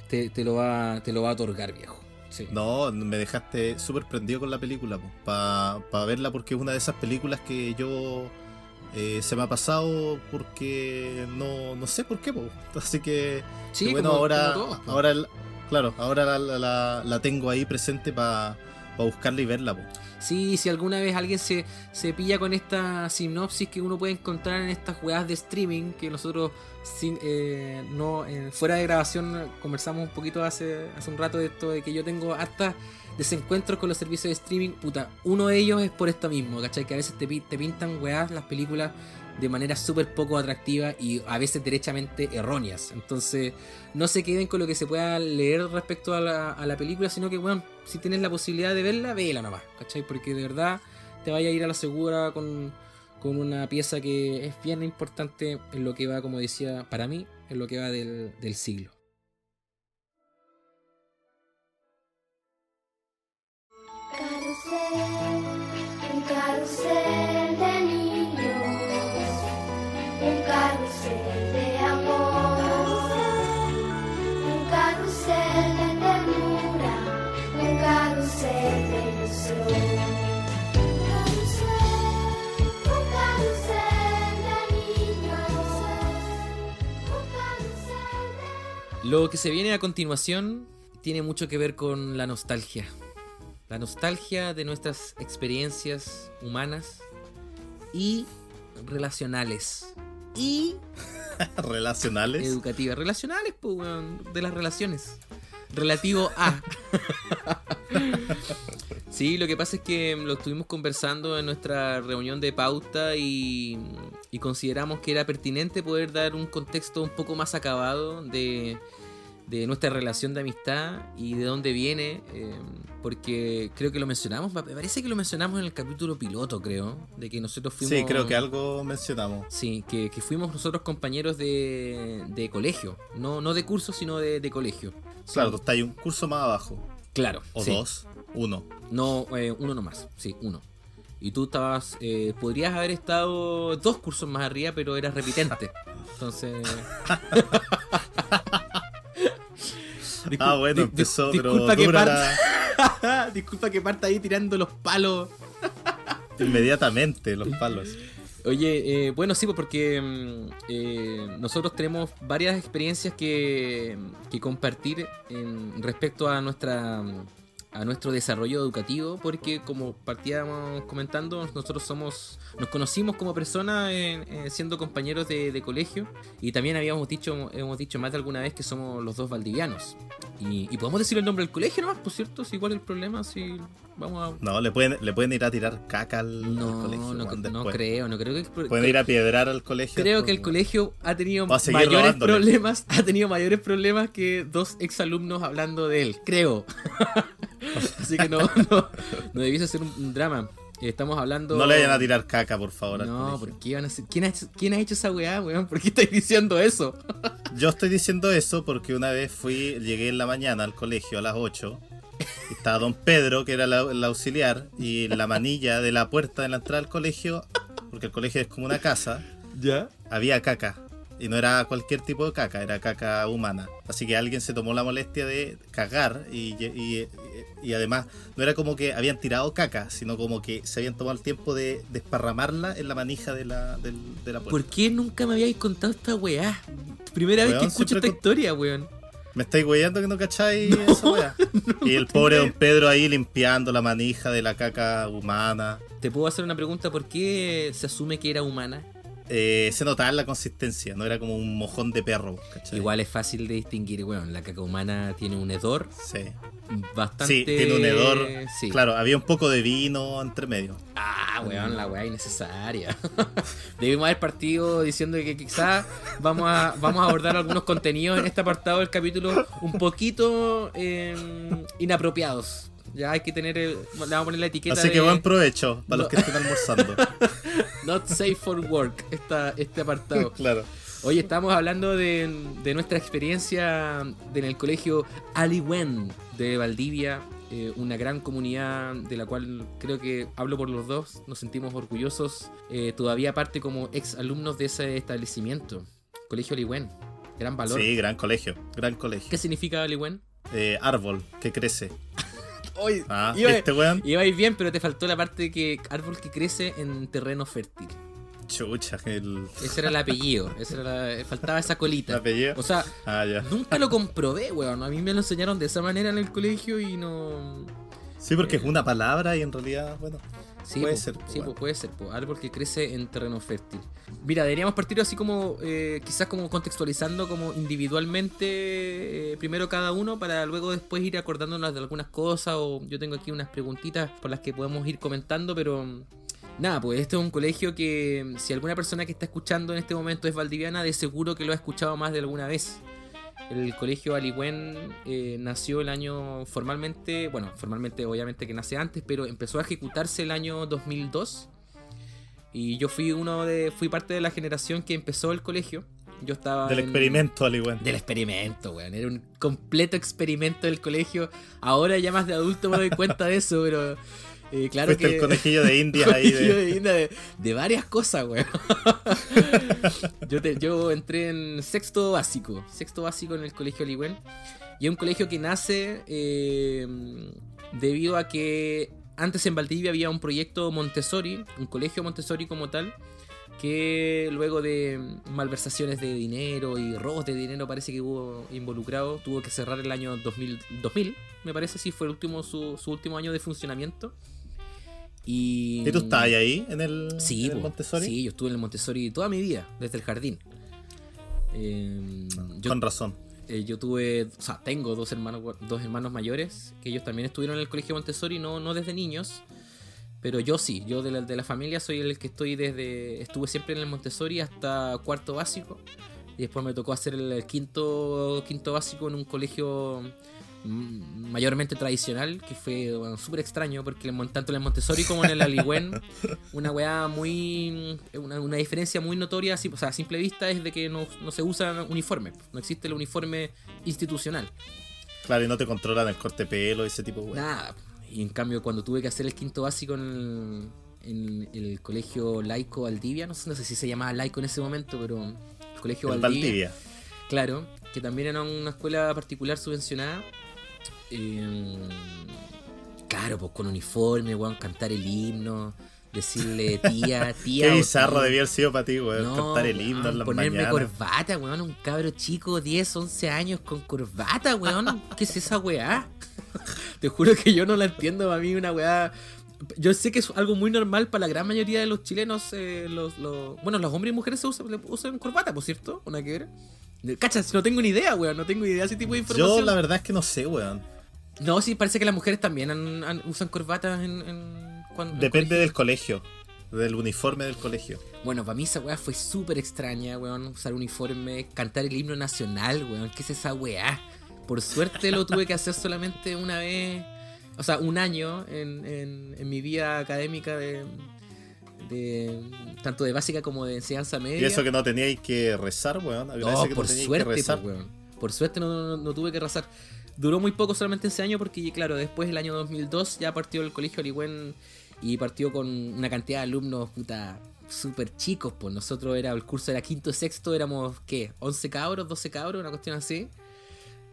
te, te lo, va, te lo va a otorgar, viejo. Sí. No, me dejaste súper prendido con la película, para verla porque es una de esas películas que yo eh, se me ha pasado porque no, no sé por qué, po. así que Sí, que bueno, como- ahora, como todos, po. ahora el- claro, ahora la, la- la- tengo ahí presente para buscarla y verla. po. Sí, si alguna vez alguien se, se pilla con esta sinopsis que uno puede encontrar en estas jugadas de streaming, que nosotros sin, eh, no eh, fuera de grabación conversamos un poquito hace, hace un rato de esto, de que yo tengo hasta desencuentros con los servicios de streaming, puta, uno de ellos es por esto mismo, ¿cachai? Que a veces te, pi- te pintan weas las películas de manera súper poco atractiva y a veces derechamente erróneas. Entonces, no se queden con lo que se pueda leer respecto a la, a la película, sino que, bueno, si tienes la posibilidad de verla, vela nomás, ¿cachai? Porque de verdad te vaya a ir a la segura con, con una pieza que es bien importante en lo que va, como decía, para mí, en lo que va del, del siglo. Un carrusel de niños, un carrusel de amor, un carrusel de ternura, un carrusel de ilusión. Lo que se viene a continuación tiene mucho que ver con la nostalgia. La nostalgia de nuestras experiencias humanas y relacionales. Y Relacionales. educativas. Relacionales, pues, weón, de las relaciones. Relativo a. sí, lo que pasa es que lo estuvimos conversando en nuestra reunión de pauta y, y consideramos que era pertinente poder dar un contexto un poco más acabado de, de nuestra relación de amistad y de dónde viene, eh, porque creo que lo mencionamos, me parece que lo mencionamos en el capítulo piloto, creo, de que nosotros fuimos... Sí, creo que algo mencionamos. Sí, que, que fuimos nosotros compañeros de, de colegio, no, no de curso, sino de, de colegio. Claro, Sí, tú estás ahí un curso más abajo. claro. O sí. dos. Uno. No, eh, uno nomás, sí, uno. Y tú estabas, eh, podrías haber estado dos cursos más arriba, pero eras repitente. Entonces... Ah, bueno, empezó, pero disculpa que parta, disculpa que parta ahí tirando los palos. inmediatamente los palos. Oye, eh, bueno, sí, pues porque mm, eh, nosotros tenemos varias experiencias que, que compartir en, respecto a nuestra a nuestro desarrollo educativo, porque como partíamos comentando, nosotros somos, nos conocimos como personas eh, siendo compañeros de, de colegio y también habíamos dicho, hemos dicho más de alguna vez que somos los dos valdivianos. Y, y podemos decir el nombre del colegio nomás, por cierto, si igual el problema, si vamos a... No, le pueden, le pueden ir a tirar caca al, colegio. no, no creo, no creo que... Pueden ir a piedrar al colegio. Creo que el colegio ha tenido mayores robándole. problemas, ha tenido mayores problemas que dos exalumnos hablando de él, creo. Así que no, no, no debiese ser un drama. Estamos hablando. No le vayan a tirar caca, por favor. al No, colegio. ¿por qué van a hacer? ¿Quién ha, hecho, ¿Quién ha hecho esa weá, weón? ¿Por qué estáis diciendo eso? Yo estoy diciendo eso porque una vez fui, llegué en la mañana al colegio a las 8. y Estaba don Pedro, que era la- el auxiliar, y en la manilla de la puerta de la entrada al colegio, porque el colegio es como una casa, ¿Ya? había caca. Y no era cualquier tipo de caca, era caca humana. Así que alguien se tomó la molestia de cagar y, y- y además no era como que habían tirado caca, sino como que se habían tomado el tiempo de desparramarla en la manija de la, del- de la puerta. ¿Por qué nunca me habíais contado esta weá? Primera vez que escucho esta con- historia, weón. Me estáis weyando que no cacháis esa wea. y el pobre don Pedro ahí limpiando la manija de la caca humana. Te puedo hacer una pregunta, ¿por qué se asume que era humana? Eh, se notaba la consistencia, no era como un mojón de perro, ¿cachai? Igual es fácil de distinguir, weón. La caca humana tiene un hedor Sí. bastante. Sí, tiene un hedor. Sí. Claro, había un poco de vino entre medio. Ah, weón, la weá innecesaria. Debimos haber partido diciendo que quizás vamos a, vamos a abordar algunos contenidos en este apartado del capítulo un poquito eh, inapropiados. Ya hay que tener. el- le vamos a poner la etiqueta. Así que de buen provecho para No. los que estén almorzando. Not safe for work, esta, este apartado. claro. Oye, estamos hablando de, de nuestra experiencia en el colegio Aliwen de Valdivia, eh, una gran comunidad de la cual creo que hablo por los dos, nos sentimos orgullosos, eh, todavía parte como ex alumnos de ese establecimiento, Colegio Aliwen, gran valor. Sí, gran colegio, gran colegio. ¿Qué significa Aliwen? Eh, árbol que crece. Oye, Ah, iba, ¿viste, weón? ibais bien, pero te faltó la parte de que árbol que crece en terreno fértil. Chucha, el, Ese era el apellido, ese era la- faltaba esa el colita. apellido. O sea, Ah, ya. Nunca lo comprobé, weón. A mí me lo enseñaron de esa manera en el colegio y no. Sí, porque es una palabra y en realidad, bueno. Sí, Puede po, ser, Sí, po, puede ser. Árbol que crece en terreno fértil. Mira, deberíamos partir así como, eh, quizás como contextualizando como individualmente, eh, primero cada uno, para luego después ir acordándonos de algunas cosas. O yo tengo aquí unas preguntitas por las que podemos ir comentando, pero. mm, Nada, pues este es un colegio que mm, si alguna persona que está escuchando en este momento es valdiviana, de seguro que lo ha escuchado más de alguna vez. El colegio Aligüen eh, nació el año formalmente, bueno, formalmente obviamente que nace antes, pero empezó a ejecutarse el año 2002. Y yo fui uno de, fui parte de la generación que empezó el colegio. Yo estaba Del en- experimento, al igual. Del experimento, weón. Era un completo experimento del colegio. Ahora ya más de adulto me doy cuenta de eso, pero eh, claro Fuiste que el conejillo de Indias ahí de... de India de, de varias cosas, weón. yo, te- yo entré en sexto básico, sexto básico en el colegio Ligüen. Y es un colegio que nace eh, debido a que antes en Valdivia había un proyecto Montessori, un colegio Montessori como tal, que luego de malversaciones de dinero y robos de dinero parece que hubo involucrado, tuvo que cerrar el año 2000, 2000 me parece, sí, fue el último, su, su último año de funcionamiento. Y, ¿Y tú estabas ahí en el, Sí, en el po. Montessori? sí, yo estuve en el Montessori toda mi vida, desde el jardín. Eh, yo, Con razón. eh, yo tuve, o sea, tengo dos hermanos, dos hermanos mayores que ellos también estuvieron en el colegio Montessori, no, no desde niños, pero yo sí, yo de la, de la familia soy el que estoy desde, estuve siempre en el Montessori hasta cuarto básico y después me tocó hacer el, el quinto, quinto básico en un colegio mayormente tradicional, que fue bueno, súper extraño, porque tanto en el Montessori como en el Aligüen, una weá muy. Una, una diferencia muy notoria, o sea, a simple vista, es de que no, no se usa uniforme, no existe el uniforme institucional. Claro, y no te controlan el corte pelo y ese tipo de weas. Nada. Y en cambio, cuando tuve que hacer el quinto básico en el, en el colegio laico Valdivia, no sé, no sé si se llamaba laico en ese momento, pero el colegio El Valdivia, Valdivia. Claro, que también era una escuela particular subvencionada. Eh, claro, pues con uniforme, weón, cantar el himno, decirle tía, tía. Qué bizarro tío. debía haber sido para ti, weón. No, cantar el himno weón, en las ponerme mañanas. corbata, weón, un cabro chico, 10, 11 años con corbata, weón. ¿Qué es esa weá? Te juro que yo no la entiendo, para mí una weá... Yo sé que es algo muy normal para la gran mayoría de los chilenos, eh, los, los- bueno, los hombres y mujeres se usan, usan corbata, por cierto, una que ver. Cachas, no tengo ni idea, weón, no tengo ni idea de ese tipo de información. Yo la verdad es que no sé, weón. No, sí, parece que las mujeres también han- han- usan corbatas en... en- cuando- en Depende del colegio. Del uniforme del colegio. Bueno, para mí esa weá fue súper extraña, weón. Usar uniforme, cantar el himno nacional, weón. ¿Qué es esa weá? Por suerte lo tuve que hacer solamente una vez, o sea, un año en, en- en mi vida académica de, de tanto de básica como de enseñanza media. Y eso que no teníais que rezar, weón. No, que por no suerte, que rezar. pues, weón. Por suerte no, no- no tuve que rezar. Duró muy poco solamente ese año porque, claro, después el año 2002 ya partió el colegio Orihuén y partió con una cantidad de alumnos, puta, súper chicos. Pues nosotros era, el curso era quinto, sexto, éramos, ¿qué? 11 cabros, 12 cabros, una cuestión así.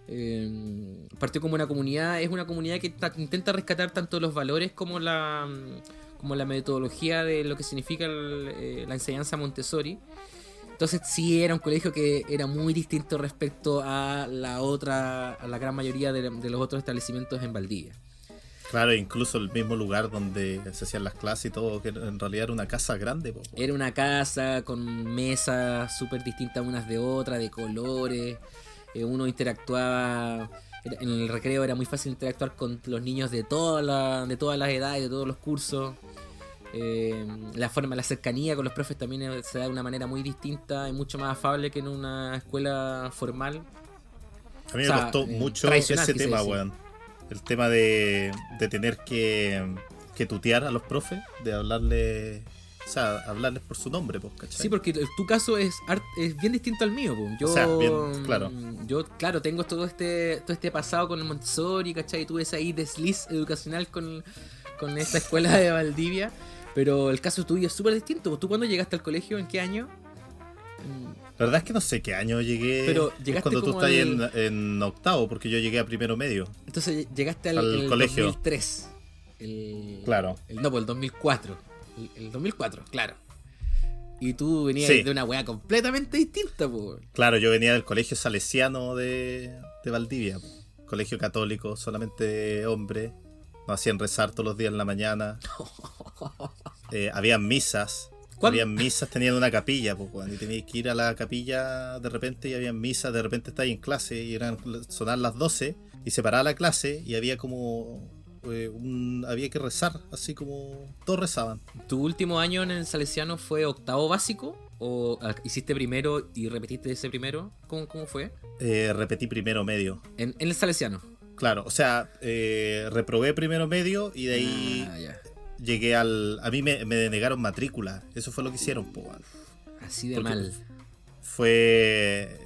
Eh, partió como una comunidad, es una comunidad que ta- intenta rescatar tanto los valores como la, como la metodología de lo que significa eh, la enseñanza Montessori. Entonces sí era un colegio que era muy distinto respecto a la otra, a la gran mayoría de, de los otros establecimientos en Valdivia. Claro, incluso el mismo lugar donde se hacían las clases y todo, que en realidad era una casa grande, po. Era una casa con mesas súper distintas unas de otras, de colores. eh, uno interactuaba. era- En el recreo era muy fácil interactuar con los niños de, toda la- de todas las edades, de todos los cursos. Eh, la forma, la cercanía con los profes también eh, se da de una manera muy distinta y mucho más afable que en una escuela formal. A mí O me sea, costó eh, mucho ese tema, weón. El tema de, de tener que, que tutear a los profes, de hablarle, o sea, hablarles por su nombre, pues, ¿cachai? Sí, porque tu caso es, es bien distinto al mío. po. Yo, O sea, bien, claro. Yo, claro, tengo todo este, todo este pasado con el Montessori, ¿cachai? Tuve ese ahí desliz educacional con, con esta escuela de Valdivia. Pero el caso tuyo es súper distinto. ¿Tú cuándo llegaste al colegio? ¿En qué año? Mm, La verdad es que no sé qué año llegué. Pero es llegaste cuando tú estás al- en, en octavo, porque yo llegué a primero medio. Entonces llegaste al, Al el colegio. 2003. El, Claro. El, no, pues el 2004. El, el 2004, claro. Y tú venías Sí. de una weá completamente distinta, pues. Claro, yo venía del colegio salesiano de, de Valdivia. po. Colegio católico, solamente hombres. Nos hacían rezar todos los días en la mañana. Eh, habían misas. ¿Cuál? Habían misas, tenían una capilla, pues, y tenías que ir a la capilla de repente y habían misas, de repente estáis en clase y eran sonar las 12 y se paraba la clase y había como eh, un, había que rezar, así como todos rezaban. ¿Tu último año en el Salesiano fue octavo básico? ¿O ah, hiciste primero y repetiste ese primero? ¿Cómo, cómo fue? Eh, repetí primero medio. En, en el Salesiano. Claro, o sea, eh, reprobé primero medio y de ahí Ah, llegué al... A mí me, me denegaron matrícula, eso fue lo que hicieron, po. Así de Porque mal. Fue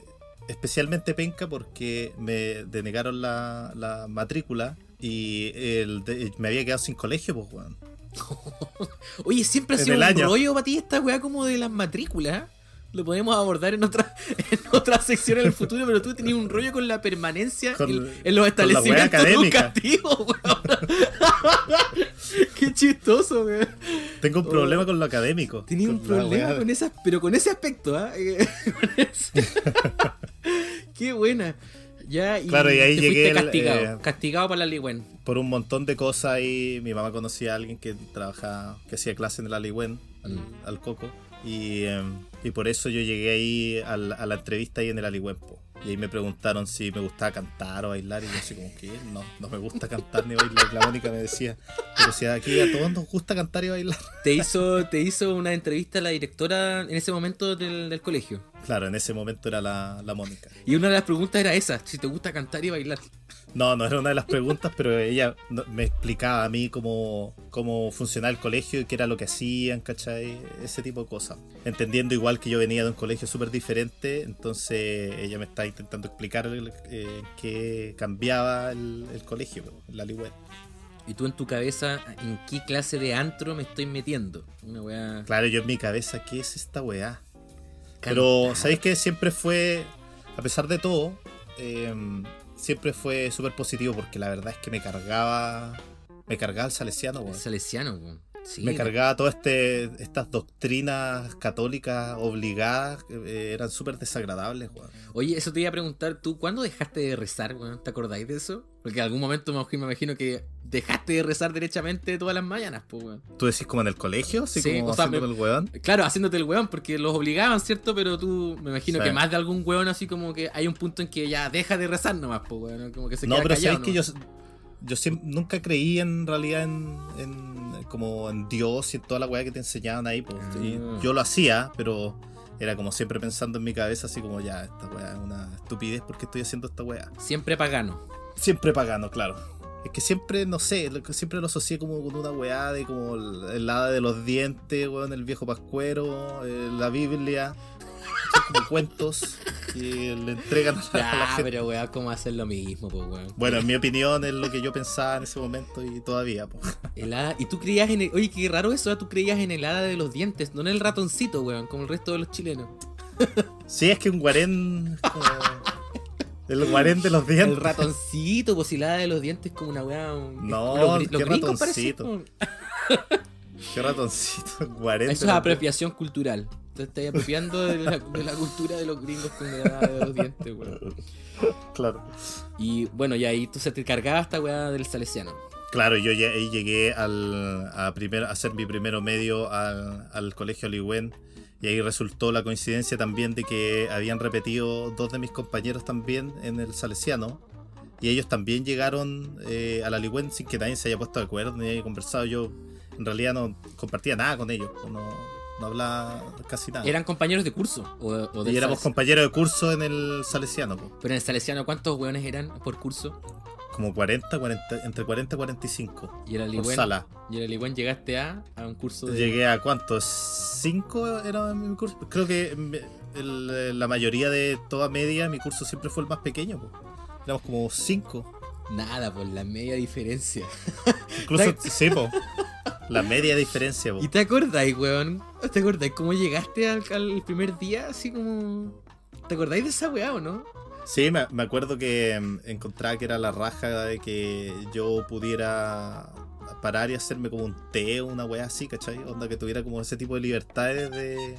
especialmente penca porque me denegaron la, la matrícula y el de- me había quedado sin colegio, pues, weón. Oye, siempre ha sido un año. rollo para ti esta weá como de las matrículas. Lo podemos abordar en otra, en otra sección en el futuro, pero tú tenías un rollo con la permanencia Con- en, en los la establecimientos educativos, weón. Qué chistoso, weón. Tengo un Oh. problema con lo académico. Tenía un la problema con esas, pero con ese aspecto, ¿ah? Eh, Qué buena. Ya, y, Claro, y ahí te llegué el, castigado. eh, castigado para la Ligüen. Por un montón de cosas y mi mamá conocía a alguien que trabajaba, que hacía clase en el Aliwen, al, Mm. al Coco. Y, eh, y por eso yo llegué ahí a la entrevista ahí en el Aliwen, po. Y ahí me preguntaron si me gustaba cantar o bailar. Y yo así como que no, no me gusta cantar ni bailar. La Mónica me decía, pero si aquí a todos nos gusta cantar y bailar. Te hizo, te hizo una entrevista la directora en ese momento del, del colegio. Claro, en ese momento era la, la Mónica. Y una de las preguntas era esa, si te gusta cantar y bailar. No, no era una de las preguntas, pero ella me explicaba a mí cómo, cómo funcionaba el colegio y qué era lo que hacían, ¿cachai? Ese tipo de cosas. Entendiendo igual que yo venía de un colegio súper diferente, entonces ella me está intentando explicar eh, qué cambiaba el, el colegio, la Liwet. Y tú en tu cabeza, ¿en qué clase de antro me estoy metiendo? Una weá. Claro, yo en mi cabeza, ¿qué es esta weá? Pero. ¿sabéis que siempre fue, a pesar de todo, eh, siempre fue súper positivo porque la verdad es que me cargaba, me cargaba el salesiano, weón. Salesiano, weón. Sí, me cargaba todas este, estas doctrinas católicas obligadas, eh, eran súper desagradables, weón. Oye, eso te iba a preguntar, ¿tú cuándo dejaste de rezar, weón? ¿Te acordáis de eso? Porque en algún momento me imagino que dejaste de rezar derechamente todas las mañanas, pues, weón. ¿Tú decís como en el colegio? Así Sí, como o sea, me- el weón. Claro, haciéndote el weón, porque los obligaban, ¿cierto? Pero tú, me imagino Sí. que más de algún weón así como que hay un punto en que ya deja de rezar nomás, pues, weón. ¿no? Como que se No, queda pero callado, sabes que yo, yo siem- nunca creí en realidad en, en- como en Dios y en toda la weá que te enseñaban ahí. pues. Y Ah. yo lo hacía, pero era como siempre pensando en mi cabeza así como ya, esta weá es una estupidez porque estoy haciendo esta weá. Siempre pagano. Siempre pagando, claro. Es que siempre, no sé, siempre lo asocié como con una weá de como el, el hada de los dientes, weón, el viejo pascuero, eh, la Biblia. Son como cuentos que le entregan a la, a la Ya, gente. pero weón, ¿cómo hacer lo mismo, pues, weón? Bueno, en mi opinión es lo que yo pensaba en ese momento y todavía. po. El hada- Y tú creías en el. Oye, qué raro eso, ¿eh? tú creías en el hada de los dientes, no en el ratoncito, weón, como el resto de los chilenos. Sí, es que un guarén. como- el guarén de los dientes. El ratoncito, pues si el hada de los dientes es como una weá. un- No, los qué parecen ratoncito. Qué ratoncito, guarén. Eso es apropiación cultural. Te estás apropiando de la, de la cultura de los gringos con hada de los dientes, weón. Claro. Y bueno, y ahí tú se te cargaba esta weá del salesiano. Claro, yo ya ahí llegué al, a, primer, a hacer mi primero medio al, al colegio Aliwen. Y ahí resultó la coincidencia también de que habían repetido dos de mis compañeros también en el Salesiano. Y ellos también llegaron eh, al Aliwen sin que nadie se haya puesto de acuerdo ni haya conversado. Yo en realidad no compartía nada con ellos. No, no hablaba casi nada. ¿Eran compañeros de curso? O, o del y éramos compañeros de curso en el Salesiano. po. Pero en el salesiano, ¿cuántos weones eran por curso? Como 40, 40, entre 40 y 45. Y el Por Aliwen, sala. y el Aliwen llegaste a, a un curso de. Llegué a cuántos? ¿Cinco era mi curso? Creo que el- la mayoría de toda media, mi curso siempre fue el más pequeño. po. Éramos como cinco. Nada, por la media diferencia. Incluso, sí, po. La media diferencia, po. ¿Y te acordáis, weón? ¿Te acordáis cómo llegaste al, al primer día? Así como. ¿Te acordáis de esa weá o no? Sí, me, me acuerdo que mm, encontraba que era la raja de que yo pudiera parar y hacerme como un té o una weá así, ¿cachai? Onda que tuviera como ese tipo de libertades de...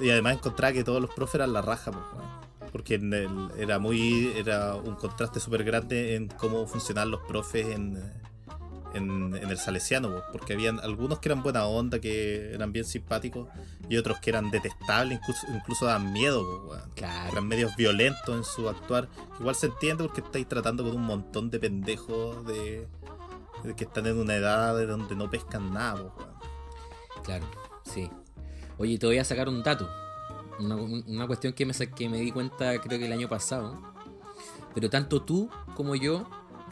Y además encontraba que todos los profes eran la raja, pues, weón. Porque en el- era muy... Era un contraste súper grande en cómo funcionaban los profes en, en, en el Salesiano, porque habían algunos que eran buena onda, que eran bien simpáticos, y otros que eran detestables, incluso, incluso daban miedo, Claro. eran medios violentos en su actuar. Igual se entiende porque estáis tratando con un montón de pendejos de, de que están en una edad de donde no pescan nada. po. Claro, sí. Oye, te voy a sacar un dato. Una, un- una cuestión que me, que me di cuenta creo que el año pasado. Pero tanto tú como yo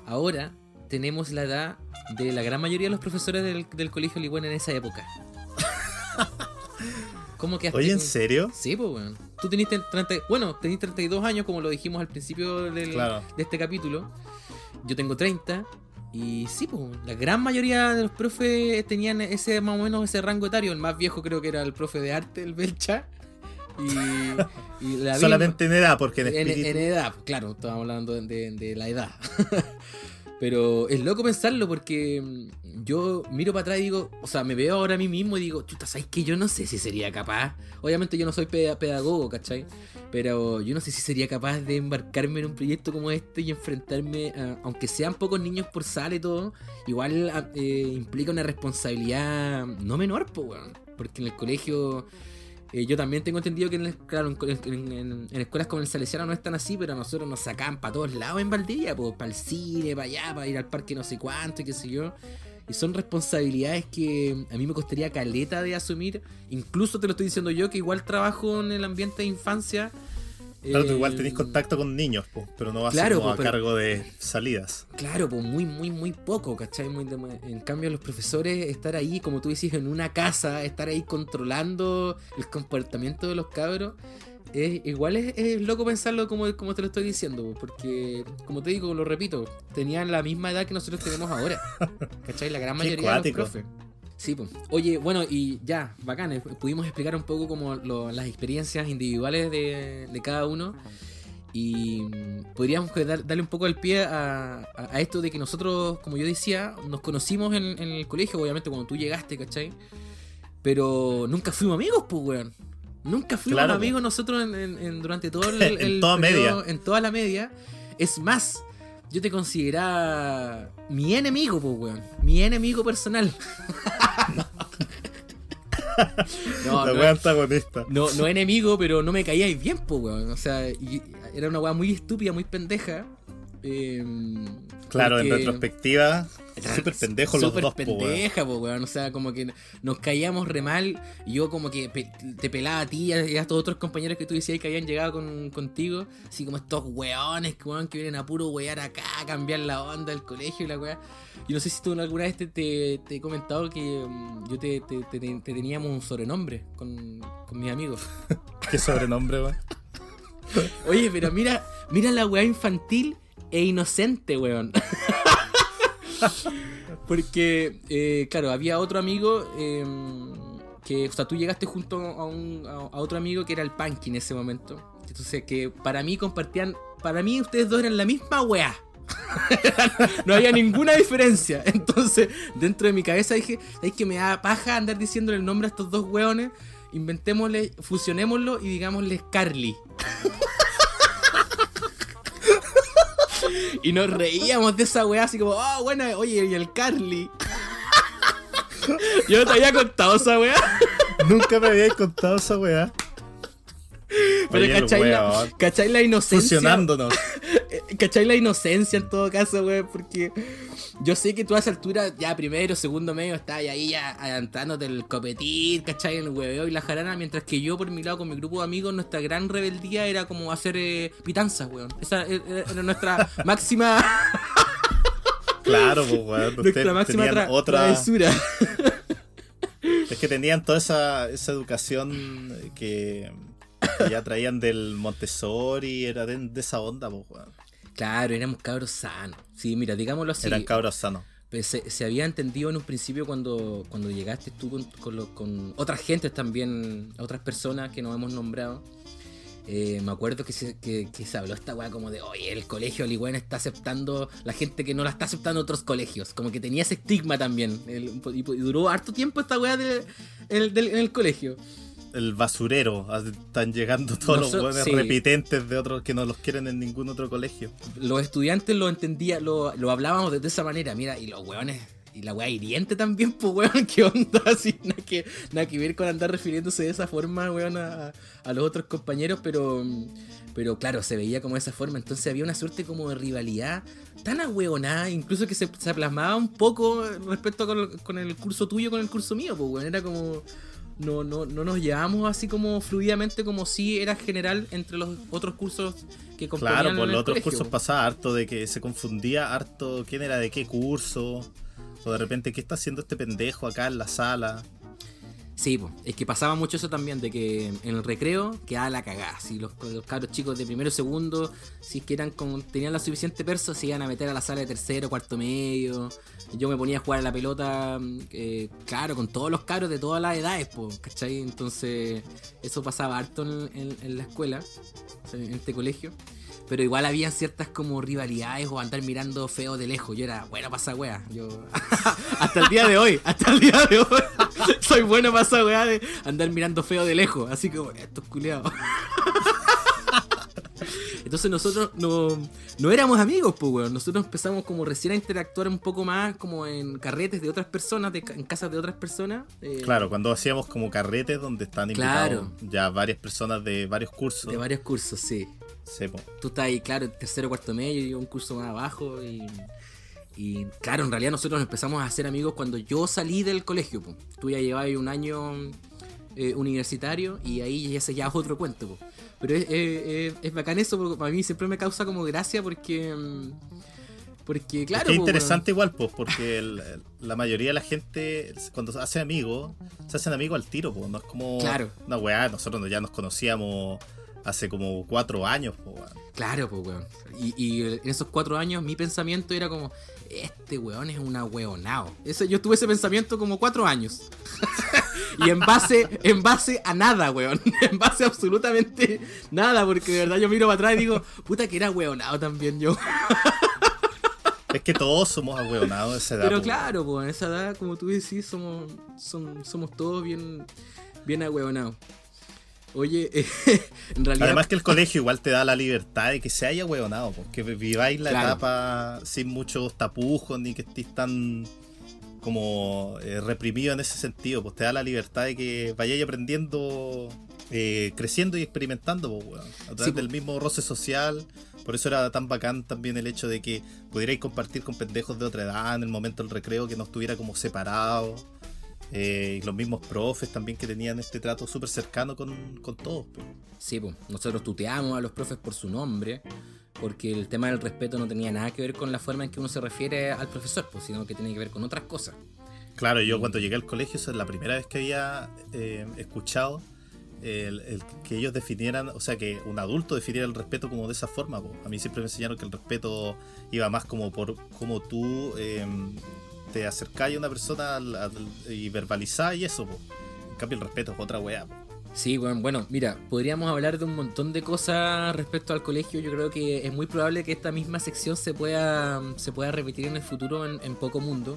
ahora tenemos la edad de la gran mayoría de los profesores del, del colegio Ligüen en esa época. ¿Cómo que Oye, ¿en serio? Sí, pues, weón. Tú teniste 30, bueno, tenés 32 años, como lo dijimos al principio del- Claro. de este capítulo. Yo tengo 30. Y sí, pues, la gran mayoría de los profes tenían ese más o menos ese rango etario. El más viejo creo que era el profe de arte, el Belcha. Y, y la Solamente en edad, porque en espíritu. en edad, claro, estamos hablando de, de- de la edad. Pero es loco pensarlo porque mm, yo miro para atrás y digo, o sea, me veo ahora a mí mismo y digo, chuta, ¿sabes que Yo no sé si sería capaz. Obviamente yo no soy peda- pedagogo, ¿cachai? Pero yo no sé si sería capaz de embarcarme en un proyecto como este y enfrentarme, a- aunque sean pocos niños por sala y todo, igual eh, implica una responsabilidad no menor, pues. Porque en el colegio eh, yo también tengo entendido que en, claro, en, escuelas como el Salesiano no es tan así, pero nosotros nos sacaban para todos lados en Valdivia, pues, para el cine, para allá, para ir al parque no sé cuánto y qué sé yo. Y son responsabilidades que a mí me costaría caleta de asumir. Incluso te lo estoy diciendo yo, que igual trabajo en el ambiente de infancia. Claro, tú igual Eh, tenés contacto con niños, po, pero no vas Claro, como po, a pero- cargo de salidas. Claro, pues muy, muy, muy poco, ¿cachai? Muy de- en cambio, los profesores, estar ahí, como tú decís, en una casa, estar ahí controlando el comportamiento de los cabros, es- igual es, es loco pensarlo como, como te lo estoy diciendo, po, porque, como te digo, lo repito, tenían la misma edad que nosotros tenemos ahora. ¿Cachai? La gran mayoría de los profes. Sí, pues. Oye, bueno, y ya, bacán, eh, pudimos explicar un poco como lo- las experiencias individuales de, de cada uno. Y mm, podríamos dar- darle un poco el pie a, a- a esto de que nosotros, como yo decía, nos conocimos en, en el colegio, obviamente cuando tú llegaste, ¿cachai? Pero nunca fuimos amigos, pues, weón. Nunca fuimos Claro, amigos nosotros en, en- en- durante todo el, En toda periodo- media. En toda la media. Es más, yo te consideraba mi enemigo, pues, weón. Mi enemigo personal. no, la no, antagonista. no, no enemigo, pero no me caíais bien, po, weón. O sea, y- era una weá muy estúpida, muy pendeja. Eh, Claro, en porque- súper pendejos los Súper dos, pendeja, po, weón. O sea, como que nos caíamos re mal. Y yo como que pe- te pelaba a ti y a, y a estos otros compañeros que tú decías que habían llegado con, contigo. Así como estos weones, weón, que vienen a puro wear acá, a cambiar la onda del colegio y la weá. Y no sé si tú alguna vez te, te- te he comentado que mm, yo te, te- te- te teníamos un sobrenombre con, con mis amigos. Qué sobrenombre, weón. Oye, pero mira, mira la weá infantil e inocente, weón. Porque, eh, claro, había otro amigo eh, que, o sea, tú llegaste junto a, un, otro amigo que era el Punky en ese momento. Entonces, que para mí compartían, para mí ustedes dos eran la misma weá. no había ninguna diferencia. Entonces, dentro de mi cabeza dije, es que me da paja andar diciéndole el nombre a estos dos weones. Inventémosle, fusionémoslo y digámosles Carly. Y nos reíamos de esa weá así como, oh, bueno, oye, y el Carly. Yo no te había contado esa weá. Nunca me habíais contado esa weá. Pero Oye, ¿cachai la. ¿cachai la inocencia? ¿Cachai la inocencia en todo caso, weón? Porque yo sé que tú a esa altura, ya primero, segundo medio, estás ahí ya adelantándote el copetín, ¿cachai? El hueveo y la jarana, mientras que yo, por mi lado, con mi grupo de amigos, nuestra gran rebeldía era como hacer eh, pitanzas, weón. Esa era, era nuestra máxima, Claro, pues, weón. nuestra Ustedes máxima tra- otra. travesura. Es que tenían toda esa, esa educación que, que ya traían del Montessori, era de, de esa onda, pues, weón. Claro, éramos cabros sanos. Sí, mira, digámoslo así. Eran cabros sanos. Pues se, se había entendido en un principio cuando, cuando llegaste tú con, con, lo- con otras gentes también, otras personas que nos hemos nombrado. Eh, me acuerdo que se, que, que se habló esta weá como de, oye, el colegio Ligüen está aceptando la gente que no la está aceptando en otros colegios. Como que tenía ese estigma también. El- y, y duró harto tiempo esta weá del- el- del- en el colegio. El basurero. Están llegando todos los weones sí. repitentes de otros que no los quieren en ningún otro colegio. Los estudiantes lo entendían, lo, lo hablábamos de, esa manera. Mira, y los weones. Y la weá hiriente también, pues weón, qué onda, así, nada que, nada que ver con andar refiriéndose de esa forma, weón, a, a los otros compañeros, pero, pero claro, se veía como de esa forma, entonces había una suerte como de rivalidad tan ahueonada, incluso que se, se plasmaba un poco respecto con, con el curso tuyo con el curso mío, pues weón, era como, no, no, no nos llevábamos así como fluidamente como si era general entre los otros cursos que Claro, por el los otros colegio, cursos pasaba harto de que se confundía harto quién era de qué curso. O de repente, ¿qué está haciendo este pendejo acá en la sala? Sí, po. es que pasaba mucho eso también, de que en el recreo quedaba la cagada. Si los, los chicos de primero segundo, si es que eran con, tenían la suficiente perso, se iban a meter a la sala de tercero, cuarto medio. Yo me ponía a jugar a la pelota, eh, claro, con todos los cabros de todas las edades, po, ¿cachai? Entonces, eso pasaba harto en, la escuela, en este colegio. Pero igual había ciertas como rivalidades o andar mirando feo de lejos. Yo era bueno para esa wea. Yo. hasta el día de hoy, hasta el día de hoy. Soy bueno para esa weá de andar mirando feo de lejos. Así como, estos culiados. Entonces nosotros no, no éramos amigos, pues, weón. Nosotros empezamos como recién a interactuar un poco más como en carretes de otras personas, de en casas de otras personas. eh, Claro, cuando hacíamos como carretes donde están invitados Claro. ya varias personas de varios cursos. De varios cursos, sí. Sí. Tú estás ahí, claro, tercero, cuarto medio y un curso más abajo. Y, y, claro, en realidad nosotros empezamos a hacer amigos cuando yo salí del colegio. po. Tú ya llevabas un año eh, universitario y ahí ese ya es otro cuento. po. Pero es, es, es- es bacán eso, porque para mí siempre me causa como gracia porque... mm, Porque, claro... es interesante igual, pues, porque el- la mayoría de la gente, cuando se hace amigos, se hacen amigos al tiro, pues. No es como Claro. una weá, nosotros ya nos conocíamos hace como cuatro años, weón. Claro, pues, weón. Y, y en esos cuatro años mi pensamiento era como, este weón es una weonao. Ese, yo tuve ese pensamiento como cuatro años. y en base, en base a nada, weón. En base a absolutamente nada, porque de verdad yo miro para atrás y digo, puta que era weonao también yo. Es que todos somos ahueonados a esa edad. Pero po, claro, pues en esa edad, como tú decís, somos, son- somos todos bien, bien ahueonados. Oye, eh, en realidad... Además que el colegio igual te da la libertad de que se haya hueonado, pues, que viváis la Claro. etapa sin muchos tapujos ni que estéis tan como eh, reprimido en ese sentido, pues te da la libertad de que vayáis aprendiendo, eh, creciendo y experimentando, pues, weón, a través Sí, pues. del mismo roce social. Por eso era tan bacán también el hecho de que pudierais compartir con pendejos de otra edad en el momento del recreo, que no estuviera como separado. Eh, y los mismos profes también que tenían este trato súper cercano con, con todos. pues. Sí, pues, nosotros tuteamos a los profes por su nombre, porque el tema del respeto no tenía nada que ver con la forma en que uno se refiere al profesor, pues, sino que tiene que ver con otras cosas. Claro, yo cuando llegué al colegio, esa es la primera vez que había eh, escuchado el, el que ellos definieran, o sea, que un adulto definiera el respeto como de esa forma. po. A mí siempre me enseñaron que el respeto iba más como por cómo tú eh, te acercás a una persona y verbalizás y eso. po. En cambio, el respeto es otra weá. po. Sí, bueno, bueno, mira, podríamos hablar de un montón de cosas respecto al colegio. Yo creo que es muy probable que esta misma sección se pueda, se pueda repetir en el futuro en, en poco mundo.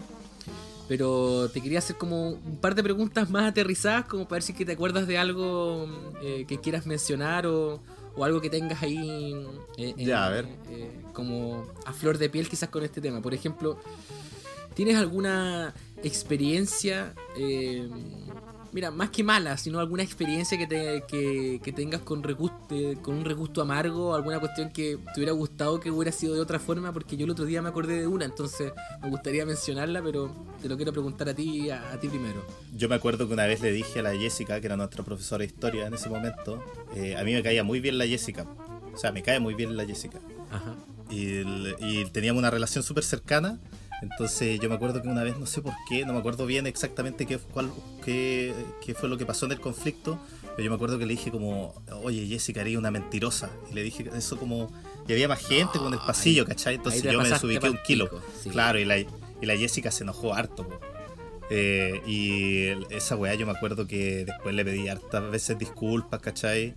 Pero te quería hacer como un par de preguntas más aterrizadas, como para ver si que te acuerdas de algo eh, que quieras mencionar o, o algo que tengas ahí eh, en- Ya, a ver. eh, como a flor de piel quizás con este tema. Por ejemplo, ¿tienes alguna experiencia, eh, mira, más que mala, sino alguna experiencia que, te, que, que tengas con, regusto, con un regusto amargo, alguna cuestión que te hubiera gustado que hubiera sido de otra forma? Porque yo el otro día me acordé de una, entonces me gustaría mencionarla, pero te lo quiero preguntar a ti, a, a ti primero. Yo me acuerdo que una vez le dije a la Jessica, que era nuestra profesora de historia en ese momento, eh, a mí me caía muy bien la Jessica. O sea, me cae muy bien la Jessica. Ajá. y, y teníamos una relación súper cercana. Entonces yo me acuerdo que una vez, no sé por qué, no me acuerdo bien exactamente qué, cuál, qué, qué fue lo que pasó en el conflicto, pero yo me acuerdo que le dije como, oye Jessica, eres una mentirosa. Y le dije eso como, y había más gente como en el Ah, pasillo, ahí- ¿cachai? Entonces yo me desubiqué un kilo. pico, sí. Claro, y la, y la Jessica se enojó harto. Eh, y esa weá yo me acuerdo que después le pedí hartas veces disculpas, ¿cachai?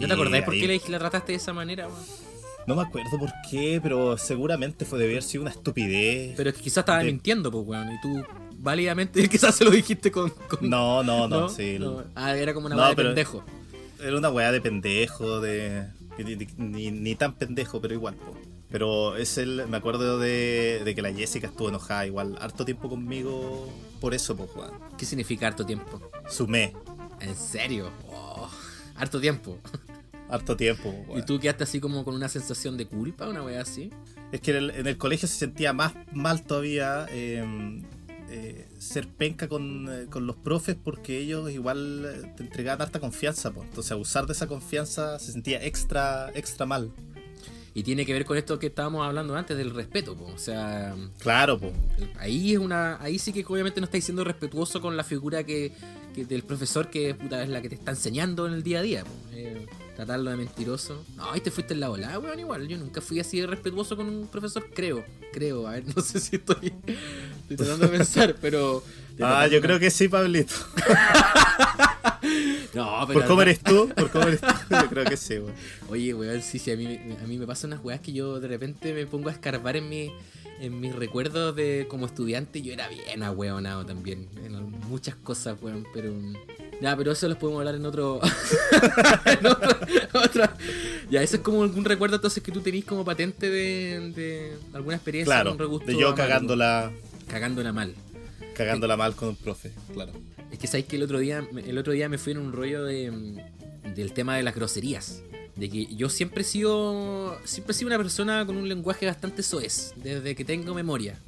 ¿No te acordáis por ahí- qué le- la trataste de esa manera? weón? No me acuerdo por qué, pero seguramente fue debió haber sido una estupidez. Pero es que quizás estaba De- mintiendo, pues, weón, y tú válidamente quizás se lo dijiste con... con- No, no, no, sí. no. Ah, era como una No, weá de pendejo. Era una weá de pendejo, de. Ni, ni- ni tan pendejo, pero igual, po. Pero es el. Me acuerdo de, de que la Jessica estuvo enojada igual harto tiempo conmigo por eso, pues, weón. ¿Qué significa harto tiempo? Sumé. ¿En serio? Oh, harto tiempo. Harto tiempo, po, ¿Y tú quedaste así como con una sensación de culpa, una wea así? Es que en el, en el colegio se sentía más mal todavía eh, eh, ser penca con, eh, con los profes porque ellos igual eh, te entregaban harta confianza, pues. Entonces abusar de esa confianza se sentía extra, extra mal. Y tiene que ver con esto que estábamos hablando antes del respeto, po. o sea, Claro, pues. ahí es una, ahí sí que obviamente no estáis siendo respetuoso con la figura que, que del profesor que puta, es la que te está enseñando en el día a día, po. Tratarlo de mentiroso. No, ahí te fuiste en la volada, weón, igual. Yo nunca fui así de respetuoso con un profesor, creo, creo, a ver, no sé si estoy, estoy tratando de pensar, pero. Ah, yo creo que sí, Pablito. No, pero ¿Por cómo eres tú? ¿Por cómo eres tú? Yo creo que sí, weón. Oye, weón, sí, sí, a mí, a mí me pasan unas weas que yo de repente me pongo a escarbar en mi en mis recuerdos de como estudiante. Yo era bien ahueonado también. En muchas cosas, weón, pero... Ya, pero eso los podemos hablar en otro... en otro- Ya, eso es como algún recuerdo entonces que tú tenés como patente de, de alguna experiencia Claro, regusto de yo cagándola, Cagándola mal. cagándola mal con un profe, claro. Es que sabéis que el otro día, el otro día me fui en un rollo de, del tema de las groserías. De que yo siempre he sido. Siempre he sido una persona con un lenguaje bastante soez, desde que tengo memoria.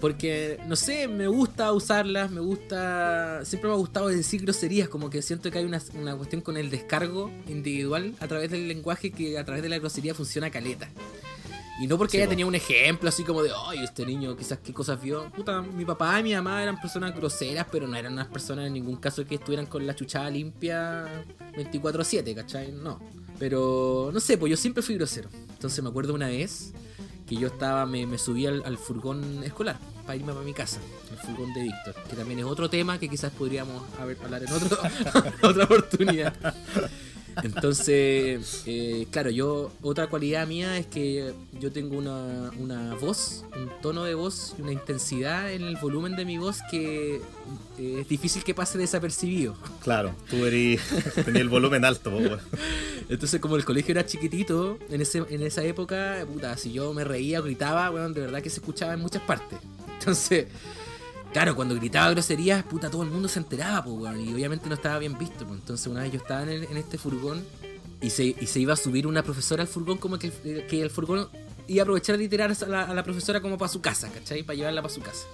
Porque, no sé, me gusta usarlas, me gusta. Siempre me ha gustado decir groserías, como que siento que hay una, una cuestión con el descargo individual a través del lenguaje que a través de la grosería funciona caleta. Y no porque Sí, haya po. tenido un ejemplo así como de, ay, este niño quizás qué cosas vio. Puta, mi papá y mi mamá eran personas groseras, pero no eran unas personas en ningún caso que estuvieran con la chuchada limpia 24-7, ¿cachai? No. Pero no sé, pues yo siempre fui grosero. Entonces me acuerdo una vez que yo estaba, me, me subí al, furgón escolar para irme para mi casa, el furgón de Víctor, que también es otro tema que quizás podríamos haber, hablar en otro, otra oportunidad. Entonces, eh, claro, yo, otra cualidad mía es que yo tengo una, una voz, un tono de voz y una intensidad en el volumen de mi voz que eh, es difícil que pase desapercibido. Claro, tú eres, tenías el volumen alto. Entonces, como el colegio era chiquitito, en, ese, en esa época, puta, si yo me reía o gritaba, weón, de verdad que se escuchaba en muchas partes. Entonces, claro, cuando gritaba groserías, puta, todo el mundo se enteraba, pues, weón, y obviamente no estaba bien visto. pues. Entonces, una vez yo estaba en, el- en este furgón y se, y se iba a subir una profesora al furgón, como que, que el furgón iba a aprovechar de tirar a la, a la profesora como para su casa, ¿cachai? Para llevarla para su casa.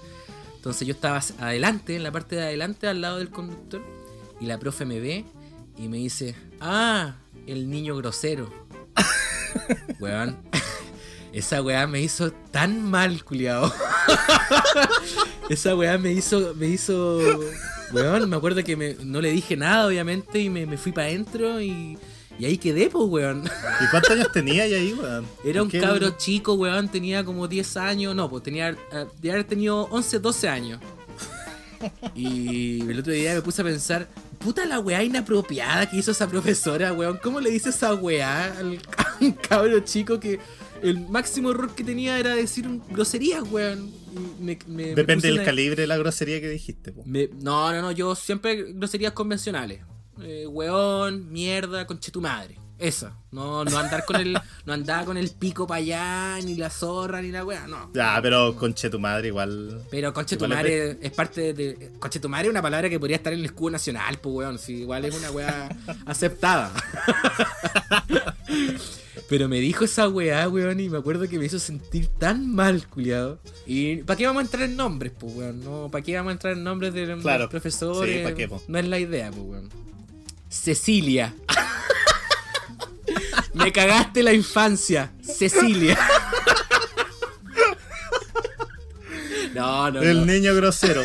Entonces yo estaba adelante, en la parte de adelante, al lado del conductor, y la profe me ve y me dice, ah, el niño grosero. Weón. Esa weá me hizo tan mal, culiao. Esa weá me hizo, me hizo... Weón, me acuerdo que me- no le dije nada, obviamente, y me, me fui para adentro y, y ahí quedé, pues, weón. ¿Y cuántos años tenías ahí, ahí, weón? Era un ¿Qué- cabro chico, weón, tenía como 10 años, no, pues tenía, de haber tenido 11, 12 años. Y el otro día me puse a pensar, puta la weá inapropiada que hizo esa profesora, weón, ¿cómo le dice esa weá al un cabro chico que el máximo error que tenía era decir groserías, weón? Me- me- Depende del calibre de la grosería que dijiste, po. me- no, no, no, yo siempre groserías convencionales. Eh, weón, mierda, conche tu madre. Esa. No, no andar con el. No andar con el pico para allá, ni la zorra, ni la weá, no. Ya, pero conche tu madre igual. Pero conche tu es madre es parte de. Conche tu madre es una palabra que podría estar en el escudo nacional, pues weón. Sí, igual es una weá aceptada. Pero me dijo esa weá, weón, y me acuerdo que me hizo sentir tan mal, culiado. ¿Y para qué vamos a entrar en nombres, pues, weón? No, ¿Para qué vamos a entrar en nombres de los Claro. profesores? Sí, ¿pa' qué, po? No es la idea, pues, weón. Cecilia. me cagaste la infancia. Cecilia. no, no, El no. niño grosero.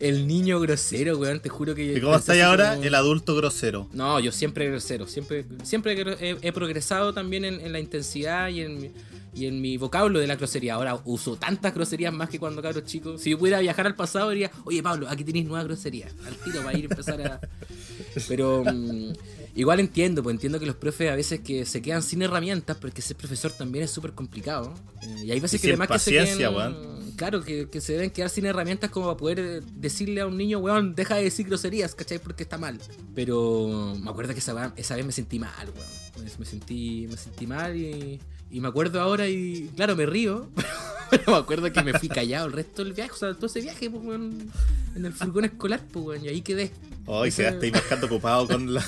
El niño grosero, weón, te juro que... ¿Y cómo así ahora? como- El adulto grosero. No, yo siempre grosero, siempre, siempre he, he progresado también en, en la intensidad y en, mi- y en mi vocablo de la grosería. Ahora uso tantas groserías más que cuando cabros chicos. Si yo pudiera viajar al pasado diría, oye Pablo, aquí tenéis nueva grosería. Al tiro para ir a empezar a... Pero mm, igual entiendo, pues entiendo que los profes a veces que se quedan sin herramientas, porque ser profesor también es súper complicado. Eh, y hay veces Y que además que se queden, weón. Claro, que, que se deben quedar sin herramientas como para poder eh, decirle a un niño, weón, deja de decir groserías, ¿cachai? Porque está mal. Pero me acuerdo que esa, vez me sentí mal, weón. Me, sentí, me sentí mal y, y me acuerdo ahora y, claro, me río. Pero me acuerdo que me fui callado el resto del viaje, o sea, todo ese viaje, pues, weón, en el furgón escolar, pues, weón, y ahí quedé. Hoy Ese- quedaste ahí marcando ocupado con la,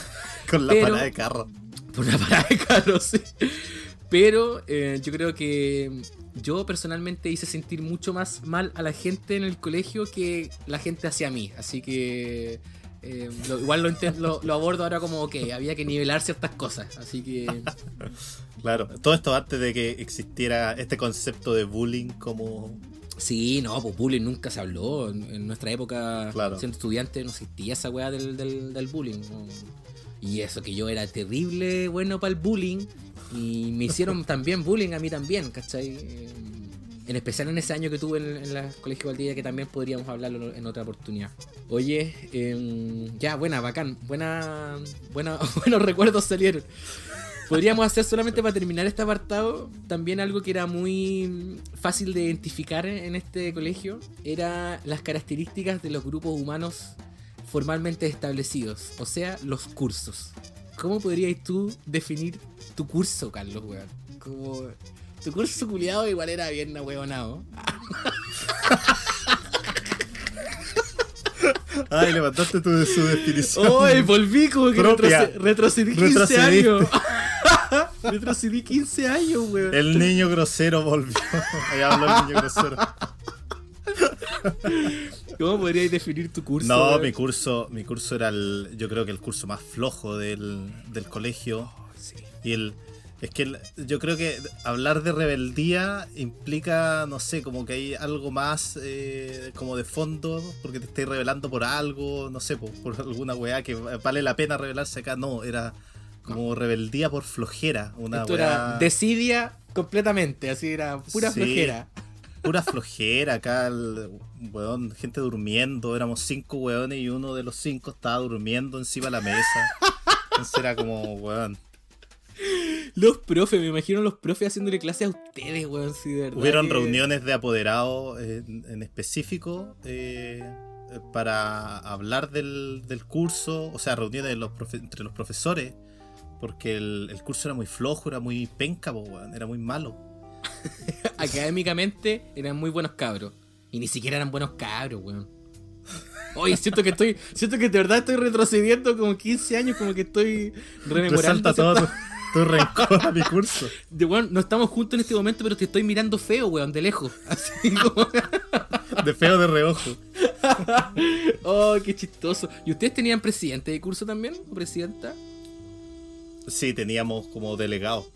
con la Pero- parada de carro. por una parada de carro, sí. Pero eh, yo creo que yo personalmente hice sentir mucho más mal a la gente en el colegio que la gente hacia mí. Así que eh, lo- igual lo, lo, lo abordo ahora como que había que nivelar ciertas cosas. Así que Claro, todo esto antes de que existiera este concepto de bullying como... sí, no, pues bullying nunca se habló. En, en nuestra época, Claro. siendo estudiante, no existía esa weá del, del, del bullying. ¿no? Y eso que yo era terrible bueno para el bullying. Y me hicieron también bullying a mí también, ¿cachai? Eh, En especial en ese año que tuve en, en la Colegio Valdivia, que también podríamos hablarlo en otra oportunidad. Oye, em, ya, buena, bacán. Buena, buena, buenos recuerdos salieron. Podríamos hacer solamente para terminar este apartado también algo que era muy fácil de identificar en este colegio. Era las características de los grupos humanos formalmente establecidos, o sea, los cursos. ¿Cómo podrías tú definir tu curso, Carlos, weón? Como tu curso culiado igual era bien ahueonado. Ay, levantaste tu, su definición. ¡Oh! Volví como que Propia. retroce- retrocedí 15 Retrocediste. años. retrocedí 15 años, weón. El niño grosero volvió. Ahí habló el niño grosero. ¿Cómo podrías definir tu curso? No, mi curso, mi curso era el, yo creo que el curso más flojo del, del colegio. Y el, es que el- yo creo que hablar de rebeldía implica, no sé, como que hay algo más eh, como de fondo, porque te estáis rebelando por algo, no sé, por, por alguna weá que vale la pena rebelarse acá. No, era como rebeldía por flojera. Una Esto era weá- desidia completamente, así era pura Sí. flojera. Pura flojera, acá, el, weón, gente durmiendo, éramos cinco weones y uno de los cinco estaba durmiendo encima de la mesa. Entonces era como, weón. Los profes, me imagino los profes haciéndole clase a ustedes, weón, sí, de verdad. Hubieron que- reuniones de apoderados en, en específico eh, para hablar del, del curso, o sea, reuniones de los profe- entre los profesores, porque el, el curso era muy flojo, era muy penca, weón, era muy malo. Académicamente eran muy buenos cabros. Y ni siquiera eran buenos cabros, weón. Oye, siento que estoy. Siento que de verdad estoy retrocediendo como 15 años, como que estoy rememorando. Resalta todo tu, tu rencor a mi curso. De, weón, no estamos juntos en este momento, pero te estoy mirando feo, weón, de lejos. Así como. De feo de reojo. oh, qué chistoso. ¿Y ustedes tenían presidente de curso también? ¿O presidenta? Sí, teníamos como delegados.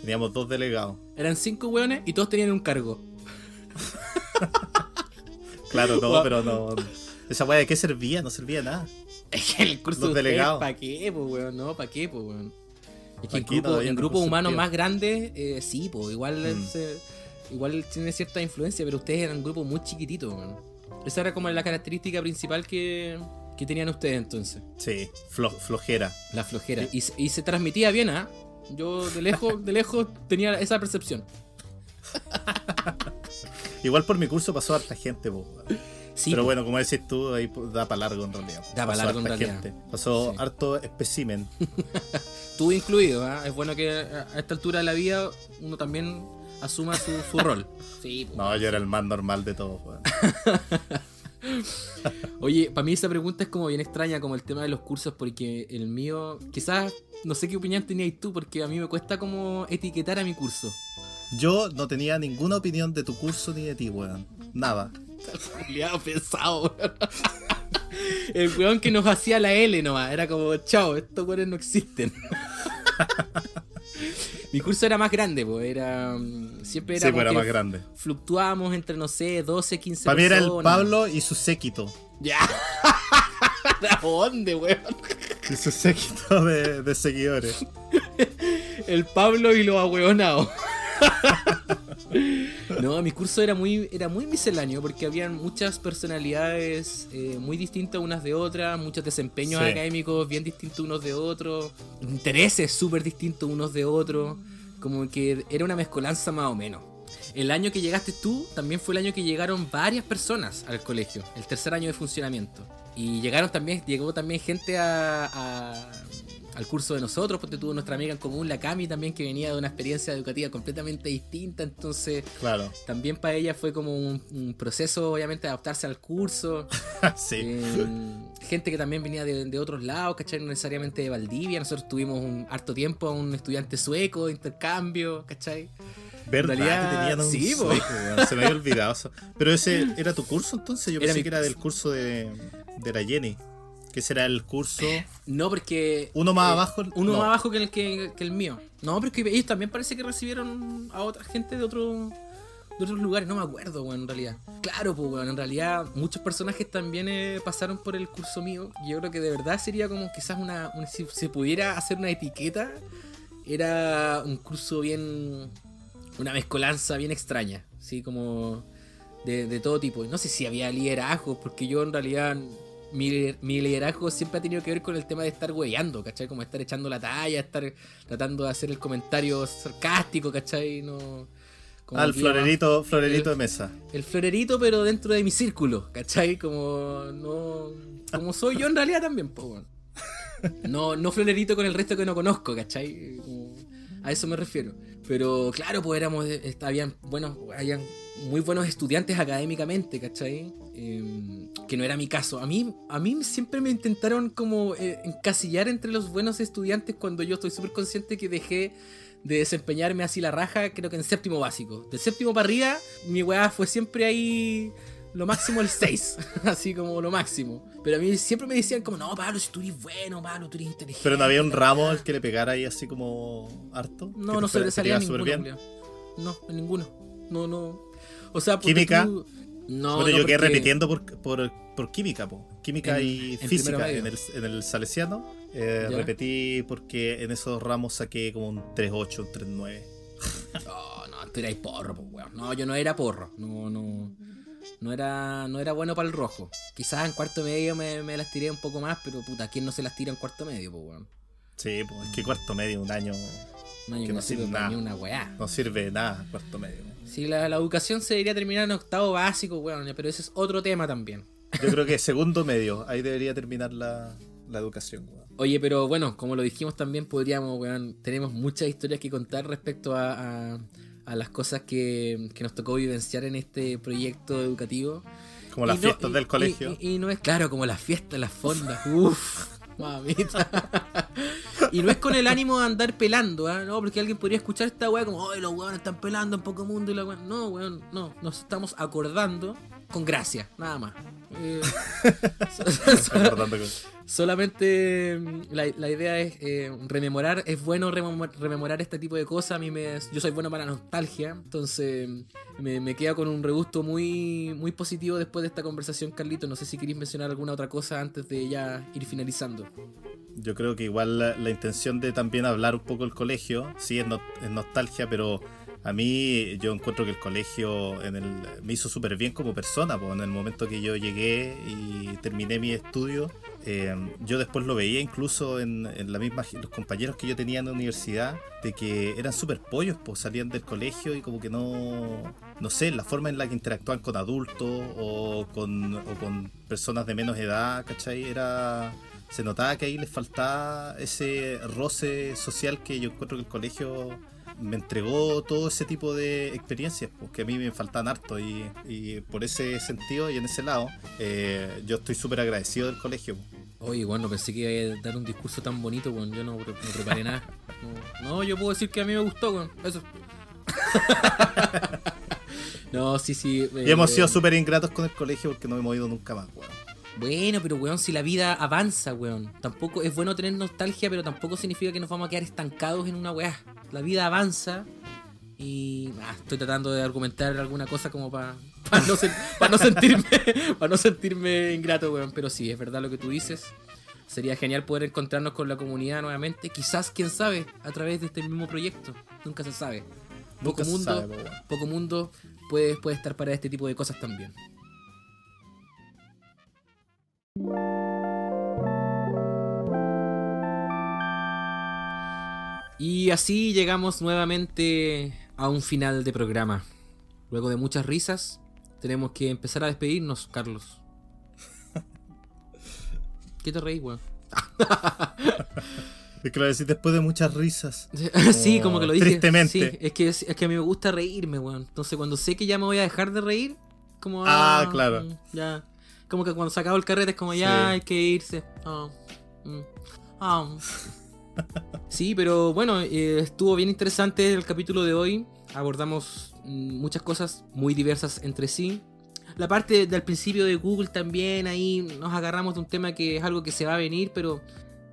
Teníamos dos delegados. Eran cinco weones y todos tenían un cargo. Claro, no, pero no. Esa weá de qué servía, no servía nada. Es que el curso Los de delegados. ¿Para qué, po, weón? No, ¿para qué, po, weón? Es que en, grupo- en grupos se humanos más grandes, eh, sí, pues igual, Mm. es, eh, igual tiene cierta influencia, pero ustedes eran grupos muy chiquititos, weón. Esa era como la característica principal que, que tenían ustedes entonces, Sí, flo- flojera. la flojera. Y, se- y se transmitía bien, ¿ah? Yo de lejos, de lejos tenía esa percepción. Igual por mi curso pasó harta gente, po. Sí, Pero bueno, como decís tú, ahí da para largo en realidad. Da pa' Pasó largo en realidad. gente. Pasó Sí. harto especimen. tú incluido, ¿ah? Es bueno que a esta altura de la vida uno también asuma su, su rol. Sí, po. No, yo era el más normal de todos. Oye, para mí esa pregunta es como bien extraña, como el tema de los cursos, porque el mío, quizás, no sé qué opinión tenías tú, porque a mí me cuesta como etiquetar a mi curso. Yo no tenía ninguna opinión de tu curso ni de ti, weón. Nada. Culeado pesado, weón. El weón que nos hacía la L nomás, era como, chao, estos weones no existen. Mi curso era más grande, pues, era. mm, Siempre era. Sí, pues era más grande. Fluctuábamos entre, no sé, 12, 15 Para mí era el. Pablo y su séquito. Ya. ¿A dónde, weón? Y su séquito de, de seguidores. El Pablo y los ahueonados. No, mi curso era muy, era muy misceláneo porque habían muchas personalidades eh, muy distintas unas de otras, muchos desempeños Sí. académicos bien distintos unos de otros, intereses súper distintos unos de otros, como que era una mezcolanza más o menos. El año que llegaste tú también fue el año que llegaron varias personas al colegio, el tercer año de funcionamiento. Y llegaron también, llegó también gente a, a- al curso de nosotros, porque tuvo nuestra amiga en común, la Cami, también, que venía de una experiencia educativa completamente distinta. Entonces, Claro. también para ella fue como un, un proceso, obviamente, de adaptarse al curso. sí. Eh, gente que también venía de, de otros lados, ¿cachai? No necesariamente de Valdivia. Nosotros tuvimos un harto tiempo a un estudiante sueco de intercambio, ¿cachai? ¿Verdad en realidad, que tenían un sí, sueco? Se me había olvidado. Pero ese era tu curso entonces. Yo Era pensé mi que era del curso de, de la Jenny. Que ese era el curso. No, porque. Uno más eh, abajo. Uno no. más abajo que el, que, que el mío. No, pero es que ellos también parece que recibieron a otra gente de otro de otros lugares, no me acuerdo, weón, en realidad. Claro, pues, weón, en realidad muchos personajes también eh, pasaron por el curso mío. Yo creo que de verdad sería como quizás una, una- si se pudiera hacer una etiqueta, era un curso bien, una mezcolanza bien extraña, así como de, de todo tipo. Y No sé si había liderazgo, porque yo en realidad mi, mi liderazgo siempre ha tenido que ver con el tema de estar hueveando, ¿cachai? Como estar echando la talla, estar tratando de hacer el comentario sarcástico, ¿cachai? No, como Ah, el más- florerito, florerito el- de mesa. el florerito, pero dentro de mi círculo, ¿cachai? Como no. Como soy yo en realidad también, weón. No, no florerito con el resto que no conozco, ¿cachai? Como- a eso me refiero. Pero claro, pues éramos. est- Habían, bueno, habían muy buenos estudiantes académicamente, ¿cachai? Em, que no era mi caso. A mí, a mí siempre me intentaron como eh, encasillar entre los buenos estudiantes cuando yo estoy súper consciente que dejé de desempeñarme así la raja, creo que en séptimo básico. De séptimo para arriba, mi weá fue siempre ahí lo máximo el 6, así como lo máximo. Pero a mí siempre me decían como, no, Pablo, si tú eres bueno, Pablo, tú eres inteligente. Pero no había un ramo al que le pegara ahí así como harto. No, no se fuera- le que te salía iba ninguno. No, en ninguno. No, no. O sea, ponte ¿Química? tú- No, bueno, no, yo quedé porque- repitiendo por, por, por química, po. Química En- y en física en el, en el salesiano. Eh, repetí porque en esos ramos saqué como un 3.8, un 3.9. No, no, tú eras porro, pues, weón. No, yo no era porro. No, no. No era, no era bueno para el rojo. Quizás en cuarto medio me, me las tiré un poco más, pero puta, ¿quién no se las tira en cuarto medio, pues, weón? Sí, pues es que cuarto medio, un año Un año Que no sirve sirve nada. ni una weá. no sirve de nada, cuarto medio. Sí, la, la educación se debería terminar en octavo básico, weón, pero ese es otro tema también. Yo creo que segundo medio, ahí debería terminar la, la educación, weón. Oye, pero bueno, como lo dijimos también, podríamos, weón, tenemos muchas historias que contar respecto a, a- a las cosas que, que nos tocó vivenciar en este proyecto educativo. Como las no- fiestas y- del colegio. Y, y no es claro, como las fiestas, las fondas. Uff, mamita. y no es con el ánimo de andar pelando, ¿ah? No, porque alguien podría escuchar esta weá como, ¡ay, los weones están pelando en poco mundo! Y la weá. No, weón, no. Nos estamos acordando con gracia, nada más. Eh, Solamente mm, la, la idea es eh, rememorar, es bueno rememo- rememorar este tipo de cosas. A mí me, yo soy bueno para la nostalgia, entonces mm, me, me queda con un regusto muy, muy positivo después de esta conversación, Carlito. No sé si queréis mencionar alguna otra cosa antes de ya ir finalizando. Yo creo que igual la, intención de también hablar un poco del colegio, sí, es nostalgia, pero a mí yo encuentro que el colegio en me hizo súper bien como persona, pues en el momento que yo llegué y terminé mi estudio, eh, yo después lo veía incluso en, en la misma, los compañeros que yo tenía en la universidad, de que eran súper pollos, pues salían del colegio y como que no, no sé, la forma en la que interactúan con adultos o con, o con personas de menos edad, ¿cachai? Era se notaba que ahí les faltaba ese roce social que yo encuentro que el colegio me entregó todo ese tipo de experiencias, porque a mí me faltan harto y, y por ese sentido y en ese lado eh, yo estoy súper agradecido del colegio. Oye, bueno, pensé que iba a dar un discurso tan bonito, bueno, yo no, no preparé nada. No, no, yo puedo decir que a mí me gustó, bueno, eso. no, sí, sí. Y hemos eh, sido súper ingratos con el colegio porque no hemos ido nunca más, weón. Bueno, pero weón, si la vida avanza, weón. Tampoco es bueno tener nostalgia, pero tampoco significa que nos vamos a quedar estancados en una weá. La vida avanza y ah, estoy tratando de argumentar alguna cosa como para no, sen- pa no sentirme para no sentirme ingrato, weón. Pero sí, es verdad lo que tú dices. Sería genial poder encontrarnos con la comunidad nuevamente. Quizás, quién sabe, a través de este mismo proyecto. Nunca se sabe. Poco Nunca mundo, sabe, poco mundo puede, puede estar para este tipo de cosas también. Y así llegamos nuevamente a un final de programa. Luego de muchas risas, tenemos que empezar a despedirnos, Carlos. ¿Qué te reís, weón? Es que lo decís después de muchas risas. sí, como que lo dije. Tristemente. Sí, es que, es que a mí me gusta reírme, weón. Entonces cuando sé que ya me voy a dejar de reír, como... Ah, claro. mm, Ya. Como que cuando se acaba el carrete es como ya Sí. hay que irse. Ah, mm, ah. Sí, pero bueno, eh, estuvo bien interesante el capítulo de hoy. Abordamos muchas cosas muy diversas entre sí. La parte del principio de Google también, ahí nos agarramos de un tema que es algo que se va a venir, pero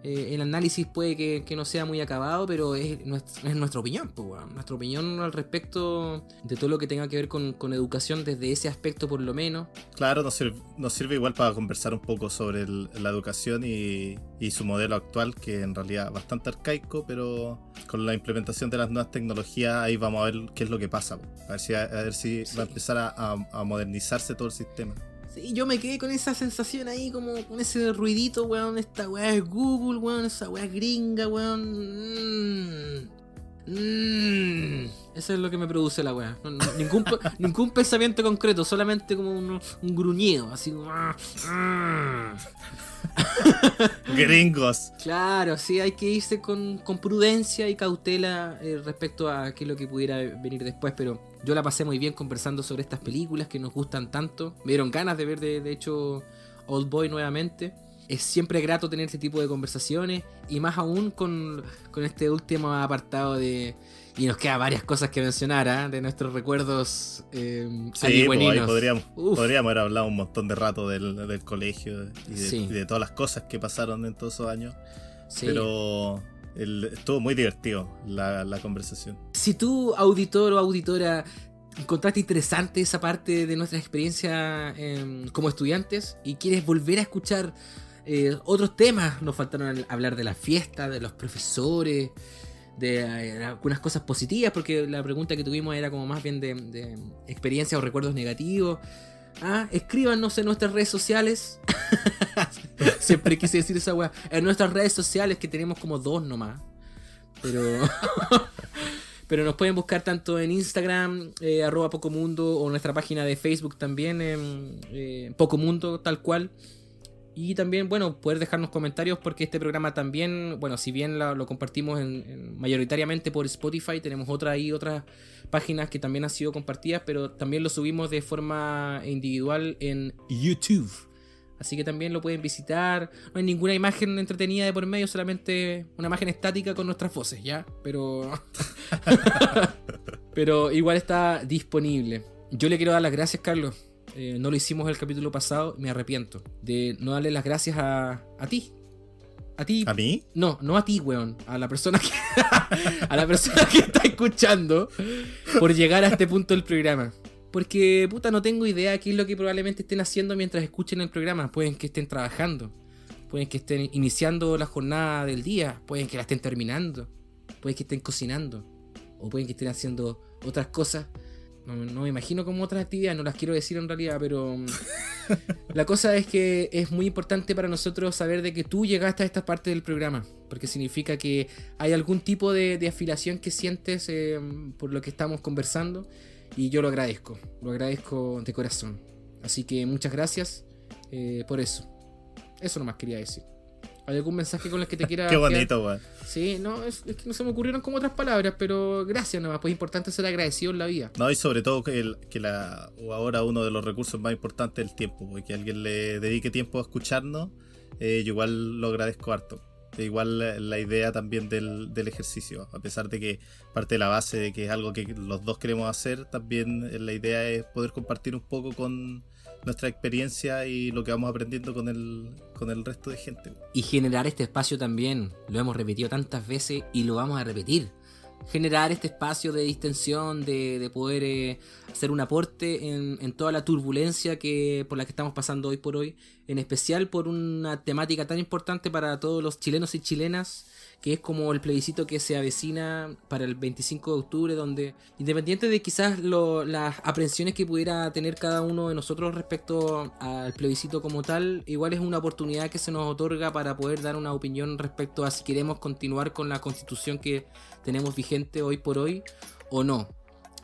eh, el análisis puede que, que no sea muy acabado, pero es, nues- es nuestra opinión, pues, nuestra opinión al respecto de todo lo que tenga que ver con, con educación desde ese aspecto por lo menos. Claro, nos sirve, nos sirve igual para conversar un poco sobre el- la educación y, y su modelo actual, que en realidad es bastante arcaico, pero con la implementación de las nuevas tecnologías ahí vamos a ver qué es lo que pasa. A ver si, a ver si va a empezar a, a- a modernizarse todo el sistema. Sí, yo me quedé con esa sensación ahí, como con ese ruidito, weón. Esta weá es Google, weón. Esa weá es gringa, weón. Mm. Mm. Eso es lo que me produce la weá. No- no- ningún, ningún pensamiento concreto, solamente como un, un gruñido, así como. ah, ah. Gringos. Claro, sí, hay que irse con, con prudencia y cautela eh, respecto a qué es lo que pudiera venir después, pero yo la pasé muy bien conversando sobre estas películas que nos gustan tanto. Me dieron ganas de ver, de, de hecho, Old Boy nuevamente. Es siempre grato tener este tipo de conversaciones y más aún con, con este último apartado de... Y nos quedan varias cosas que mencionar, ¿ah? De nuestros recuerdos eh, Sí, pues, ahí podríamos, podríamos haber hablado un montón de rato del, del colegio y de, Sí. y de todas las cosas que pasaron en todos esos años. Sí. Pero el- estuvo muy divertido la, la conversación. Si tú, auditor o auditora, encontraste interesante esa parte de nuestra experiencia em, como estudiantes y quieres volver a escuchar Eh, otros temas nos faltaron hablar de la fiesta, de los profesores, de eh, algunas cosas positivas, porque la pregunta que tuvimos era como más bien de, experiencias o recuerdos negativos. Ah, escríbanos en nuestras redes sociales. Siempre quise decir esa weá. En nuestras redes sociales, que tenemos como dos nomás. Pero. Pero nos pueden buscar tanto en Instagram, eh, arroba Pocomundo, o nuestra página de Facebook también, en eh, Pocomundo, tal cual. Y también, bueno, poder dejarnos comentarios porque este programa también, bueno, si bien lo, lo compartimos en- en- mayoritariamente por Spotify, tenemos otra y otras páginas que también han sido compartidas, pero también lo subimos de forma individual en YouTube. Así que también lo pueden visitar. No hay ninguna imagen entretenida de por medio, solamente una imagen estática con nuestras voces, ¿ya? Pero. Pero igual está disponible. Yo le quiero dar las gracias, Carlos. Eh, no lo hicimos el capítulo pasado, me arrepiento. De no darle las gracias a, a ti. A ti. ¿A mí? No, no a ti, weón. A la persona que. a la persona que está escuchando. Por llegar a este punto del programa. Porque, puta, no tengo idea qué es lo que probablemente estén haciendo mientras escuchen el programa. Pueden que estén trabajando. Pueden que estén iniciando la jornada del día. Pueden que la estén terminando. Pueden que estén cocinando. O pueden que estén haciendo otras cosas. No, no me imagino como otras actividades, no las quiero decir en realidad, pero mm, la cosa es que es muy importante para nosotros saber de que tú llegaste a esta parte del programa, porque significa que hay algún tipo de, de afiliación que sientes eh, por lo que estamos conversando y yo lo agradezco, lo agradezco de corazón. Así que muchas gracias eh, por eso. Eso nomás quería decir. ¿Hay algún mensaje con el que te quiera... Qué bonito, weón. Sí, no, es, es que no se me ocurrieron como otras palabras, pero gracias nomás, pues es importante ser agradecido en la vida. No, y sobre todo que, el- que la, o ahora uno de los recursos más importantes es el tiempo, porque alguien le dedique tiempo a escucharnos, eh, yo igual lo agradezco harto. Igual la, la idea también del, del ejercicio, a pesar de que parte de la base de que es algo que los dos queremos hacer, también la idea es poder compartir un poco con nuestra experiencia y lo que vamos aprendiendo con el, con el resto de gente. Y generar este espacio también, lo hemos repetido tantas veces y lo vamos a repetir. Generar este espacio de distensión, de, de poder eh, hacer un aporte en, en toda la turbulencia que por la que estamos pasando hoy por hoy, en especial por una temática tan importante para todos los chilenos y chilenas, que es como el plebiscito que se avecina para el 25 de octubre, donde independiente de quizás las aprensiones que pudiera tener cada uno de nosotros respecto al plebiscito como tal, igual es una oportunidad que se nos otorga para poder dar una opinión respecto a si queremos continuar con la constitución que tenemos vigente hoy por hoy o no.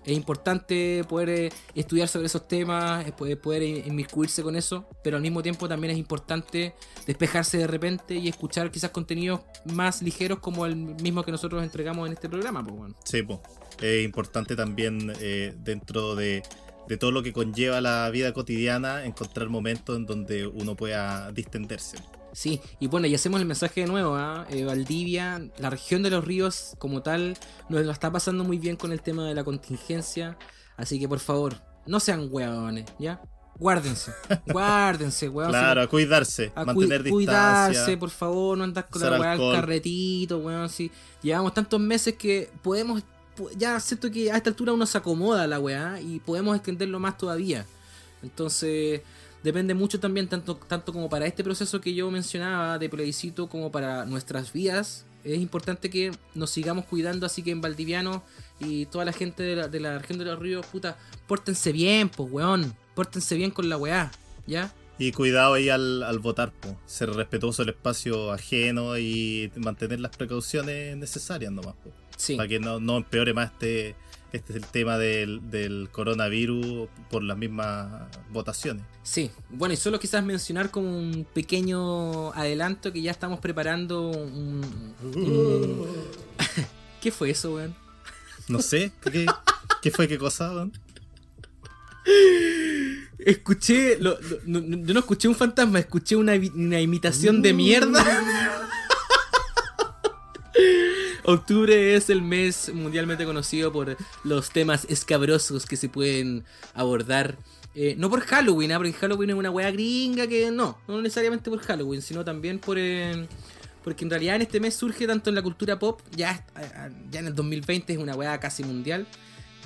Es importante poder eh, estudiar sobre esos temas, eh, poder, in- inmiscuirse con eso, pero al mismo tiempo también es importante despejarse de repente y escuchar quizás contenidos más ligeros como el mismo que nosotros entregamos en este programa. Pues, bueno. Sí, po. es importante también eh, dentro de, de todo lo que conlleva la vida cotidiana encontrar momentos en donde uno pueda distenderse. Sí, y bueno, y hacemos el mensaje de nuevo, ¿ah? Eh, Valdivia, la región de los ríos como tal, nos lo está pasando muy bien con el tema de la contingencia, así que por favor, no sean hueones, ¿ya? Guárdense, guárdense, weón. Claro, a cuidarse, a mantener cuidarse, distancia. por favor, no andar con la weá alcohol. carretito, weón. Si llevamos tantos meses que podemos, ya siento que a esta altura uno se acomoda la weá y podemos extenderlo más todavía. Entonces, depende mucho también, tanto, tanto como para este proceso que yo mencionaba de plebiscito, como para nuestras vidas. Es importante que nos sigamos cuidando, así que en Valdiviano y toda la gente de la, de la región de los ríos, puta, pórtense bien, pues, weón. Pórtense bien con la weá, ¿ya? Y cuidado ahí al, al votar, po. ser respetuoso del espacio ajeno y mantener las precauciones necesarias nomás. po. Sí. Para que no, no empeore más este, este es el tema del, del coronavirus por las mismas votaciones. Sí, bueno, y solo quizás mencionar como un pequeño adelanto que ya estamos preparando un... un- ¿Qué fue eso, weón? No sé, ¿qué, qué fue qué cosa? weón? Escuché, lo- lo- no, no- yo no escuché un fantasma, escuché una, una imitación de mierda. Octubre es el mes mundialmente conocido por los temas escabrosos que se pueden abordar. Eh, no por Halloween, ¿ah? porque Halloween es una weá gringa que no, no necesariamente por Halloween, sino también por... eh, porque en realidad en este mes surge tanto en la cultura pop, ya, ya en el 2020 es una weá casi mundial,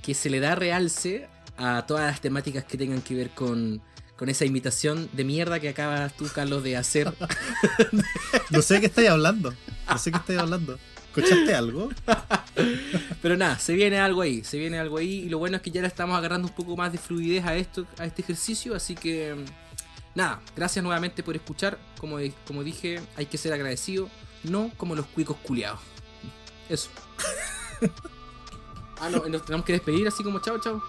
que se le da realce a todas las temáticas que tengan que ver con, con esa imitación de mierda que acabas tú, Carlos, de hacer. No sé de qué estáis hablando. No sé qué estáis hablando. ¿Escuchaste algo? Pero nada, se viene algo ahí, se viene algo ahí. Y lo bueno es que ya le estamos agarrando un poco más de fluidez a esto, a este ejercicio. Así que nada, gracias nuevamente por escuchar. Como, como dije, hay que ser agradecido, no como los cuicos culiados. Eso. ah, no, nos tenemos que despedir así como chao, chao.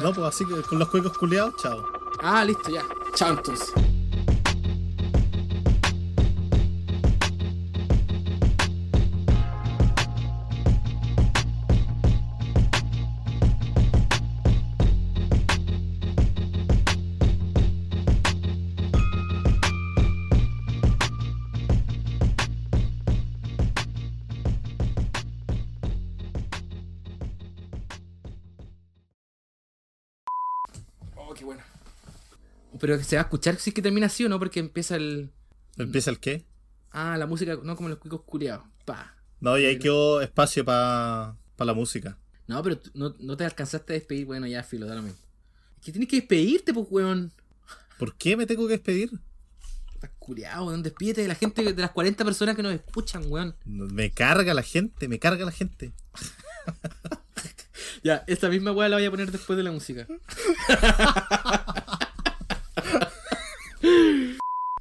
No, pues así que con los cuicos culiados, chao. Ah, listo, ya. Chao entonces. Pero se va a escuchar si es que termina así o no, porque empieza el. ¿Empieza el qué? Ah, la música, no como los cuicos culiados. Pa. No, y ahí quedó espacio para la música. No, pero no, no te alcanzaste a despedir. Bueno, ya, filo, da lo mismo. Es que tienes que despedirte, pues, weón. ¿Por qué me tengo que despedir? Estás culiado, weón. Despídete de la gente, de las 40 personas que nos escuchan, weón. Me carga la gente, me carga la gente. Ya, esta misma weá la voy a poner después de la música.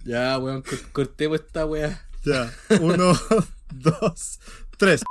ya, weón, cor- cortemos esta weá. Ya, uno, dos, tres.